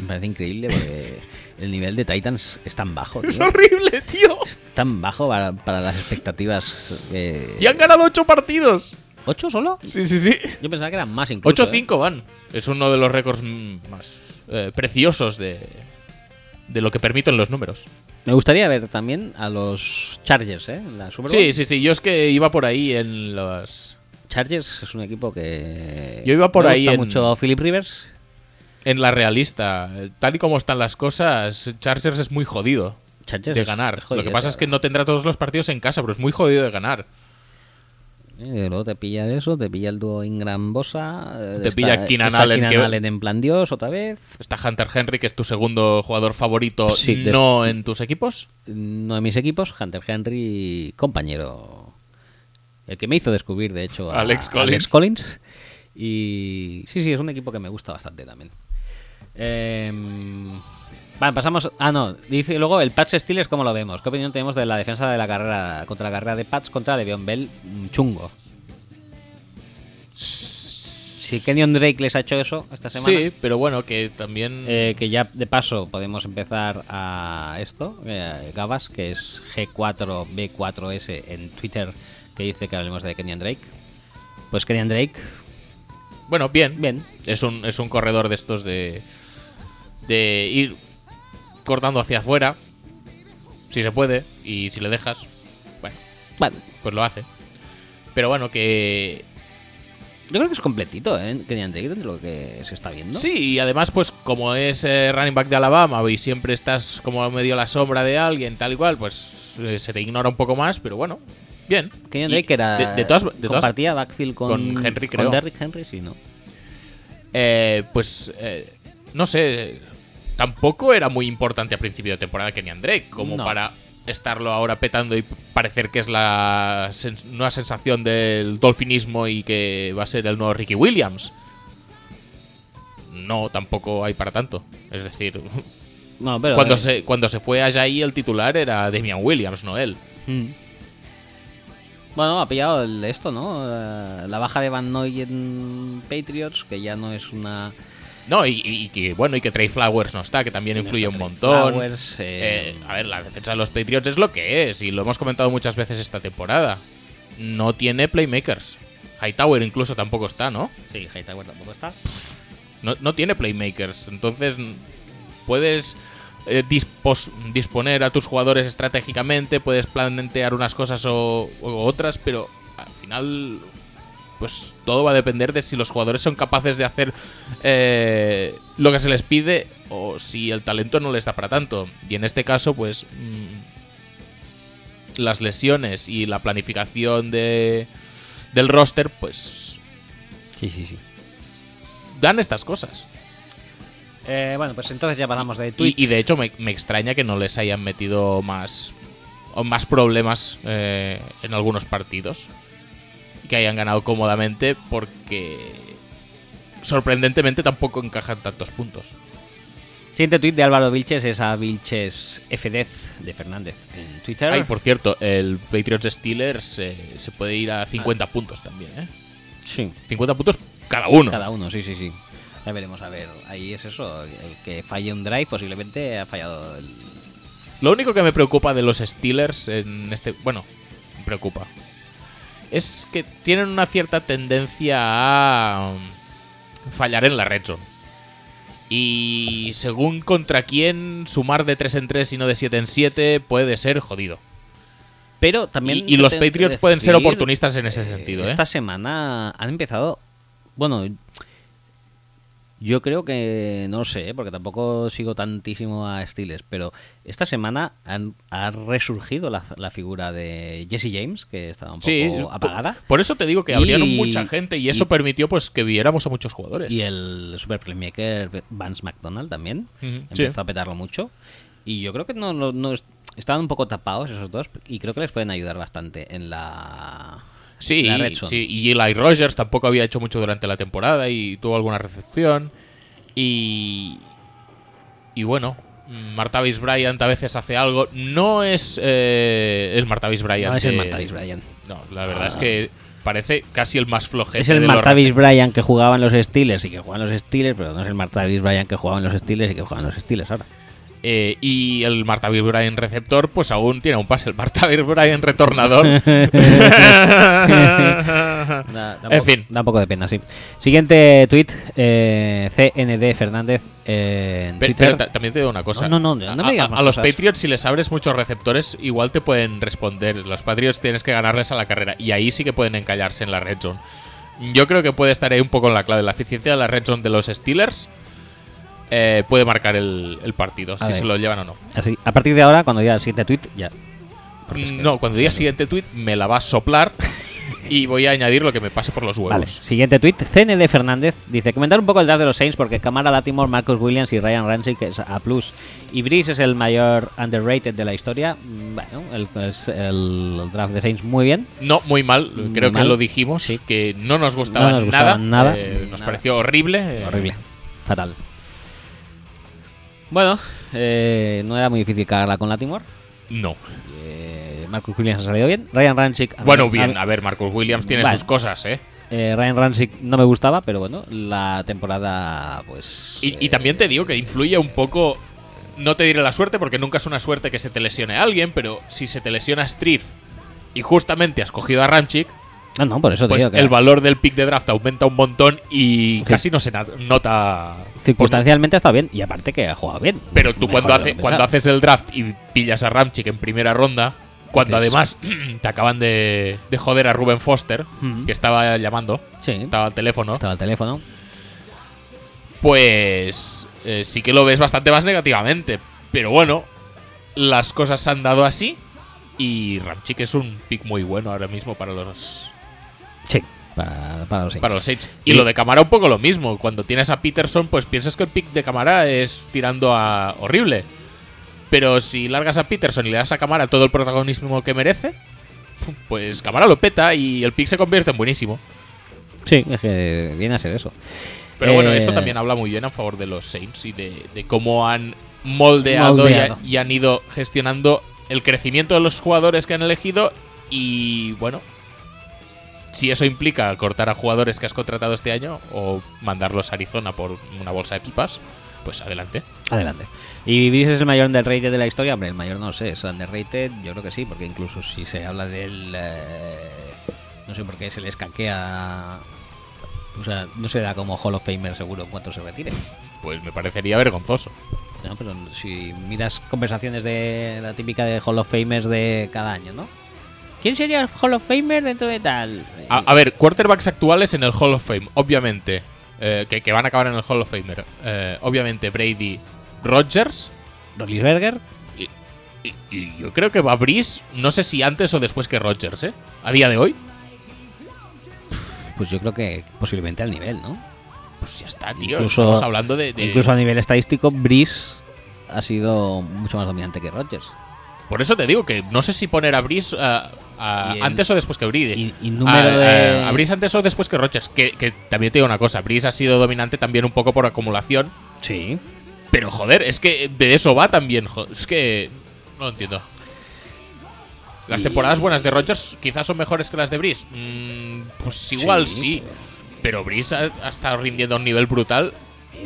Me parece increíble porque el nivel de Titans es tan bajo. Es tío. horrible, tío. Es tan bajo para, para las expectativas. eh, Y han ganado 8 partidos. ¿Ocho solo? Sí, sí, sí. Yo pensaba que eran más incluso. 8-5 van. Es uno de los récords mm, más eh, preciosos de, de lo que permiten los números. Me gustaría ver también a los Chargers, ¿eh? La Super Bowl. Sí, sí, sí. Yo es que iba por ahí en los. Chargers es un equipo que. Yo iba por me ahí gusta en- mucho Philip Rivers. En la realista. Tal y como están las cosas, Chargers es muy jodido. Chargers de ganar. jodido, Lo que pasa es que no tendrá todos los partidos en casa, pero es muy jodido de ganar. Eh, luego te pilla eso, te pilla el dúo Ingram Bosa. eh, Te está- pilla Keenan Allen, Keenan que- Allen en plan Dios otra vez. Está Hunter Henry, que es tu segundo jugador favorito, Sí, de- no en tus equipos. Uno de mis equipos, Hunter Henry, compañero. El que me hizo descubrir, de hecho, a Alex Collins. Collins. Y sí, sí, es un equipo que me gusta bastante también. Em, vale, pasamos. Ah, no. Dice luego el Pats Steelers, ¿cómo lo vemos? ¿Qué opinión tenemos de la defensa de la carrera contra la carrera de Pats contra Le'Veon Bell? Mm, Chungo. Si Kenyon Drake les ha hecho eso esta semana. Sí, pero bueno, que también... Eh, que ya de paso podemos empezar a esto, eh, Gabas, que es G4B4S en Twitter, que dice que hablemos de Kenyan Drake. Pues Kenyan Drake, Bueno, bien. bien. Es un, es un corredor de estos de, de ir cortando hacia afuera, si se puede, y si le dejas, bueno, Bueno, pues lo hace. Pero bueno, que... yo creo que es completito, ¿eh? Kenyan Drake, de lo que se está viendo. Sí, y además, pues como es eh, running back de Alabama y siempre estás como medio a la sombra de alguien, tal y cual, pues eh, se te ignora un poco más, pero bueno, bien. Kenyan Drake era. De, de todas, de todas- compartía backfield con, con Henry, con creo. Derrick Henry, sí, ¿no? Eh, pues eh, no sé, tampoco era muy importante a principio de temporada Kenyan Drake, como No. para estarlo ahora petando y parecer que es la sens- nueva sensación del dolfinismo y que va a ser el nuevo Ricky Williams. No, tampoco hay para tanto. Es decir, No, pero. cuando eh, se, cuando se fue allá ahí el titular era Damian Williams, no él. Mm. Bueno, ha pillado el- esto, ¿no? Eh, la baja de Van Noy en Patriots, que ya no es una. No, y, que bueno, y que Trey Flowers no está, que también influye un montón. Flowers, eh, Eh, a ver, la defensa de los Patriots es lo que es, y lo hemos comentado muchas veces esta temporada. No tiene playmakers. Hightower incluso tampoco está, ¿no? Sí, Hightower tampoco está. No, no tiene playmakers. Entonces, puedes eh, dispos- disponer a tus jugadores estratégicamente, puedes plantear unas cosas o, o otras, pero al final, pues todo va a depender de si los jugadores son capaces de hacer eh, lo que se les pide o si el talento no les da para tanto. Y en este caso, pues mm, las lesiones y la planificación de, del roster, pues Sí, sí, sí. dan estas cosas. Eh, bueno, pues entonces ya pasamos de Twitch. Y, y de hecho me, me extraña que no les hayan metido más, o más problemas eh, en algunos partidos. Que hayan ganado cómodamente porque sorprendentemente tampoco encajan tantos puntos. Siguiente tweet de Álvaro Vilches es a Vilches F10 de Fernández en Twitter. Ay, por cierto, el Patriots Steelers eh, se puede ir a 50 puntos también, ¿eh? sí, 50 puntos cada uno. cada uno, sí, sí, sí. Ya veremos, a ver. Ahí es eso, el que falle un drive posiblemente ha fallado el... Lo único que me preocupa de los Steelers en este. Bueno, me preocupa. Es que tienen una cierta tendencia a um, fallar en la red zone. Y según contra quién, sumar de 3 en 3 y no de 7 en 7 puede ser jodido. Pero también... Y, y los Patriots pueden ser oportunistas en ese eh, sentido, ¿eh? Esta semana han empezado... Bueno, yo creo que... No sé, porque tampoco sigo tantísimo a Steelers, pero esta semana han, ha resurgido la, la figura de Jesse James, que estaba un poco Sí, apagada. Por, por eso te digo que abrieron Y- mucha gente y eso y- permitió pues que viéramos a muchos jugadores. Y el super playmaker Vance McDonald también empezó a petarlo mucho. Y yo creo que no, no, no es- estaban un poco tapados esos dos y creo que les pueden ayudar bastante en la, Sí, la red zone. sí, y Eli Rogers tampoco había hecho mucho durante la temporada y tuvo alguna recepción. Y. Y bueno, Martavis Bryant a veces hace algo. No es eh, el Martavis Bryant. No es el Martavis Bryant. No, la verdad Ah. es que parece casi el más flojete. Es el de Martavis Bryant que jugaba en los Steelers y que juega en los Steelers, pero no es el Martavis Bryant que jugaba en los Steelers y que juega en los Steelers ahora. Eh, y el Martavis Bryant receptor, pues aún tiene un pase. El Martavis Bryant retornador. Da, da un en fin. Da un poco de pena, sí. Siguiente tweet, eh, CND Fernández eh, en Pero, Twitter. pero ta- también te digo una cosa. No, no, no, no me A- digas a, más a los cosas. Patriots, si les abres muchos receptores, igual te pueden responder. Los Patriots tienes que ganarles a la carrera. Y ahí sí que pueden encallarse en la red zone. Yo creo que puede estar ahí un poco en la clave. La eficiencia de la red zone de los Steelers eh, puede marcar el, el partido, A si ver. se lo llevan o no. Así, a partir de ahora, cuando diga el siguiente tweet, ya. Porque es que- No, cuando diga siguiente tweet me la va a soplar y voy a añadir lo que me pase por los huevos. Vale, siguiente tweet. CND Fernández dice: Comentar un poco el draft de los Saints porque Camara Latimore, Marcus Williams y Ryan Ramsey que es A. Y Brice es el mayor underrated de la historia. Mm, Bueno, el, es el draft de Saints muy bien. No, muy mal, Muy creo que mal. lo dijimos, Sí. que no nos gustaba, No nos gustaba nada, nada. eh, nos Nada. pareció horrible. eh, Horrible. Fatal. Bueno, eh, no era muy difícil cagarla con Latimore. No. Eh, Marcus Williams ha salido bien. Ryan Ramchick. a Bueno, bien, a- a ver, Marcus Williams tiene Vale. sus cosas, ¿eh? eh, Ryan Ramchick no me gustaba, pero bueno, la temporada, pues. Y, y también te digo que influye un poco. No te diré la suerte, porque nunca es una suerte que se te lesione a alguien, pero si se te lesiona Striff y justamente has cogido a Ramchick, No, no, por eso te pues digo que el valor del pick de draft aumenta un montón y casi no se nota. circunstancialmente ha estado bien. Y aparte que ha jugado bien. Pero tú Mejor cuando, hace, cuando haces el draft y pillas a Ramchick en primera ronda, cuando además te acaban de, de joder a Ruben Foster, que estaba llamando, Sí, estaba al teléfono, estaba el teléfono. pues eh, sí que lo ves bastante más negativamente. Pero bueno, las cosas se han dado así y Ramchick es un pick muy bueno ahora mismo para los Sí, para, para los Saints. para los Saints. Y Y- lo de Camara un poco lo mismo. Cuando tienes a Peterson, pues piensas que el pick de Camara es tirando a horrible. Pero si largas a Peterson y le das a Camara todo el protagonismo que merece, pues Camara lo peta y el pick se convierte en buenísimo. Sí, es que viene a ser eso. Pero bueno, Eh, esto también habla muy bien a favor de los Saints y de, de cómo han moldeado, y Moldeado. ha- Y, han ido gestionando el crecimiento de los jugadores que han elegido. Y bueno, si eso implica cortar a jugadores que has contratado este año o mandarlos a Arizona por una bolsa de pipas, pues adelante. Adelante. ¿Y Brice es el mayor underrated de la historia? Hombre, el mayor no sé, es underrated, yo creo que sí, porque incluso si se habla del... eh, no sé por qué se le escaquea... O sea, no se da como Hall of Famer seguro en cuanto se retire. Pues me parecería vergonzoso. No, pero si miras conversaciones de la típica de Hall of Famers de cada año, ¿no? ¿Quién sería el Hall of Famer dentro de tal? A, a ver, quarterbacks actuales en el Hall of Fame, obviamente, eh, que, que van a acabar en el Hall of Famer. Eh, obviamente Brady, Rodgers. Roethlisberger. Y, y- y yo creo que va Brice, no sé si antes o después que Rodgers, ¿eh? A día de hoy. Pues yo creo que posiblemente al nivel, ¿no? pues ya está, tío. Incluso- Estamos hablando de. de- Incluso a nivel estadístico, Breeze ha sido mucho más dominante que Rodgers. Por eso te digo que no sé si poner a ah, ah, Y en- antes o después que Bride. y- y número a, de- a- a Breeze antes o después que Rodgers. Que, que también te digo una cosa: Breeze ha sido dominante también un poco por acumulación. Sí. Pero joder, es que de eso va también. jo- Es que. No lo entiendo. Las Y- temporadas buenas de Rodgers quizás son mejores que las de Breeze. Mm, pues igual sí. Sí. Pero Breeze ha, ha estado rindiendo a un nivel brutal.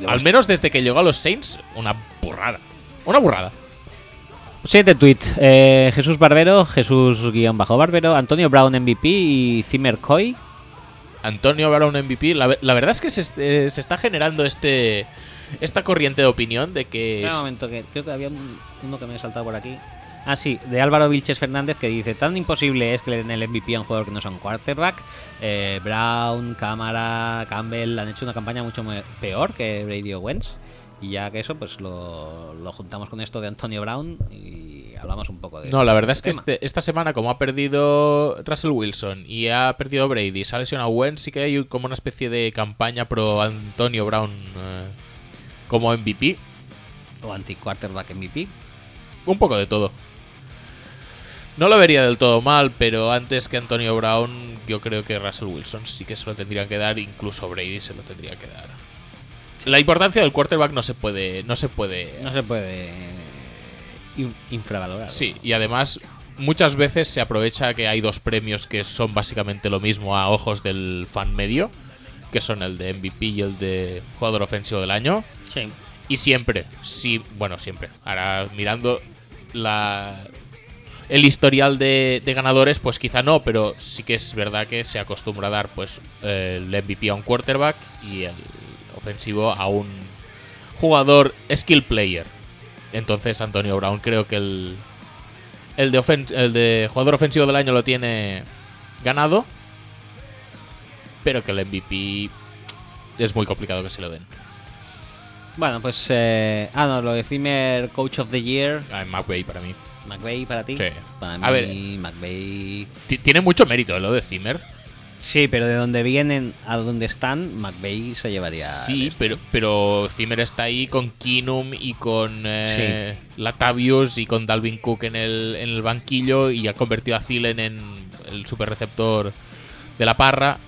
Al menos desde que llegó a los Saints, una burrada. Una burrada. Siete tweets. Eh, Jesús Barbero, Jesús guion bajo Barbero, Antonio Brown MVP y Zimmer Coy. Antonio Brown MVP. La, ve- la verdad es que se, eh, se está generando este esta corriente de opinión de que. Espera un momento, que creo que había un- uno que me he saltado por aquí. Ah, sí, de Álvaro Vilches Fernández que dice: Tan imposible es que le den el MVP a un jugador que no sea un quarterback. Eh, Brown, Cámara, Campbell han hecho una campaña mucho peor que Brady Wentz. Y ya que eso, pues lo, lo juntamos con esto de Antonio Brown y hablamos un poco de. No, la verdad es que este- esta semana, como ha perdido Russell Wilson y ha perdido Brady, se ha lesionado Wentz, sí que hay como una especie de campaña pro Antonio Brown eh, como MVP. O anti-quarterback MVP. Un poco de todo. No lo vería del todo mal, pero antes que Antonio Brown, yo creo que Russell Wilson sí que se lo tendrían que dar, incluso Brady se lo tendría que dar. La importancia del quarterback no se puede, no se puede. No se puede in- infravalorar. Sí, y además muchas veces se aprovecha que hay dos premios que son básicamente lo mismo a ojos del fan medio, que son el de MVP y el de jugador ofensivo del año. Sí. Y siempre, sí, bueno, siempre. Ahora mirando la el historial de, de ganadores, pues quizá no, pero sí que es verdad que se acostumbra a dar pues el MVP a un quarterback y el ofensivo a un jugador skill player. Entonces Antonio Brown creo que el el de ofen- el de jugador ofensivo del año lo tiene ganado, pero que el MVP es muy complicado que se lo den. Bueno, pues. eh, ah, no, lo de Zimmer Coach of the Year. Ah, McVay para mí. McVeigh para ti. Sí. Para A mí, ver. McVeigh. Ti- Tiene mucho mérito eh, lo de Zimmer. Sí, pero de donde vienen a donde están, McVeigh se llevaría. Sí, esto. pero, pero Zimmer está ahí con Kinum y con eh, Latavius y con Dalvin Cook en el, en el banquillo y ha convertido a Thielen en el super receptor de la parra.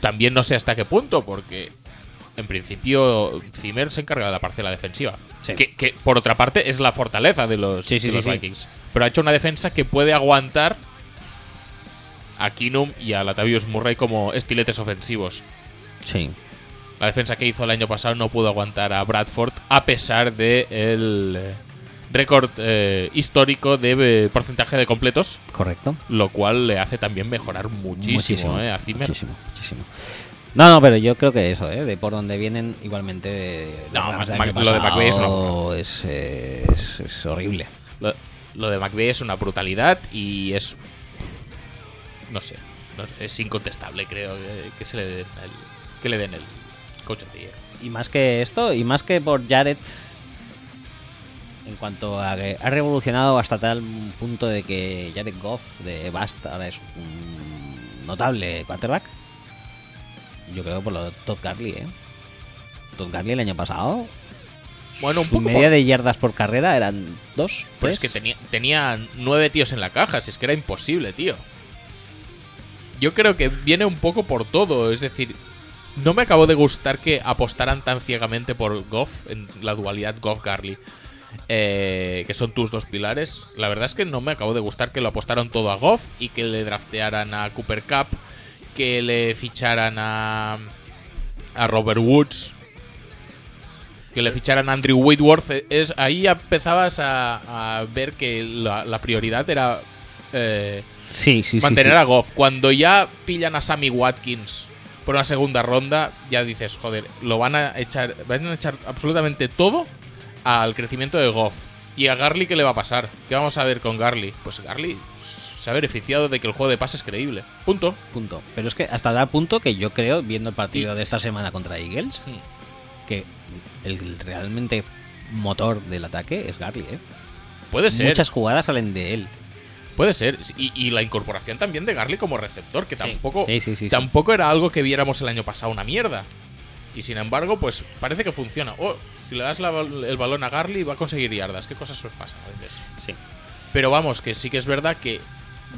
También no sé hasta qué punto, porque en principio Zimmer se encarga de la parcela defensiva. Sí. Que, que, por otra parte es la fortaleza de los, Sí, sí, de sí, los sí. Vikings. Pero ha hecho una defensa que puede aguantar a Kinum y a Latavius Murray como estiletes ofensivos. Sí. La defensa que hizo el año pasado no pudo aguantar a Bradford a pesar de el eh, récord eh, histórico de eh, porcentaje de completos, Correcto. lo cual le hace también mejorar muchísimo, eh, a Zimmer. Muchísimo, muchísimo. No, no, pero yo creo que eso, ¿eh? De por donde vienen, igualmente. de- de No, Rams Mac- del lo de McVeigh es- es horrible. Lo, lo de McVeigh es una brutalidad y es no sé, no sé, es incontestable, creo que, que se le den el, que le den el year. Y más que esto, y más que por Jared, en cuanto a que ha revolucionado hasta tal punto de que Jared Goff de Bast ahora es un notable quarterback. Yo creo por lo de Todd Garley, ¿eh? Todd Garley el año pasado, Bueno, un poco media por- de yardas por carrera eran dos. Pero es tres. que tenía, tenía nueve tíos en la caja, si es que era imposible, tío. Yo creo que viene un poco por todo, es decir, no me acabó de gustar que apostaran tan ciegamente por Goff, en la dualidad Goff-Garley, eh, que son tus dos pilares. La verdad es que no me acabó de gustar que lo apostaron todo a Goff y que le draftearan a Cooper Cup, que le ficharan a, a Robert Woods, que le ficharan a Andrew Whitworth, eh, es, ahí empezabas a, a ver que la, la prioridad era eh, Sí, mantener sí. a Goff. Cuando ya pillan a Sammy Watkins por una segunda ronda, ya dices, joder, lo van a echar, van a echar absolutamente todo al crecimiento de Goff. ¿Y a Garly qué le va a pasar? ¿Qué vamos a ver con Garly? Pues Garly se ha beneficiado de que el juego de pase es creíble. Punto. Punto. Pero es que hasta tal punto que yo creo, viendo el partido Y- de esta semana contra Eagles, que el realmente motor del ataque es Garley, ¿eh? Puede ser. Muchas jugadas salen de él. Puede ser. Y, y la incorporación también de Garly como receptor, que tampoco, Sí, sí, sí, sí. tampoco era algo que viéramos el año pasado una mierda. Y sin embargo, pues parece que funciona. Oh, si le das la el balón a Garly va a conseguir yardas. ¿Qué cosas os pasan a veces? Sí. Pero vamos, que sí que es verdad que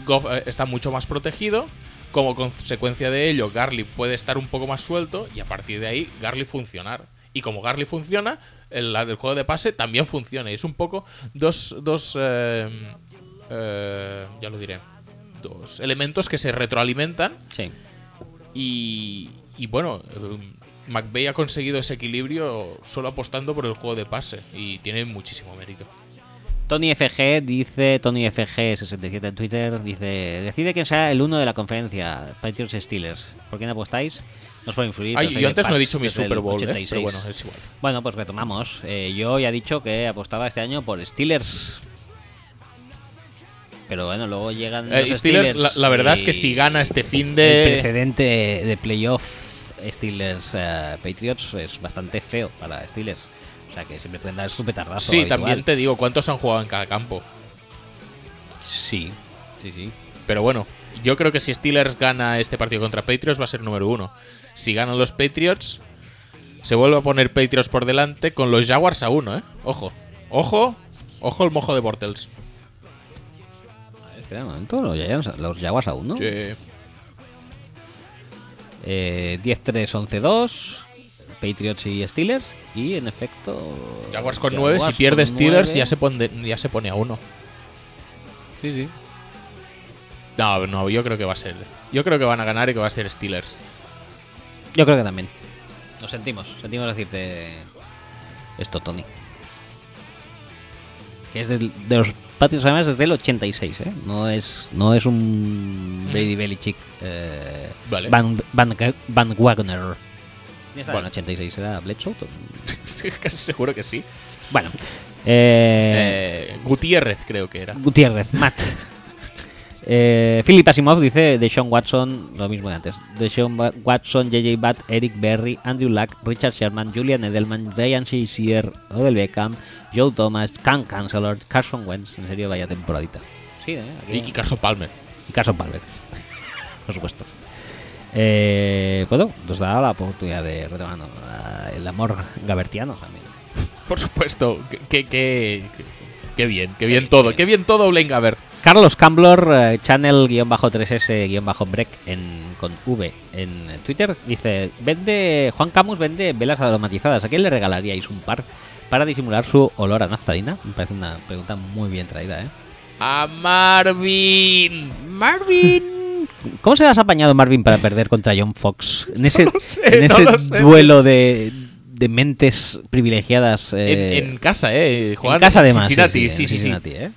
Goff eh, está mucho más protegido. Como consecuencia de ello, Garly puede estar un poco más suelto y a partir de ahí Garly funcionar. Y como Garly funciona, el, la del juego de pase también funciona. Y es un poco dos, dos eh, eh, ya lo diré, dos elementos que se retroalimentan Sí. y, y bueno, eh, McVeigh ha conseguido ese equilibrio solo apostando por el juego de pase y tiene muchísimo mérito. Tony FG dice, Tony FG67 en Twitter, dice, decide quién sea el uno de la conferencia, Patriots Steelers. ¿Por quién apostáis? Nos puede influir. Ay, yo antes no he dicho mi Super Bowl, ¿eh? 86. pero bueno, es igual. Bueno, pues retomamos. Eh, yo ya he dicho que apostaba este año por Steelers. Pero bueno, luego llegan Eh, los Steelers, Steelers. la, la verdad es que si gana este fin El de... precedente de playoff Steelers eh, Patriots es bastante feo para Steelers. O sea que siempre pueden dar su petardazo. Sí, habitual. también te digo, ¿cuántos han jugado en cada campo? Sí, sí, sí. Pero bueno, yo creo que si Steelers gana este partido contra Patriots va a ser número uno. Si ganan los Patriots, se vuelve a poner Patriots por delante con los Jaguars a uno, ¿eh? Ojo, ojo, ojo el mojo de Bortles. Espera un momento, los Jaguars aún, ¿no? Sí. Eh, 10-3, 11-2. Patriots y Steelers. Y en efecto. Jaguars con nueve, si Jaguars pierde Steelers ya se, pone, ya se pone a uno. Sí, sí. No, no, yo creo que va a ser. Yo creo que van a ganar y que va a ser Steelers. Yo creo que también. Nos sentimos, sentimos decirte esto, Tony. Que es de los Patriots además desde el 86, ¿eh? No es, no es un Brady Belichick eh, Vale. Van, Van, Van Wagner. ¿Quién estaba en Bueno. el 86? ¿Era Bledsoe? Sí, Casi seguro que sí. Bueno. Eh, Eh, Gutiérrez creo que era. Gutiérrez, Matt. Eh, Philip Asimov dice de Sean Watson, lo mismo de antes. De Sean Wa- Watson, JJ Batt, Eric Berry, Andrew Luck, Richard Sherman, Julian Edelman, Brian Shazier, Odell Beckham, Joe Thomas, Cam Chancellor, Carson Wentz. En serio, vaya temporadita. Sí, ¿eh? Aquí- Y, Carson Palmer. y Carson Palmer. Por supuesto. Eh, ¿Puedo? Nos da la oportunidad de retomar el amor gabertiano también. Por supuesto. Que, que, que- que bien, que bien todo. Que bien todo, Blaine Gabbert. Carlos Camblor, eh, channel-3S-break en, con V en Twitter, dice, vende Juan Camus vende velas aromatizadas. ¿A quién le regalaríais un par para disimular su olor a naftalina? Me parece una pregunta muy bien traída, ¿eh? A Marvin. Marvin. ¿Cómo se has apañado Marvin para perder contra John Fox? En ese, No sé, en duelo de, de mentes privilegiadas. eh, en, en casa, ¿eh? en casa además. Cincinnati, sí, sí, en sí, sí. Cincinnati, ¿eh?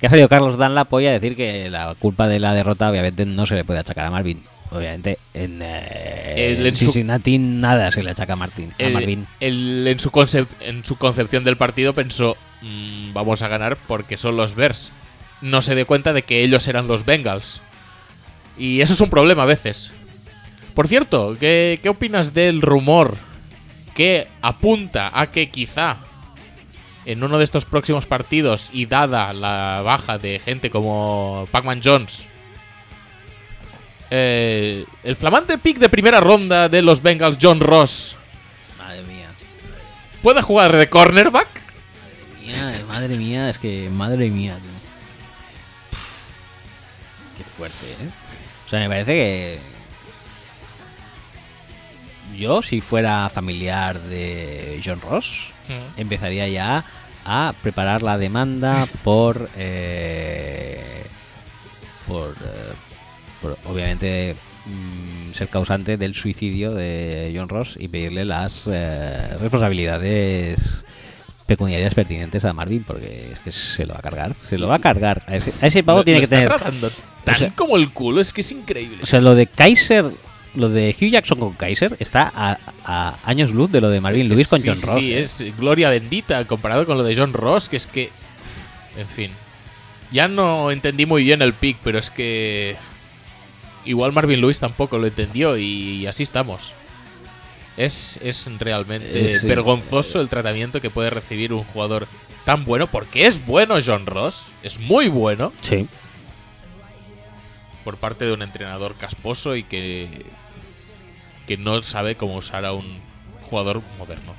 Que ha salido Carlos Dunlap hoy a decir que la culpa de la derrota obviamente no se le puede achacar a Marvin. Obviamente en, eh, El- en su- Cincinnati nada se le achaca a, Martin, a Marvin. él en, su concep- en su concepción del partido pensó, "Mm, vamos a ganar porque son los Bears. No se dio cuenta de que ellos eran los Bengals. Y eso es un problema a veces. Por cierto, ¿qué, qué opinas del rumor que apunta a que quizá en uno de estos próximos partidos y dada la baja de gente como Pac-Man Jones, eh, el flamante pick de primera ronda de los Bengals, John Ross, Madre mía. ¿Puede jugar de cornerback? Mía, madre mía, es que madre mía. tío. Qué fuerte, ¿eh? O sea, me parece que yo si fuera familiar de John Ross empezaría ya a preparar la demanda por eh, por, eh, por, obviamente mm, ser causante del suicidio de John Ross y pedirle las eh, responsabilidades pecuniarias pertinentes a Marvin porque es que se lo va a cargar se lo va a cargar a ese, a ese pavo Lo- tiene lo que está tener tratando tan o sea- como el culo, es que es increíble. o sea lo de Kaiser lo de Hugh Jackson con Kaiser está a, a años luz de lo de Marvin Lewis con Sí, John sí, Ross Sí, ¿eh? es gloria bendita comparado con lo de John Ross, que es que. En fin. Ya no entendí muy bien el pick, pero es que. Igual Marvin Lewis tampoco lo entendió y así estamos. Es, es realmente Eh, sí. vergonzoso el tratamiento que puede recibir un jugador tan bueno, porque es bueno John Ross, es muy bueno, sí por parte de un entrenador casposo y que, que no sabe cómo usar a un jugador moderno.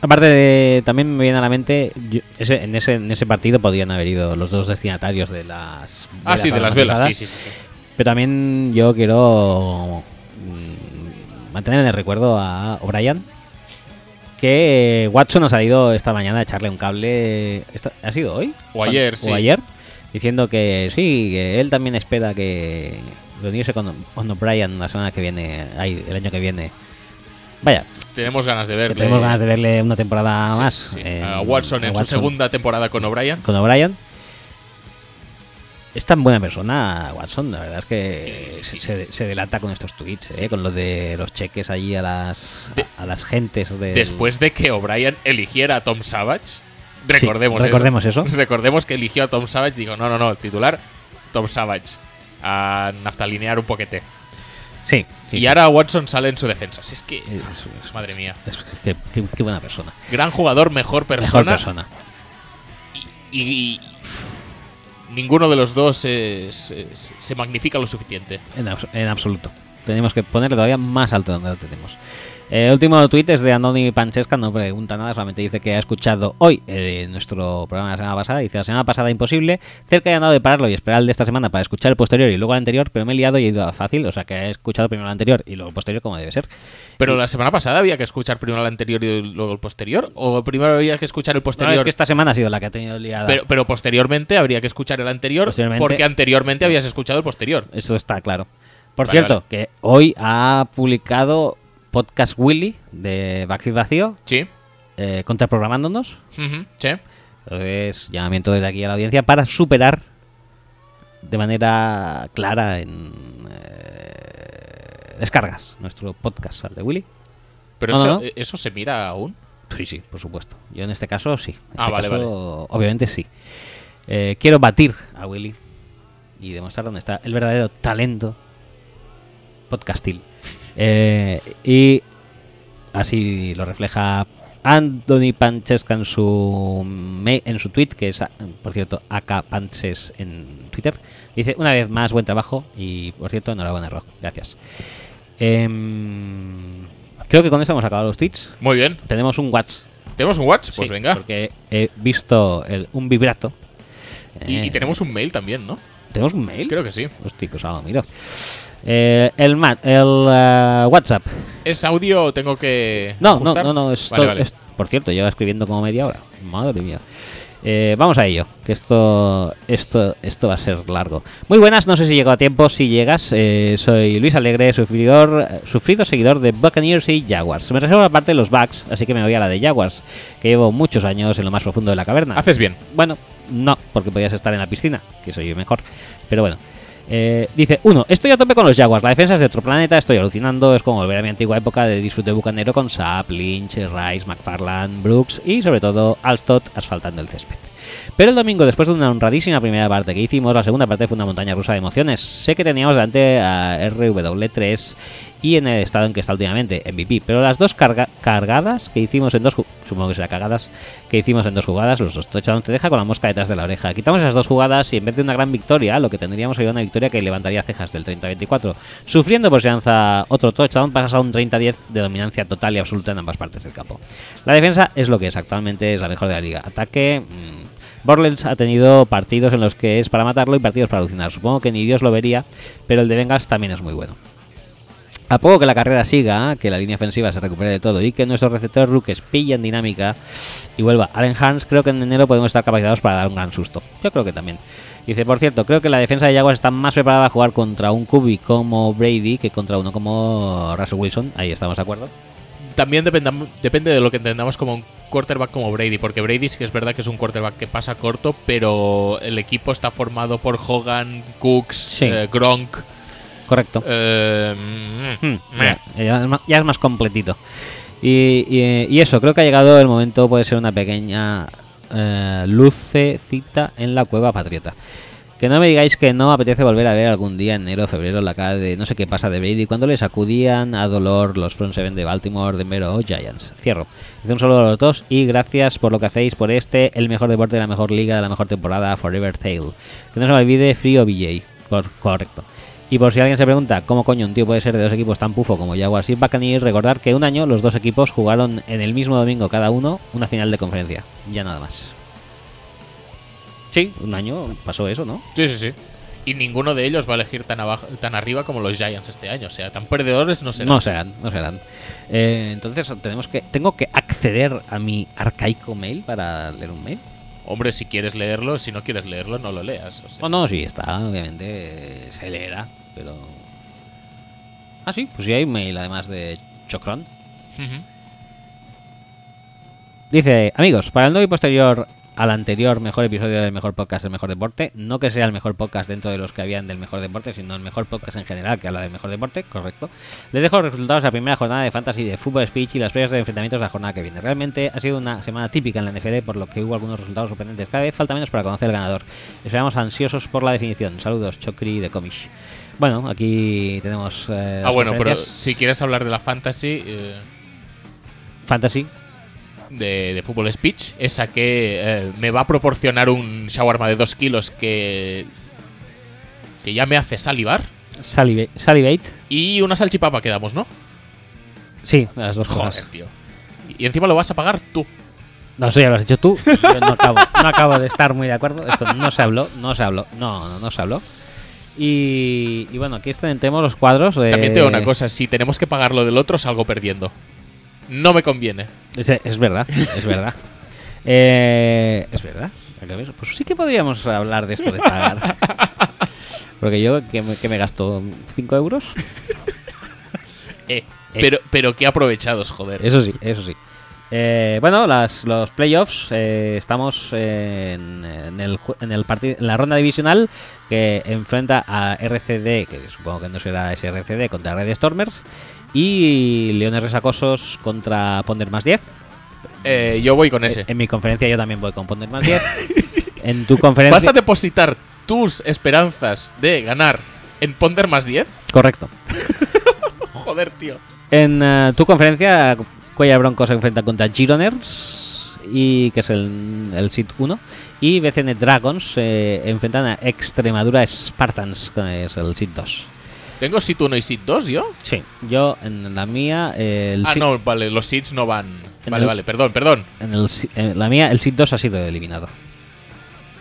Aparte de, también me viene a la mente, yo- ese- en, ese, en ese partido podían haber ido los dos destinatarios de las... Ah, sí, de las velas, sí, sí, sí. sí. Pero también yo quiero mm, mantener en el recuerdo a O'Brien, que Watson nos ha ido esta mañana a echarle un cable. esta- ¿Ha sido hoy? O ayer, O sí. ayer, diciendo que sí, que él también espera que reunirse con, con O'Brien la semana que viene, ay, el año que viene. Vaya, Tenemos ganas de verle. tenemos ganas de verle una temporada Sí, más. sí. en- a Watson a en su segunda temporada con O'Brien. Con O'Brien. Es tan buena persona, Watson. La verdad es que Sí. Se, se delata con estos tweets, ¿eh? con lo de los cheques allí a las, De- a, las gentes. Después de que O'Brien eligiera a Tom Savage. Recordemos, eso. recordemos eso. Recordemos que eligió a Tom Savage. Digo, no, no, no, titular Tom Savage. A naftalinear un poquete. Sí, sí, y ahora Watson sale en su defensa. Si es que. Es- es- Madre mía. es- qué, qué- qué buena persona. Gran jugador, mejor persona. Mejor persona. Y, y- ninguno de los dos se magnifica lo suficiente. En, en absoluto. Tenemos que ponerle todavía más alto donde lo tenemos. Eh, el último tweet es de Anoni Panchesca, no pregunta nada, solamente dice que ha escuchado hoy eh, nuestro programa de la semana pasada. Dice la semana pasada imposible, cerca he andado de pararlo y esperar el de esta semana para escuchar el posterior y luego el anterior, pero me he liado y he ido a fácil, o sea que he escuchado primero el anterior y luego el posterior como debe ser. Pero la semana pasada había que escuchar primero el anterior y luego el posterior. O primero había que escuchar el No, posterior. es que esta semana ha sido la que ha tenido liada. pero, pero posteriormente habría que escuchar el anterior. Porque anteriormente habías escuchado el posterior. Eso está claro. Por Vale, cierto, vale. que hoy ha publicado Podcast Willy de Backfield Vacío, Sí. eh, contraprogramándonos. Sí. Entonces, llamamiento desde aquí a la audiencia para superar de manera clara en eh, descargas nuestro podcast al de Willy. Pero No, eso, no, no. eso se mira aún. Sí, sí, por supuesto. Yo en este caso sí. En Ah, este vale, caso, Obviamente sí. Eh, quiero batir a Willy y demostrar dónde está el verdadero talento podcastil. Eh, y así lo refleja Anthony Panchesca en su en su tweet, que es, por cierto, AK Panches en Twitter. Dice, una vez más, buen trabajo y, por cierto, enhorabuena, Rock. Gracias. Em, creo que con esto hemos acabado los tweets. Muy bien. Tenemos un WhatsApp. ¿Tenemos un WhatsApp? Pues Sí, venga. Porque he visto el- un vibrato. Y, y Eh, tenemos un mail también, ¿no? ¿Tenemos un mail? Creo que sí. Hostia, pues ahora lo miro. Eh, el ma- el eh, WhatsApp. ¿Es audio o tengo que. No, no, ajustar? no, no. Es Vale, vale. es- por cierto, lleva escribiendo como media hora. Madre mía. Eh, vamos a ello, que esto, esto, esto va a ser largo. Muy buenas, no sé si llego a tiempo. Si llegas, eh, soy Luis Alegre, sufridor, sufrido seguidor de Buccaneers y Jaguars. Me reservo la parte de los Bucks, así que me voy a la de Jaguars, que llevo muchos años en lo más profundo de la caverna. Haces bien. Bueno, no, porque podías estar en la piscina, que soy yo mejor. Pero bueno. Eh, dice, uno, estoy a tope con los Jaguars, la defensa es de otro planeta, estoy alucinando, es como volver a mi antigua época de disfrute bucanero con Sapp, Lynch, Rice, McFarland, Brooks y sobre todo Alstott asfaltando el césped. Pero el domingo, después de una honradísima primera parte que hicimos, la segunda parte fue una montaña rusa de emociones. Sé que teníamos delante a RW3 y en el estado en que está últimamente, MVP, pero las dos carga- cargadas que hicimos en dos supongo que será cagadas, que hicimos en dos jugadas, los dos touchdowns te deja con la mosca detrás de la oreja. Quitamos esas dos jugadas y en vez de una gran victoria, lo que tendríamos sería una victoria que levantaría cejas del 30-24. Sufriendo por si lanza otro touchdown, pasas a un 30-10 de dominancia total y absoluta en ambas partes del campo. La defensa es lo que es, actualmente es la mejor de la liga. Ataque... mm, Borlens ha tenido partidos en los que es para matarlo y partidos para alucinar. Supongo que ni Dios lo vería, pero el de Bengals también es muy bueno. A poco que la carrera siga, que la línea ofensiva se recupere de todo y que nuestros receptores rookies pillen dinámica y vuelva Allen Hans, creo que en enero podemos estar capacitados para dar un gran susto. Yo creo que también. Dice, por cierto, creo que la defensa de Jaguars está más preparada a jugar contra un QB como Brady que contra uno como Russell Wilson. Ahí estamos de acuerdo. También depende de lo que entendamos como un quarterback como Brady, porque Brady sí que es verdad que es un quarterback que pasa corto, pero el equipo está formado por Hogan, Cooks, Sí. eh, Gronk. Correcto. eh, Hmm, mm, ya, ya es más, completito. Y, y- y eso, creo que ha llegado el momento, puede ser una pequeña eh, lucecita en la cueva patriota. Que no me digáis que no apetece volver a ver algún día en enero o febrero la cara de no sé qué pasa de Brady cuando le sacudían a dolor los front seven de Baltimore, Denver o Giants. Cierro. Hice un saludo a los dos y gracias por lo que hacéis por este, el mejor deporte de la mejor liga, de la mejor temporada, Forever Tale. Que no se me olvide Free o BJ. Cor- correcto. Y por si alguien se pregunta cómo coño un tío puede ser de dos equipos tan pufo como Jaguars y Buccaneers, recordar que un año los dos equipos jugaron en el mismo domingo cada uno una final de conferencia. Ya nada más. Sí, un año pasó eso, ¿no? Sí, sí, sí. Y ninguno de ellos va a elegir tan, abajo, tan arriba como los Giants este año. O sea, tan perdedores no serán. No serán, no serán. Eh, entonces tenemos que, tengo que acceder a mi arcaico mail para leer un mail. Hombre, si quieres leerlo, si no quieres leerlo, no lo leas. o sea. Oh, no, sí, está, obviamente, se leerá, pero... Ah, sí, pues sí hay un mail además de Chocron. Dice, amigos, para el nuevo y posterior al anterior mejor episodio del mejor podcast del mejor deporte, no que sea el mejor podcast dentro de los que habían del mejor deporte, sino el mejor podcast en general que habla del mejor deporte, correcto. Les dejo los resultados de la primera jornada de Fantasy de Fútbol Speech y las previas de enfrentamientos de la jornada que viene. Realmente ha sido una semana típica en la NFL, por lo que hubo algunos resultados sorprendentes. Cada vez falta menos para conocer el ganador. Esperamos ansiosos por la definición. Saludos, Chocri de Comish. Bueno, aquí tenemos... eh, Ah, bueno, pero si quieres hablar de la fantasy eh, Fantasy, de, de fútbol speech, esa que eh, me va a proporcionar un shawarma de 2 kilos que, que ya me hace salivar. Saliva- Salivate. Y una salchipapa quedamos, ¿no? Sí, las dos Joder, cosas. tío. Y encima lo vas a pagar tú. No, eso ya lo has hecho tú. Yo no acabo, no acabo de estar muy de acuerdo. Esto no se habló, no se habló. No, no, no se habló. Y, y bueno, aquí tenemos los cuadros. de- También te digo una cosa, si tenemos que pagar lo del otro, salgo perdiendo. No me conviene. Es, es verdad, es verdad. Eh, es verdad. Pues sí que podríamos hablar de esto de pagar. Porque yo, que me, que me gasto? ¿5 euros? Eh, pero, pero qué aprovechados, joder. Eso sí, eso sí. Eh, bueno, las, los playoffs, eh, estamos en, en el, en, el partido, en la ronda divisional que enfrenta a RCD, que supongo que no será ese RCD, contra Red Stormers, y Leones Resacosos contra Ponder más 10. Eh, yo voy con ese. Eh, En mi conferencia yo también voy con Ponder más 10. en tu conferencia... ¿Vas a depositar tus esperanzas de ganar en Ponder más 10? Correcto. Joder, tío. En eh, tu conferencia, Cuella Broncos se enfrenta contra Gironers, y que es el, el SIT 1. Y BCN Dragons se enfrentan a Extremadura Spartans, que es el SIT 2. ¿Tengo Sit 1 y Sit 2 yo? Sí, yo en la mía, eh, el Ah, no, vale, los Sits no van. Vale, el- vale, perdón, perdón. en, el en la mía, el SIT 2 ha sido eliminado.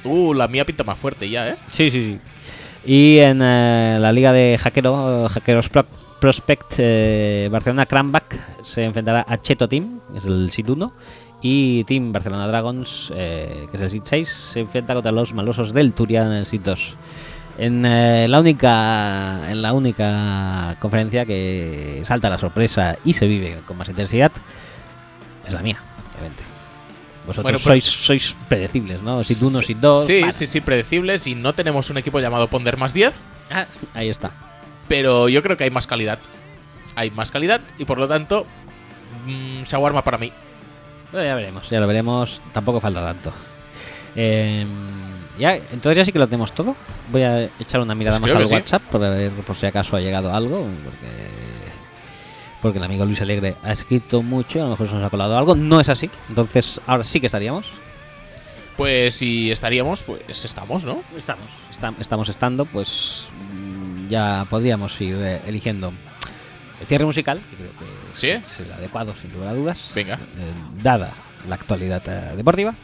Uh, la mía pinta más fuerte ya, ¿eh? Sí, sí, sí. Y en eh, la liga de Hackero, Hackeros Pro- Prospect, eh, Barcelona Cranback se enfrentará a Cheto Team, que es el SIT 1. Y Team Barcelona Dragons, eh, que es el SIT 6, se enfrenta contra los malosos del Turia en el SIT 2. En, eh, la única, en la única conferencia que salta la sorpresa y se vive con más intensidad es la mía, obviamente. Vosotros Bueno, pero- sois, sois predecibles, ¿no? SIT 1, SIT 2. Sí, bueno. sí, sí, predecibles. Y no tenemos un equipo llamado Ponder más 10. Ah, ahí está. Pero yo creo que hay más calidad. Hay más calidad y por lo tanto, mm, shawarma para mí. Bueno, ya veremos, ya lo veremos. Tampoco falta tanto. Eh, ya, entonces ya sí que lo tenemos todo. Voy a echar una mirada Pues más al sí. WhatsApp por ver por si acaso ha llegado algo. Porque, porque el amigo Luis Alegre ha escrito mucho, a lo mejor se nos ha colado algo. No es así. Entonces ahora sí que estaríamos. Pues si estaríamos, pues estamos, ¿no? Estamos. estamos estando, pues ya podríamos ir eh, eligiendo el cierre musical, que creo que ¿Sí? es, es el adecuado, sin lugar a dudas. Venga. eh, dada la actualidad eh, deportiva.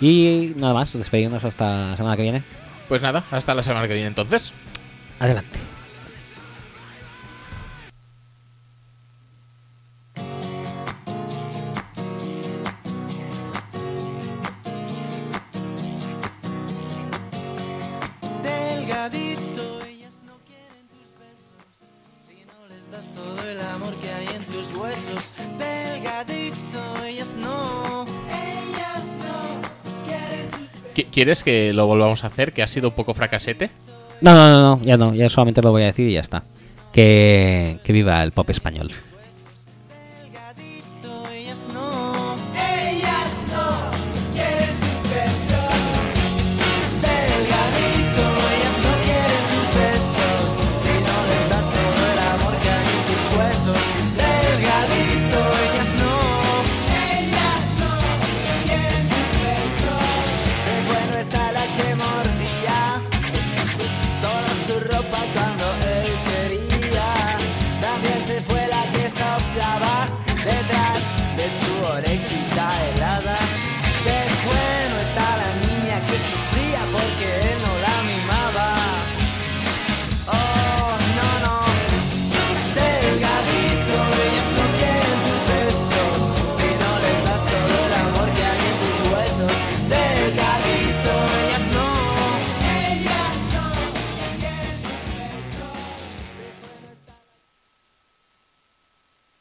Y nada más, despedimos hasta la semana que viene. Pues nada, hasta la semana que viene entonces. Adelante. ¿Quieres que lo volvamos a hacer? Que ha sido un poco fracasete. No, no, no, no, ya no, ya solamente lo voy a decir y ya está. Que, que viva el pop español.